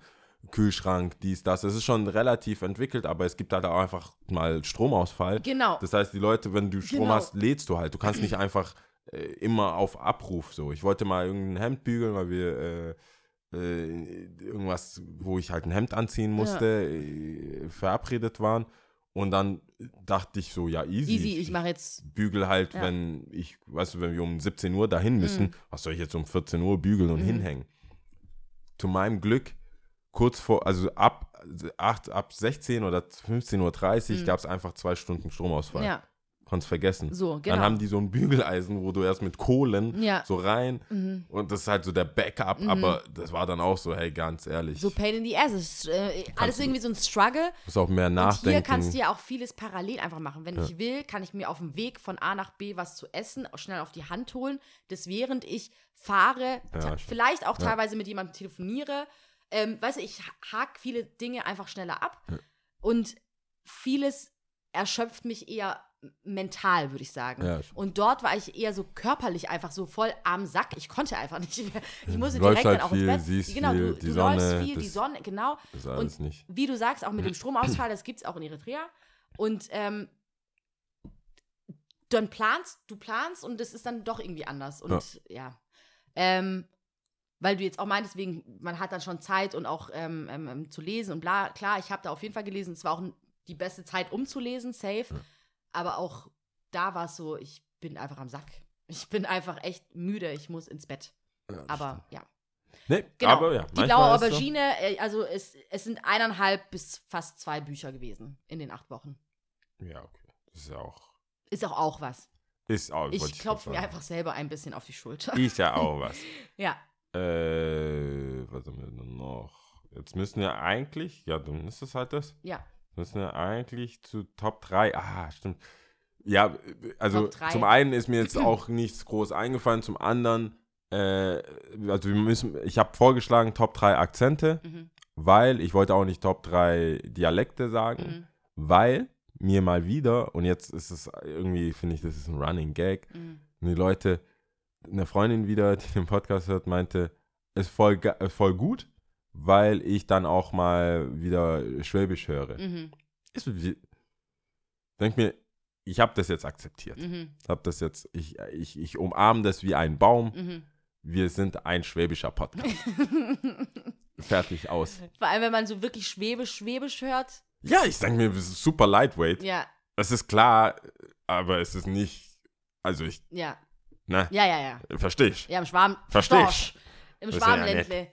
[SPEAKER 4] Kühlschrank, dies, das. Es ist schon relativ entwickelt, aber es gibt halt auch einfach mal Stromausfall.
[SPEAKER 2] Genau.
[SPEAKER 4] Das heißt, die Leute, wenn du Strom
[SPEAKER 2] Genau.
[SPEAKER 4] hast, lädst du halt. Du kannst nicht einfach äh, immer auf Abruf so. Ich wollte mal irgendein Hemd bügeln, weil wir äh, äh, irgendwas, wo ich halt ein Hemd anziehen musste, äh, verabredet waren. Und dann dachte ich so, ja, easy.
[SPEAKER 2] Easy, ich mache jetzt.
[SPEAKER 4] bügel halt,
[SPEAKER 2] Ja.
[SPEAKER 4] wenn ich, weißt du, wenn wir um 17 Uhr dahin müssen,
[SPEAKER 2] Mhm.
[SPEAKER 4] was soll ich jetzt um 14 Uhr bügeln und
[SPEAKER 2] Mhm.
[SPEAKER 4] hinhängen? Zu meinem Glück, kurz vor, also ab, 8, ab 16 oder 15.30 Uhr
[SPEAKER 2] Mhm.
[SPEAKER 4] gab es einfach zwei Stunden Stromausfall.
[SPEAKER 2] Ja,
[SPEAKER 4] Konntest vergessen.
[SPEAKER 2] so, genau.
[SPEAKER 4] Dann haben die so ein Bügeleisen, wo du erst mit Kohlen
[SPEAKER 2] ja.
[SPEAKER 4] so rein
[SPEAKER 2] Mhm.
[SPEAKER 4] und das ist halt so der Backup,
[SPEAKER 2] Mhm.
[SPEAKER 4] aber das war dann auch so, hey, ganz ehrlich,
[SPEAKER 2] So pain in the ass. Ist, äh, alles
[SPEAKER 4] du-
[SPEAKER 2] irgendwie so ein Struggle.
[SPEAKER 4] muss auch mehr
[SPEAKER 2] Und
[SPEAKER 4] nachdenken.
[SPEAKER 2] hier kannst du ja auch vieles parallel einfach machen. Wenn
[SPEAKER 4] Ja.
[SPEAKER 2] ich will, kann ich mir auf dem Weg von A nach B was zu essen schnell auf die Hand holen. Das während ich fahre,
[SPEAKER 4] Ja,
[SPEAKER 2] vielleicht auch teilweise mit jemandem telefoniere. Ähm, weißt du, ich hake viele Dinge einfach schneller ab. Und vieles erschöpft mich eher mental, würde ich sagen.
[SPEAKER 4] Ja,
[SPEAKER 2] und dort war ich eher so körperlich einfach so voll am Sack. Ich konnte einfach nicht mehr. Ich musste direkt
[SPEAKER 4] halt
[SPEAKER 2] dann auch
[SPEAKER 4] viel,
[SPEAKER 2] ins Bett.
[SPEAKER 4] siehst
[SPEAKER 2] genau,
[SPEAKER 4] viel,
[SPEAKER 2] du,
[SPEAKER 4] die
[SPEAKER 2] du
[SPEAKER 4] Sonne,
[SPEAKER 2] läufst viel, die
[SPEAKER 4] das-
[SPEAKER 2] Sonne, genau.
[SPEAKER 4] Das alles
[SPEAKER 2] Und
[SPEAKER 4] nicht.
[SPEAKER 2] wie du sagst, auch mit dem Stromausfall, das gibt es auch in Eritrea. Und ähm, dann planst, du planst und das ist dann doch irgendwie anders. Und ja. Ähm, weil du jetzt auch meintest, wegen, man hat dann schon Zeit und auch ähm, ähm, ähm, zu lesen und bla. Klar, ich habe da auf jeden Fall gelesen. Es war auch die beste Zeit, um zu lesen, safe. Aber auch da war es so, ich bin einfach am Sack. Ich bin einfach echt müde. Ich muss ins Bett.
[SPEAKER 4] Ja,
[SPEAKER 2] Aber ja.
[SPEAKER 4] Nee,
[SPEAKER 2] Genau.
[SPEAKER 4] aber ja.
[SPEAKER 2] die blaue
[SPEAKER 4] ist so.
[SPEAKER 2] Aubergine, äh, also es, es sind eineinhalb bis fast zwei Bücher gewesen in den acht Wochen.
[SPEAKER 4] Ja, okay. Das ist ja auch.
[SPEAKER 2] Ist auch auch was.
[SPEAKER 4] Ist auch.
[SPEAKER 2] Ich
[SPEAKER 4] grad
[SPEAKER 2] klopfe mir einfach selber ein bisschen auf die Schulter.
[SPEAKER 4] Ist ja auch was.
[SPEAKER 2] ja.
[SPEAKER 4] Äh, was haben wir denn noch? Jetzt müssen wir eigentlich, ja, dann ist es halt das.
[SPEAKER 2] Ja.
[SPEAKER 4] Müssen wir eigentlich zu Top 3. Ah, stimmt. Ja, also zum einen ist mir jetzt auch nichts groß eingefallen, zum anderen, äh, also wir müssen, ich habe vorgeschlagen Top 3 Akzente,
[SPEAKER 2] Mhm.
[SPEAKER 4] weil ich wollte auch nicht Top 3 Dialekte sagen,
[SPEAKER 2] Mhm.
[SPEAKER 4] weil mir mal wieder, und jetzt ist es irgendwie, finde ich, das ist ein Running Gag,
[SPEAKER 2] Mhm.
[SPEAKER 4] die Leute, eine Freundin wieder, die den Podcast hört, meinte, ist voll, äh, voll gut, weil ich dann auch mal wieder Schwäbisch höre.
[SPEAKER 2] Mhm.
[SPEAKER 4] Ist denk mir, ich habe das jetzt akzeptiert.
[SPEAKER 2] Mhm.
[SPEAKER 4] Hab das jetzt, ich, ich, ich umarme das wie ein Baum.
[SPEAKER 2] Mhm.
[SPEAKER 4] Wir sind ein schwäbischer Podcast. Fertig aus.
[SPEAKER 2] Vor allem, wenn man so wirklich schwäbisch, schwäbisch hört.
[SPEAKER 4] Ja, ich denke mir, das ist super lightweight.
[SPEAKER 2] Ja,
[SPEAKER 4] Das ist klar, aber es ist nicht, also ich,
[SPEAKER 2] ja.
[SPEAKER 4] ne,
[SPEAKER 2] Ja, ja, ja.
[SPEAKER 4] verstehe ich.
[SPEAKER 2] Ja, im Schwarm.
[SPEAKER 4] Versteh ich.
[SPEAKER 2] Im Schwarmländle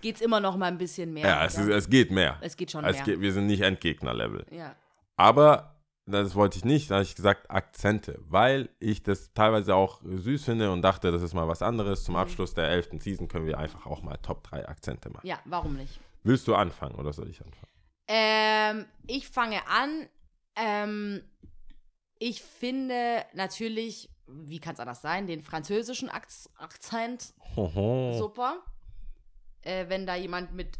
[SPEAKER 2] geht es immer noch mal ein bisschen mehr.
[SPEAKER 4] Ja, es, ist, es geht mehr.
[SPEAKER 2] es geht schon
[SPEAKER 4] Es
[SPEAKER 2] mehr.
[SPEAKER 4] geht, wir sind nicht Endgegner-Level.
[SPEAKER 2] ja.
[SPEAKER 4] Aber das wollte ich nicht, da habe ich gesagt Akzente, weil ich das teilweise auch süß finde und dachte, das ist mal was anderes.
[SPEAKER 2] Mhm.
[SPEAKER 4] Zum Abschluss der 11. Season können wir einfach auch mal Top 3 Akzente machen.
[SPEAKER 2] ja, warum nicht?
[SPEAKER 4] Willst du anfangen oder soll ich anfangen?
[SPEAKER 2] Ähm, ich fange an. Ähm, ich finde natürlich, wie kann es anders sein, den französischen Akz Akzent
[SPEAKER 4] Hoho.
[SPEAKER 2] super. Äh, wenn da jemand mit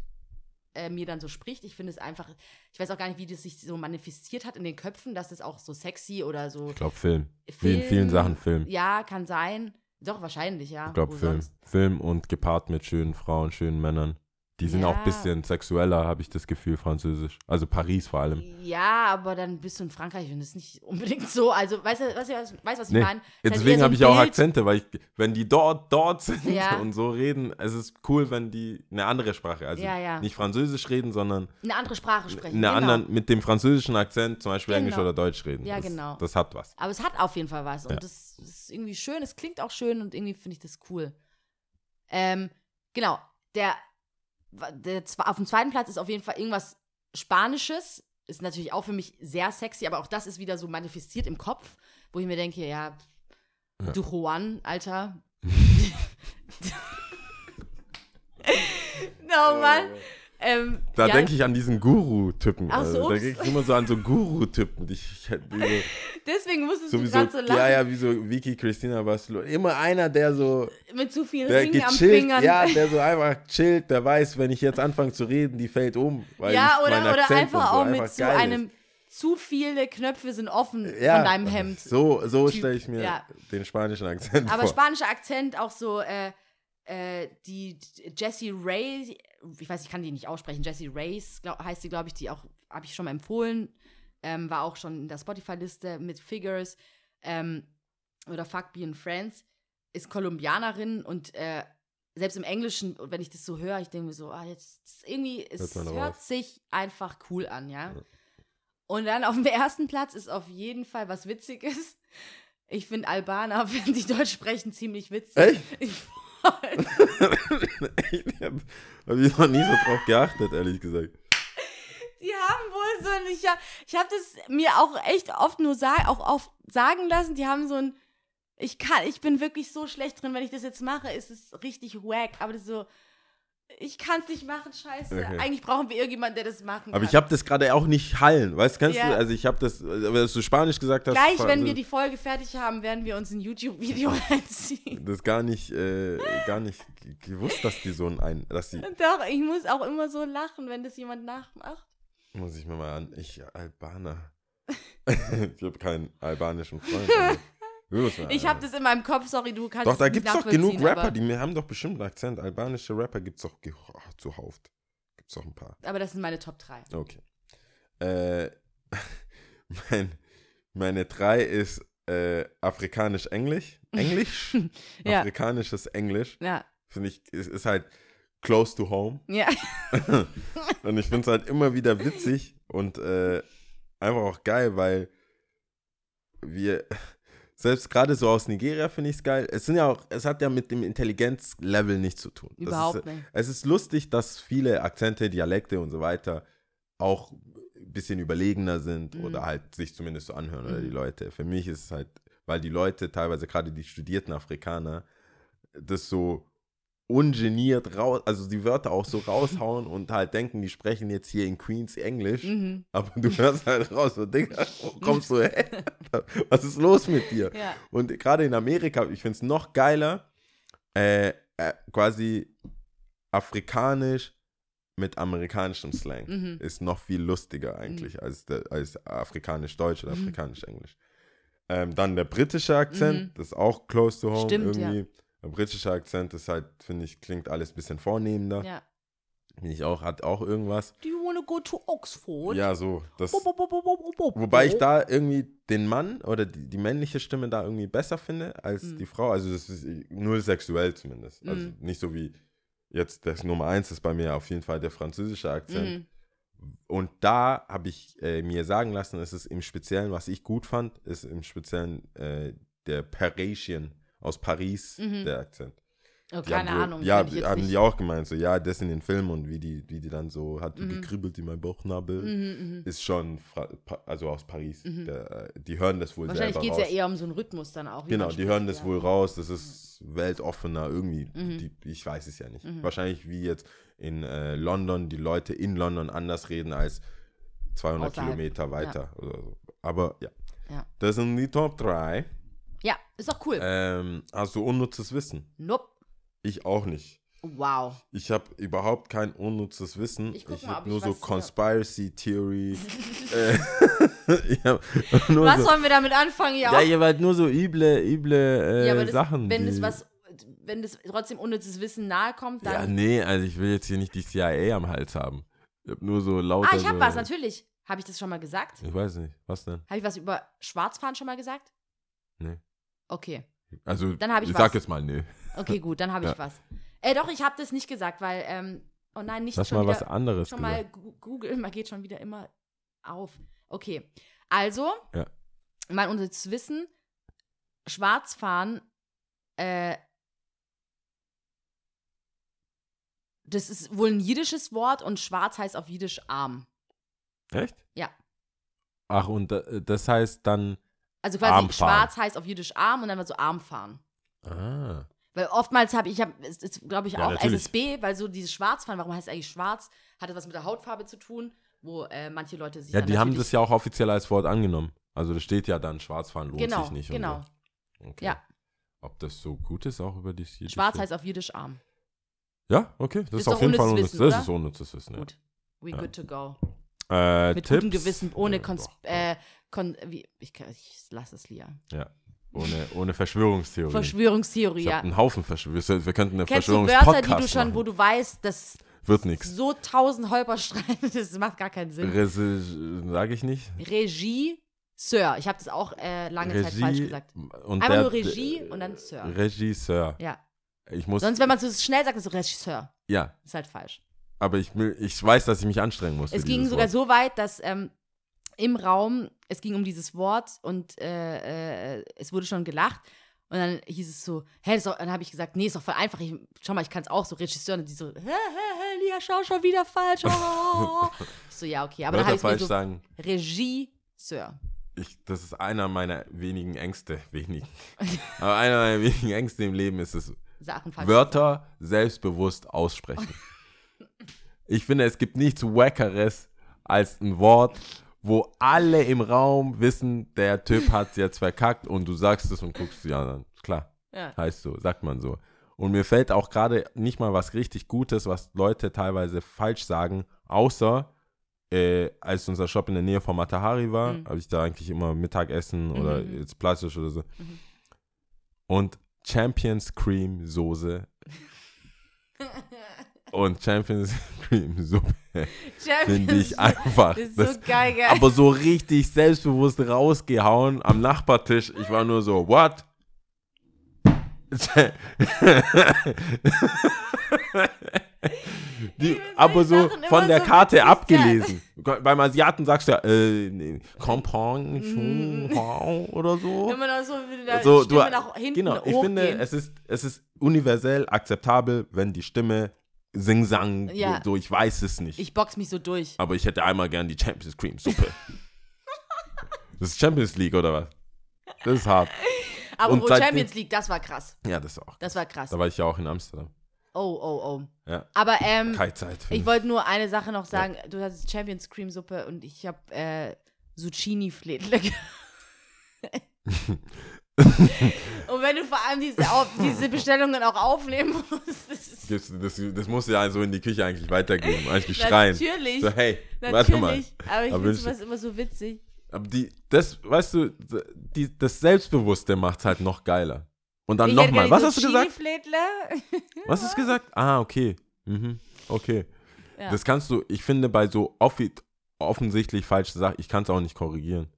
[SPEAKER 2] äh, mir dann so spricht. Ich finde es einfach, ich weiß auch gar nicht, wie das sich so manifestiert hat in den Köpfen, dass es auch so sexy oder so.
[SPEAKER 4] Ich glaube Film. Wie in vielen Sachen Film.
[SPEAKER 2] Ja, kann sein. Doch, wahrscheinlich, ja.
[SPEAKER 4] Ich glaube Film.
[SPEAKER 2] sonst?
[SPEAKER 4] Film und gepaart mit schönen Frauen, schönen Männern. Die sind auch
[SPEAKER 2] Ja.
[SPEAKER 4] ein bisschen sexueller, habe ich das Gefühl, französisch. Also Paris vor allem.
[SPEAKER 2] Ja, aber dann bist du in Frankreich und das ist nicht unbedingt so. Also, weißt du, was, weißt, was ich
[SPEAKER 4] Nee,
[SPEAKER 2] meine? Ist halt
[SPEAKER 4] deswegen
[SPEAKER 2] so
[SPEAKER 4] habe ich auch
[SPEAKER 2] Bild.
[SPEAKER 4] Akzente, weil ich, wenn die dort, dort sind
[SPEAKER 2] Ja.
[SPEAKER 4] und so reden, es ist cool, wenn die eine andere Sprache, also
[SPEAKER 2] Ja,
[SPEAKER 4] nicht Französisch reden, sondern
[SPEAKER 2] Eine andere Sprache sprechen.
[SPEAKER 4] eine
[SPEAKER 2] genau.
[SPEAKER 4] anderen, mit dem französischen Akzent, zum Beispiel
[SPEAKER 2] Genau.
[SPEAKER 4] Englisch oder Deutsch reden.
[SPEAKER 2] Ja,
[SPEAKER 4] das,
[SPEAKER 2] genau.
[SPEAKER 4] Das hat was.
[SPEAKER 2] Aber es hat auf jeden Fall was. Und das ist irgendwie schön. Es klingt auch schön und irgendwie finde ich das cool. Ähm, genau. Der, der, auf dem zweiten Platz ist auf jeden Fall irgendwas Spanisches. Ist natürlich auch für mich sehr sexy, aber auch das ist wieder so manifestiert im Kopf, wo ich mir denke, ja,
[SPEAKER 4] Ja.
[SPEAKER 2] du Juan, Alter. no, Mann. Ähm,
[SPEAKER 4] Da
[SPEAKER 2] ja,
[SPEAKER 4] denke ich an diesen Guru-Typen.
[SPEAKER 2] Ach so,
[SPEAKER 4] also, da
[SPEAKER 2] ups.
[SPEAKER 4] denke ich immer so an so Guru-Typen.
[SPEAKER 2] Deswegen musstest
[SPEAKER 4] so,
[SPEAKER 2] du gerade so lachen.
[SPEAKER 4] ja, ja, wie so Vicky Cristina Barcelona. Immer einer, der so,
[SPEAKER 2] Mit zu vielen
[SPEAKER 4] der
[SPEAKER 2] Ringen am Fingern.
[SPEAKER 4] ja, der so einfach chillt, der weiß, wenn ich jetzt anfange zu reden, die fällt um. Weil
[SPEAKER 2] ja, oder, oder einfach
[SPEAKER 4] so
[SPEAKER 2] auch mit
[SPEAKER 4] einfach
[SPEAKER 2] so
[SPEAKER 4] geil ist.
[SPEAKER 2] einem zu viele Knöpfe sind offen
[SPEAKER 4] ja,
[SPEAKER 2] von deinem Hemd.
[SPEAKER 4] So, so stelle ich mir
[SPEAKER 2] ja.
[SPEAKER 4] den spanischen Akzent
[SPEAKER 2] Aber
[SPEAKER 4] vor.
[SPEAKER 2] spanischer Akzent auch so, äh, äh, die die Jessie Ray, ich weiß, ich kann die nicht aussprechen, Jessie Rays glaub, heißt sie, glaube ich, die auch, habe ich schon mal empfohlen, ähm, war auch schon in der Spotify-Liste mit Figures ähm, oder Fuck Being Friends, ist Kolumbianerin und äh, selbst im Englischen, wenn ich das so höre, ich denke mir so, ah, jetzt irgendwie, es
[SPEAKER 4] Hört
[SPEAKER 2] hört sich einfach cool an, ja. Und dann auf dem ersten Platz ist auf jeden Fall was Witziges. Ich finde Albaner, wenn die Deutsch sprechen, ziemlich witzig.
[SPEAKER 4] Echt?
[SPEAKER 2] Ich,
[SPEAKER 4] Echt? Habe ich noch nie so drauf geachtet, ehrlich gesagt.
[SPEAKER 2] die haben wohl so ein, ich, hab- ich habe das mir auch echt oft nur sag, auch oft sagen lassen, die haben so ein, ich kann, ich bin wirklich so schlecht drin, wenn ich das jetzt mache, ist es richtig wack, aber das ist so, ich kann es nicht machen, scheiße.
[SPEAKER 4] Okay.
[SPEAKER 2] Eigentlich brauchen wir irgendjemanden, der das machen
[SPEAKER 4] Aber
[SPEAKER 2] kann.
[SPEAKER 4] ich habe das gerade auch nicht hallen, weißt kennst
[SPEAKER 2] Ja.
[SPEAKER 4] du? Also ich habe das, aber dass du Spanisch gesagt hast,
[SPEAKER 2] Gleich, wenn wir die Folge fertig haben, werden wir uns ein YouTube-Video reinziehen.
[SPEAKER 4] das gar nicht, äh, gar nicht gewusst, dass die so ein, ein dass die,
[SPEAKER 2] Doch, ich muss auch immer so lachen, wenn das jemand nachmacht.
[SPEAKER 4] muss ich mir mal an, ich Albaner. ich habe keinen albanischen Freund.
[SPEAKER 2] Ich habe das in meinem Kopf, sorry, du kannst
[SPEAKER 4] Doch, da
[SPEAKER 2] nicht
[SPEAKER 4] gibt es doch genug Rapper, die haben doch bestimmt einen Akzent. Albanische Rapper gibt es doch oh, zuhauf. Gibt es doch ein paar.
[SPEAKER 2] aber das sind meine Top 3.
[SPEAKER 4] Okay. Äh, mein, meine drei ist äh, afrikanisch-englisch. Englisch?
[SPEAKER 2] Ja.
[SPEAKER 4] Afrikanisches Englisch.
[SPEAKER 2] Ja,
[SPEAKER 4] Finde ich, ist, ist halt close to home.
[SPEAKER 2] ja.
[SPEAKER 4] Und ich finde es halt immer wieder witzig und äh, einfach auch geil, weil wir, selbst gerade so aus Nigeria finde ich es geil. Es sind ja auch, es hat ja mit dem Intelligenzlevel nichts zu tun.
[SPEAKER 2] Überhaupt
[SPEAKER 4] ist,
[SPEAKER 2] nicht.
[SPEAKER 4] Es ist lustig, dass viele Akzente, Dialekte und so weiter auch ein bisschen überlegener sind
[SPEAKER 2] Mhm.
[SPEAKER 4] oder halt sich zumindest so anhören oder
[SPEAKER 2] Mhm.
[SPEAKER 4] die Leute. Für mich ist es halt, weil die Leute, teilweise gerade die studierten Afrikaner, das so ungeniert raus, also die Wörter auch so raushauen und halt denken, die sprechen jetzt hier in Queens Englisch,
[SPEAKER 2] Mhm.
[SPEAKER 4] aber du hörst halt raus, so, Digga, wo kommst du her? Was ist los mit dir?
[SPEAKER 2] Ja.
[SPEAKER 4] Und gerade in Amerika, ich finde es noch geiler, äh, äh, quasi afrikanisch mit amerikanischem Slang.
[SPEAKER 2] Mhm.
[SPEAKER 4] Ist noch viel lustiger eigentlich als, der, als afrikanisch-deutsch oder
[SPEAKER 2] Mhm.
[SPEAKER 4] afrikanisch-englisch. Ähm, dann der britische Akzent,
[SPEAKER 2] Mhm.
[SPEAKER 4] das ist auch close to home
[SPEAKER 2] Stimmt,
[SPEAKER 4] irgendwie. Der britische Akzent ist halt, finde ich, klingt alles ein bisschen vornehmender.
[SPEAKER 2] ja.
[SPEAKER 4] Finde ich auch, hat auch irgendwas.
[SPEAKER 2] Do you wanna go to Oxford?
[SPEAKER 4] Ja, so. Das,
[SPEAKER 2] Bo, bo, bo.
[SPEAKER 4] Wobei ich da irgendwie den Mann oder die, die männliche Stimme da irgendwie besser finde als
[SPEAKER 2] Mhm.
[SPEAKER 4] die Frau. Also das ist null sexuell zumindest. Also
[SPEAKER 2] Mhm.
[SPEAKER 4] nicht so wie jetzt das Nummer eins ist bei mir auf jeden Fall der französische Akzent.
[SPEAKER 2] Mhm.
[SPEAKER 4] Und da habe ich äh, mir sagen lassen, es ist im Speziellen, was ich gut fand, ist im Speziellen äh, der Parisien aus Paris,
[SPEAKER 2] Mhm.
[SPEAKER 4] der Akzent.
[SPEAKER 2] Oh, keine
[SPEAKER 4] wohl-
[SPEAKER 2] Ahnung.
[SPEAKER 4] Ja, haben
[SPEAKER 2] nicht.
[SPEAKER 4] die auch gemeint, so ja, das in den Filmen und wie die, wie die dann so hat
[SPEAKER 2] Mhm.
[SPEAKER 4] gekribbelt in mein Bauchnabel
[SPEAKER 2] Mhm, mhm.
[SPEAKER 4] ist schon Fra also aus Paris.
[SPEAKER 2] Mhm.
[SPEAKER 4] Der, äh, die hören das wohl
[SPEAKER 2] Wahrscheinlich
[SPEAKER 4] selber
[SPEAKER 2] geht es ja eher um so einen Rhythmus dann auch.
[SPEAKER 4] genau, die
[SPEAKER 2] spricht,
[SPEAKER 4] hören das
[SPEAKER 2] ja.
[SPEAKER 4] wohl raus. Das ist weltoffener irgendwie.
[SPEAKER 2] Mhm.
[SPEAKER 4] Die, ich weiß es ja nicht.
[SPEAKER 2] Mhm.
[SPEAKER 4] Wahrscheinlich wie jetzt in äh, London die Leute in London anders reden als 200
[SPEAKER 2] Außerhalb.
[SPEAKER 4] Kilometer weiter. Oder so. Aber ja.
[SPEAKER 2] Ja.
[SPEAKER 4] Das sind die Top 3.
[SPEAKER 2] Ja, ist doch cool.
[SPEAKER 4] Ähm, hast du unnützes Wissen?
[SPEAKER 2] nope.
[SPEAKER 4] Ich auch nicht.
[SPEAKER 2] Wow.
[SPEAKER 4] Ich habe überhaupt kein unnützes Wissen.
[SPEAKER 2] Ich
[SPEAKER 4] ich habe nur
[SPEAKER 2] ich
[SPEAKER 4] so Conspiracy Theory. äh, hab nur
[SPEAKER 2] Was
[SPEAKER 4] so,
[SPEAKER 2] sollen wir damit anfangen? Ja,
[SPEAKER 4] Ja, ihr wollt nur so üble, üble äh,
[SPEAKER 2] Ja, das,
[SPEAKER 4] Sachen.
[SPEAKER 2] wenn das was, wenn das trotzdem unnützes Wissen nahe kommt, dann.
[SPEAKER 4] Ja, nee, also ich will jetzt hier nicht die CIA am Hals haben. Ich hab nur so lauter.
[SPEAKER 2] ah, ich habe
[SPEAKER 4] so,
[SPEAKER 2] was, natürlich. Habe ich das schon mal gesagt?
[SPEAKER 4] Ich weiß nicht. Was denn?
[SPEAKER 2] Habe ich was über Schwarzfahren schon mal gesagt?
[SPEAKER 4] Nee.
[SPEAKER 2] Okay.
[SPEAKER 4] Also,
[SPEAKER 2] Dann ich
[SPEAKER 4] ich
[SPEAKER 2] was.
[SPEAKER 4] sag jetzt mal, nee.
[SPEAKER 2] Okay, gut, dann habe ich
[SPEAKER 4] Ja.
[SPEAKER 2] was. Äh, doch, ich habe das nicht gesagt, weil, ähm, oh nein, nicht
[SPEAKER 4] Lass
[SPEAKER 2] schon
[SPEAKER 4] mal
[SPEAKER 2] wieder,
[SPEAKER 4] was anderes
[SPEAKER 2] schon mal
[SPEAKER 4] gesagt.
[SPEAKER 2] Gu- Google, man geht schon wieder immer auf. Okay, also,
[SPEAKER 4] Ja.
[SPEAKER 2] mal unser wissen, Schwarzfahren, äh, das ist wohl ein jiddisches Wort und schwarz heißt auf jiddisch arm.
[SPEAKER 4] Echt?
[SPEAKER 2] Ja.
[SPEAKER 4] Ach, und äh, das heißt dann.
[SPEAKER 2] Also quasi schwarz heißt auf jiddisch arm und dann war so arm fahren.
[SPEAKER 4] Ah.
[SPEAKER 2] Weil oftmals habe ich, hab, es ist, glaube ich,
[SPEAKER 4] Ja,
[SPEAKER 2] auch
[SPEAKER 4] natürlich.
[SPEAKER 2] SSB, weil so dieses Schwarzfahren, warum heißt es eigentlich schwarz, hatte was mit der Hautfarbe zu tun, wo äh, manche Leute sich
[SPEAKER 4] Ja, die haben das ja auch offiziell als Wort angenommen. Also, das steht ja dann, Schwarzfahren lohnt
[SPEAKER 2] Genau,
[SPEAKER 4] sich nicht.
[SPEAKER 2] genau.
[SPEAKER 4] So. Okay.
[SPEAKER 2] Ja.
[SPEAKER 4] Ob das so gut ist, auch über die jiddische-
[SPEAKER 2] Schwarz heißt auf jiddisch arm.
[SPEAKER 4] Ja, okay. Das ist,
[SPEAKER 2] Ist
[SPEAKER 4] auf jeden Fall
[SPEAKER 2] unnützes
[SPEAKER 4] unnütz.
[SPEAKER 2] Wissen,
[SPEAKER 4] Das
[SPEAKER 2] oder?
[SPEAKER 4] ist unnützes Wissen. Ja.
[SPEAKER 2] Gut. We
[SPEAKER 4] Ja.
[SPEAKER 2] good to go.
[SPEAKER 4] Äh,
[SPEAKER 2] Mit
[SPEAKER 4] Tipps?
[SPEAKER 2] gutem Gewissen, ohne Kons äh, kon wie, ich, ich lasse es Lia.
[SPEAKER 4] Ja. Ohne, ohne Verschwörungstheorie.
[SPEAKER 2] Verschwörungstheorie,
[SPEAKER 4] ich
[SPEAKER 2] ja.
[SPEAKER 4] einen Haufen Verschwörungstheorien. Wir könnten eine
[SPEAKER 2] Kennst du Wörter, die du schon,
[SPEAKER 4] machen.
[SPEAKER 2] wo du weißt, dass
[SPEAKER 4] Wird nichts.
[SPEAKER 2] so tausend Holperstreite, das macht gar keinen Sinn.
[SPEAKER 4] Sage ich nicht.
[SPEAKER 2] Regie, Sir. Ich habe das auch äh, lange Zeit falsch gesagt.
[SPEAKER 4] Und
[SPEAKER 2] Einfach
[SPEAKER 4] der-
[SPEAKER 2] nur Regie und dann Sir.
[SPEAKER 4] Regisseur.
[SPEAKER 2] Ja.
[SPEAKER 4] Ich muss.
[SPEAKER 2] Sonst, wenn man so schnell sagt, ist so Regisseur.
[SPEAKER 4] ja,
[SPEAKER 2] Ist halt falsch.
[SPEAKER 4] aber ich, ich weiß, dass ich mich anstrengen muss.
[SPEAKER 2] Es ging sogar
[SPEAKER 4] Wort.
[SPEAKER 2] so weit, dass ähm, im Raum, es ging um dieses Wort und äh, äh, es wurde schon gelacht. Und dann hieß es so, hä, dann habe ich gesagt, nee, ist doch voll einfach. Ich, schau mal, ich kann es auch so, Regisseur. Und die so, hä, hä, hä, Lia, schau schon wieder falsch. Oh. so, ja, okay. Aber dann
[SPEAKER 4] Wörter
[SPEAKER 2] habe ich mir so,
[SPEAKER 4] sagen.
[SPEAKER 2] Regisseur.
[SPEAKER 4] Ich, das ist einer meiner wenigen Ängste. Wenigen. aber einer meiner wenigen Ängste im Leben ist es. Wörter selbstbewusst aussprechen. ich finde, es gibt nichts Wackeres als ein Wort, wo alle im Raum wissen, der Typ hat jetzt verkackt und du sagst es und guckst ja dann. Klar,
[SPEAKER 2] Ja.
[SPEAKER 4] heißt so, sagt man so. Und mir fällt auch gerade nicht mal was richtig Gutes, was Leute teilweise falsch sagen, außer äh, als unser Shop in der Nähe von Matahari war,
[SPEAKER 2] Mhm.
[SPEAKER 4] habe ich da eigentlich immer Mittagessen oder
[SPEAKER 2] Mhm.
[SPEAKER 4] jetzt Plastisch oder so.
[SPEAKER 2] Mhm.
[SPEAKER 4] Und Champions Cream Soße und Champions Cream Suppe finde ich einfach.
[SPEAKER 2] Das ist so
[SPEAKER 4] das-
[SPEAKER 2] geil, gell?
[SPEAKER 4] aber so richtig selbstbewusst rausgehauen am Nachbartisch. Ich war nur so, what? Die, aber so
[SPEAKER 2] immer
[SPEAKER 4] von der
[SPEAKER 2] so
[SPEAKER 4] Karte abgelesen. Beim Asiaten sagst du ja, äh, nee, Compagnie
[SPEAKER 2] Mhm.
[SPEAKER 4] oder so.
[SPEAKER 2] Wenn man da so mit der
[SPEAKER 4] So, du,
[SPEAKER 2] nach hinten
[SPEAKER 4] genau, ich finde, es ist, es ist universell akzeptabel, wenn die Stimme Sing-Sang,
[SPEAKER 2] Ja.
[SPEAKER 4] so, ich weiß es nicht.
[SPEAKER 2] ich box mich so durch.
[SPEAKER 4] aber ich hätte einmal gern die Champions Cream Suppe. das ist Champions League oder was? Das ist hart.
[SPEAKER 2] Aber
[SPEAKER 4] Und
[SPEAKER 2] wo
[SPEAKER 4] seitdem-
[SPEAKER 2] Champions League, das war krass.
[SPEAKER 4] Ja, das auch.
[SPEAKER 2] Das war krass.
[SPEAKER 4] Da war ich ja auch in Amsterdam.
[SPEAKER 2] Oh, oh, oh.
[SPEAKER 4] Ja,
[SPEAKER 2] Aber ähm,
[SPEAKER 4] keine Zeit.
[SPEAKER 2] ich wollte nur eine Sache noch sagen. Du hattest Champions Cream Suppe und ich habe äh, Zucchini-Fledle. ge- und wenn du vor allem diese, diese Bestellungen auch aufnehmen musst, das
[SPEAKER 4] das, das, das muss ja so in die Küche eigentlich weitergeben, eigentlich schreien.
[SPEAKER 2] natürlich,
[SPEAKER 4] So, hey, warte mal.
[SPEAKER 2] natürlich. Aber ich finde sowas immer so witzig.
[SPEAKER 4] Aber die, das, weißt du, die, das Selbstbewusste macht es halt noch geiler. Und dann nochmal. Was hast du gesagt? Was hast du gesagt? Ah, okay. Mhm. Okay.
[SPEAKER 2] Ja.
[SPEAKER 4] Das kannst du, ich finde, bei so offi offensichtlich falschen Sachen, ich kann es auch nicht korrigieren.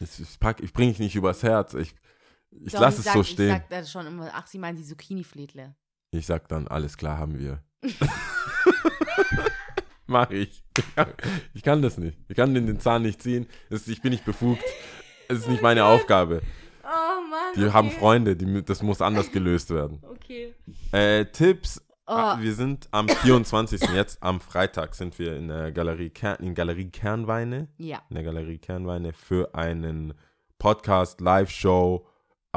[SPEAKER 4] Ich, ich, pack- ich bringe ich nicht übers Herz. Ich, ich lasse es
[SPEAKER 2] sag,
[SPEAKER 4] so
[SPEAKER 2] Ich
[SPEAKER 4] stehen.
[SPEAKER 2] sag dann schon immer, ach, sie meinen die Zucchini-Fledle.
[SPEAKER 4] Ich sag dann, alles klar haben wir. Mach ich. Ich kann, ich das nicht. Ich kann den, den Zahn nicht ziehen. Ich bin nicht befugt. Es ist nicht meine Aufgabe.
[SPEAKER 2] Oh Mann.
[SPEAKER 4] Die
[SPEAKER 2] okay.
[SPEAKER 4] haben Freunde, die, das muss anders gelöst werden.
[SPEAKER 2] Okay.
[SPEAKER 4] Äh, Tipps.
[SPEAKER 2] Oh.
[SPEAKER 4] Ah, Wir sind am 24. jetzt am Freitag sind wir in der Galerie, Kern, in Galerie Kernweine.
[SPEAKER 2] Ja.
[SPEAKER 4] In der Galerie Kernweine für einen Podcast, Live-Show.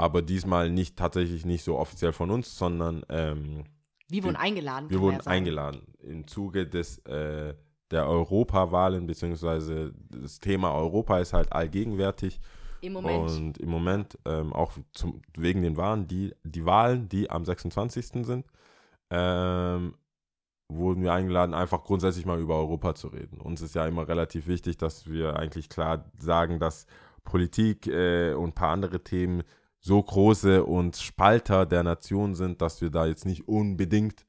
[SPEAKER 4] Aber diesmal nicht tatsächlich nicht so offiziell von uns, sondern ähm,
[SPEAKER 2] Wir wurden eingeladen.
[SPEAKER 4] wir wurden
[SPEAKER 2] ja
[SPEAKER 4] eingeladen im Zuge des, äh, der Europawahlen, beziehungsweise das Thema Europa ist halt allgegenwärtig.
[SPEAKER 2] Im Moment.
[SPEAKER 4] Und im Moment ähm, auch zum, wegen den Wahlen, die, die Wahlen, die am 26. sind, ähm, wurden wir eingeladen, einfach grundsätzlich mal über Europa zu reden. Uns ist ja immer relativ wichtig, dass wir eigentlich klar sagen, dass Politik äh, und ein paar andere Themen so große und Spalter der Nation sind, dass wir da jetzt nicht unbedingt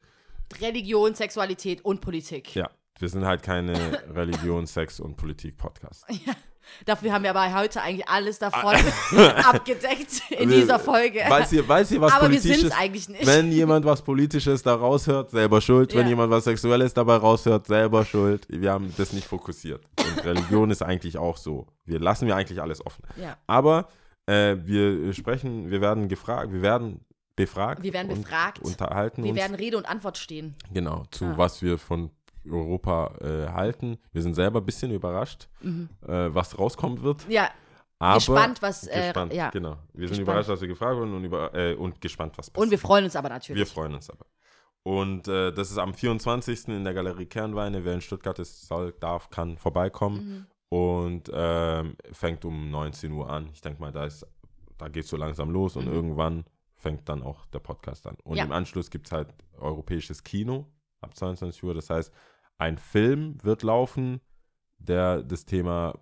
[SPEAKER 2] Religion, Sexualität und Politik.
[SPEAKER 4] Ja, wir sind halt keine Religion, Sex und Politik-Podcast.
[SPEAKER 2] Dafür haben wir aber heute eigentlich alles davon abgedeckt in
[SPEAKER 4] Wir-
[SPEAKER 2] dieser Folge.
[SPEAKER 4] Weiß ihr, weiß ihr was
[SPEAKER 2] aber wir
[SPEAKER 4] Politisches?
[SPEAKER 2] sind es eigentlich nicht.
[SPEAKER 4] Wenn jemand was Politisches da raushört, selber schuld. Wenn
[SPEAKER 2] Ja.
[SPEAKER 4] jemand was Sexuelles dabei raushört, selber schuld. Wir haben das nicht fokussiert. Und Religion ist eigentlich auch so. Wir lassen wir eigentlich alles offen.
[SPEAKER 2] ja.
[SPEAKER 4] Aber äh, wir sprechen, wir werden gefragt, wir werden befragt.
[SPEAKER 2] Wir werden befragt.
[SPEAKER 4] Unterhalten
[SPEAKER 2] Wir
[SPEAKER 4] uns.
[SPEAKER 2] werden Rede und Antwort stehen.
[SPEAKER 4] Genau, zu
[SPEAKER 2] Ah.
[SPEAKER 4] was wir von Europa äh, halten. Wir sind selber ein bisschen überrascht,
[SPEAKER 2] Mhm.
[SPEAKER 4] äh, was rauskommen wird.
[SPEAKER 2] Ja,
[SPEAKER 4] Aber
[SPEAKER 2] gespannt, was. Äh,
[SPEAKER 4] gespannt,
[SPEAKER 2] ja.
[SPEAKER 4] genau. Wir sind
[SPEAKER 2] Gespannt.
[SPEAKER 4] überrascht, dass wir gefragt wurden und, über, äh, und gespannt, was passiert.
[SPEAKER 2] Und wir freuen uns aber natürlich.
[SPEAKER 4] Wir freuen uns aber. Und äh, das ist am 24. in der Galerie Kernweine. Wer in Stuttgart ist, soll, darf, kann vorbeikommen.
[SPEAKER 2] Mhm.
[SPEAKER 4] Und ähm, fängt um 19 Uhr an. Ich denke mal, da, ist, da geht es so langsam los und
[SPEAKER 2] Mhm.
[SPEAKER 4] irgendwann fängt dann auch der Podcast an. Und
[SPEAKER 2] Ja.
[SPEAKER 4] im Anschluss gibt es halt europäisches Kino ab 22 Uhr. Das heißt, ein Film wird laufen, der das Thema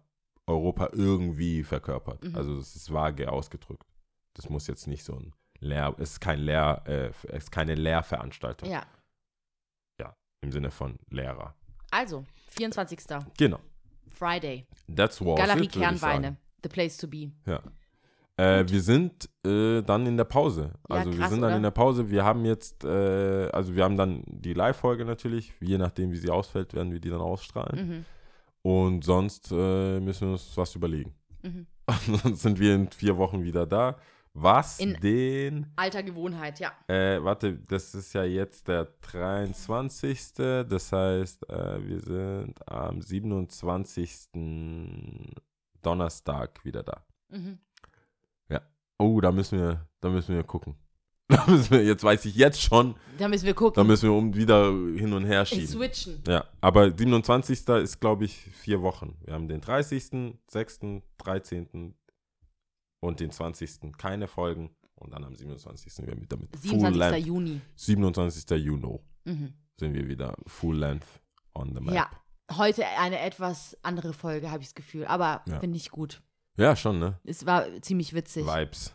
[SPEAKER 4] Europa irgendwie verkörpert.
[SPEAKER 2] Mhm.
[SPEAKER 4] Also es ist vage ausgedrückt. Das muss jetzt nicht so ein Lehr, es ist kein Lehr, äh, es ist keine Lehrveranstaltung
[SPEAKER 2] Ja.
[SPEAKER 4] im Sinne von Lehrer.
[SPEAKER 2] Also, 24.
[SPEAKER 4] Genau.
[SPEAKER 2] Friday.
[SPEAKER 4] That's was
[SPEAKER 2] Galerie
[SPEAKER 4] it,
[SPEAKER 2] Kernweine. The place to be.
[SPEAKER 4] Ja. Äh, wir sind äh, dann in der Pause.
[SPEAKER 2] Ja,
[SPEAKER 4] Also wir
[SPEAKER 2] krass,
[SPEAKER 4] sind dann
[SPEAKER 2] oder?
[SPEAKER 4] in der Pause. Wir haben jetzt, äh, also wir haben dann die Live-Folge natürlich. Je nachdem, wie sie ausfällt, werden wir die dann ausstrahlen.
[SPEAKER 2] Mhm.
[SPEAKER 4] Und sonst äh, müssen wir uns was überlegen.
[SPEAKER 2] Mhm.
[SPEAKER 4] sonst sind wir in vier Wochen wieder da. Was
[SPEAKER 2] In-
[SPEAKER 4] den,
[SPEAKER 2] Alter Gewohnheit, ja.
[SPEAKER 4] äh, warte, das ist ja jetzt der 23. Das heißt, äh, wir sind am 27. Donnerstag wieder da.
[SPEAKER 2] Mhm.
[SPEAKER 4] Oh, da müssen wir, da müssen wir gucken. Da müssen wir, jetzt weiß ich jetzt schon,
[SPEAKER 2] Da müssen wir
[SPEAKER 4] da
[SPEAKER 2] gucken.
[SPEAKER 4] müssen wir um wieder hin und her schieben.
[SPEAKER 2] switchen.
[SPEAKER 4] Ja, aber 27. ist, glaube ich, vier Wochen. Wir haben den 30., 6., 13. und den 20. keine Folgen. Und dann am 27. sind wir wieder mit Full
[SPEAKER 2] 27.
[SPEAKER 4] Length.
[SPEAKER 2] Juni.
[SPEAKER 4] 27. Juni
[SPEAKER 2] Mhm.
[SPEAKER 4] sind wir wieder Full Length on the Map.
[SPEAKER 2] Ja. heute eine etwas andere Folge, habe ich das Gefühl. Aber
[SPEAKER 4] Ja.
[SPEAKER 2] finde ich gut.
[SPEAKER 4] Ja, schon, ne?
[SPEAKER 2] Es war ziemlich witzig.
[SPEAKER 4] Vibes.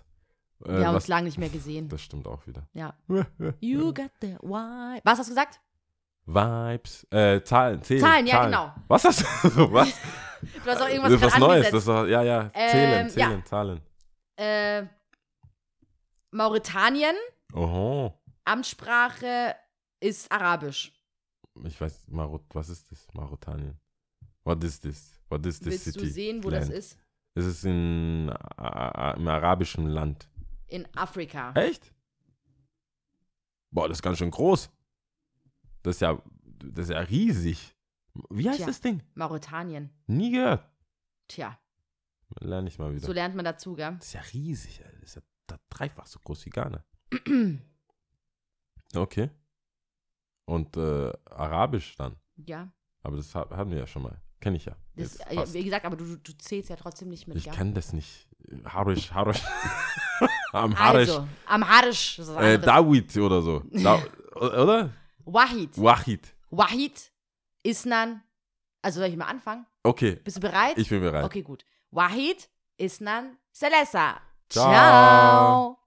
[SPEAKER 4] Äh,
[SPEAKER 2] Wir haben
[SPEAKER 4] was,
[SPEAKER 2] uns lange nicht mehr gesehen.
[SPEAKER 4] das stimmt auch wieder.
[SPEAKER 2] Ja. You got the why. Was hast du gesagt?
[SPEAKER 4] Vibes. Äh, Zahlen, Zählen.
[SPEAKER 2] Zahlen, ja, genau.
[SPEAKER 4] Was hast du? was?
[SPEAKER 2] Du hast auch irgendwas
[SPEAKER 4] ist was Neues.
[SPEAKER 2] angesetzt.
[SPEAKER 4] Das doch- ja, ja.
[SPEAKER 2] Ähm,
[SPEAKER 4] Zählen,
[SPEAKER 2] ja.
[SPEAKER 4] zählen, Zahlen.
[SPEAKER 2] Äh, Mauretanien,
[SPEAKER 4] Oho.
[SPEAKER 2] Amtssprache ist Arabisch.
[SPEAKER 4] Ich weiß, Marot, was ist das? Marotanien. What is this? What is this
[SPEAKER 2] Willst
[SPEAKER 4] city?
[SPEAKER 2] du sehen, wo
[SPEAKER 4] Land?
[SPEAKER 2] das ist?
[SPEAKER 4] Es ist in, a- im arabischen Land.
[SPEAKER 2] In Afrika.
[SPEAKER 4] Echt? Boah, das ist ganz schön groß. Das ist ja, das ist ja riesig. Wie heißt
[SPEAKER 2] Tja.
[SPEAKER 4] das Ding?
[SPEAKER 2] Mauretanien.
[SPEAKER 4] Nie gehört.
[SPEAKER 2] Tja,
[SPEAKER 4] Lerne ich mal wieder.
[SPEAKER 2] so lernt man dazu, gell?
[SPEAKER 4] das ist ja riesig. Alter. Das ist ja da- dreifach so groß wie Ghana. Okay. Und äh, Arabisch dann.
[SPEAKER 2] Ja.
[SPEAKER 4] Aber das ha- haben wir ja schon mal. Kenne ich ja.
[SPEAKER 2] Das, wie gesagt, aber du, du zählst ja trotzdem nicht mit,
[SPEAKER 4] Ich kann das nicht. Harisch, Harisch. Am Harisch.
[SPEAKER 2] Also, am Harisch.
[SPEAKER 4] äh. Dawid oder so. Da, oder?
[SPEAKER 2] Wahid.
[SPEAKER 4] Wahid.
[SPEAKER 2] Wahid, Isnan. Also soll ich mal anfangen?
[SPEAKER 4] Okay,
[SPEAKER 2] Bist du bereit?
[SPEAKER 4] ich bin bereit.
[SPEAKER 2] Okay, gut. Wahid, Isnan, Selesa.
[SPEAKER 4] Ciao.
[SPEAKER 2] Ciao.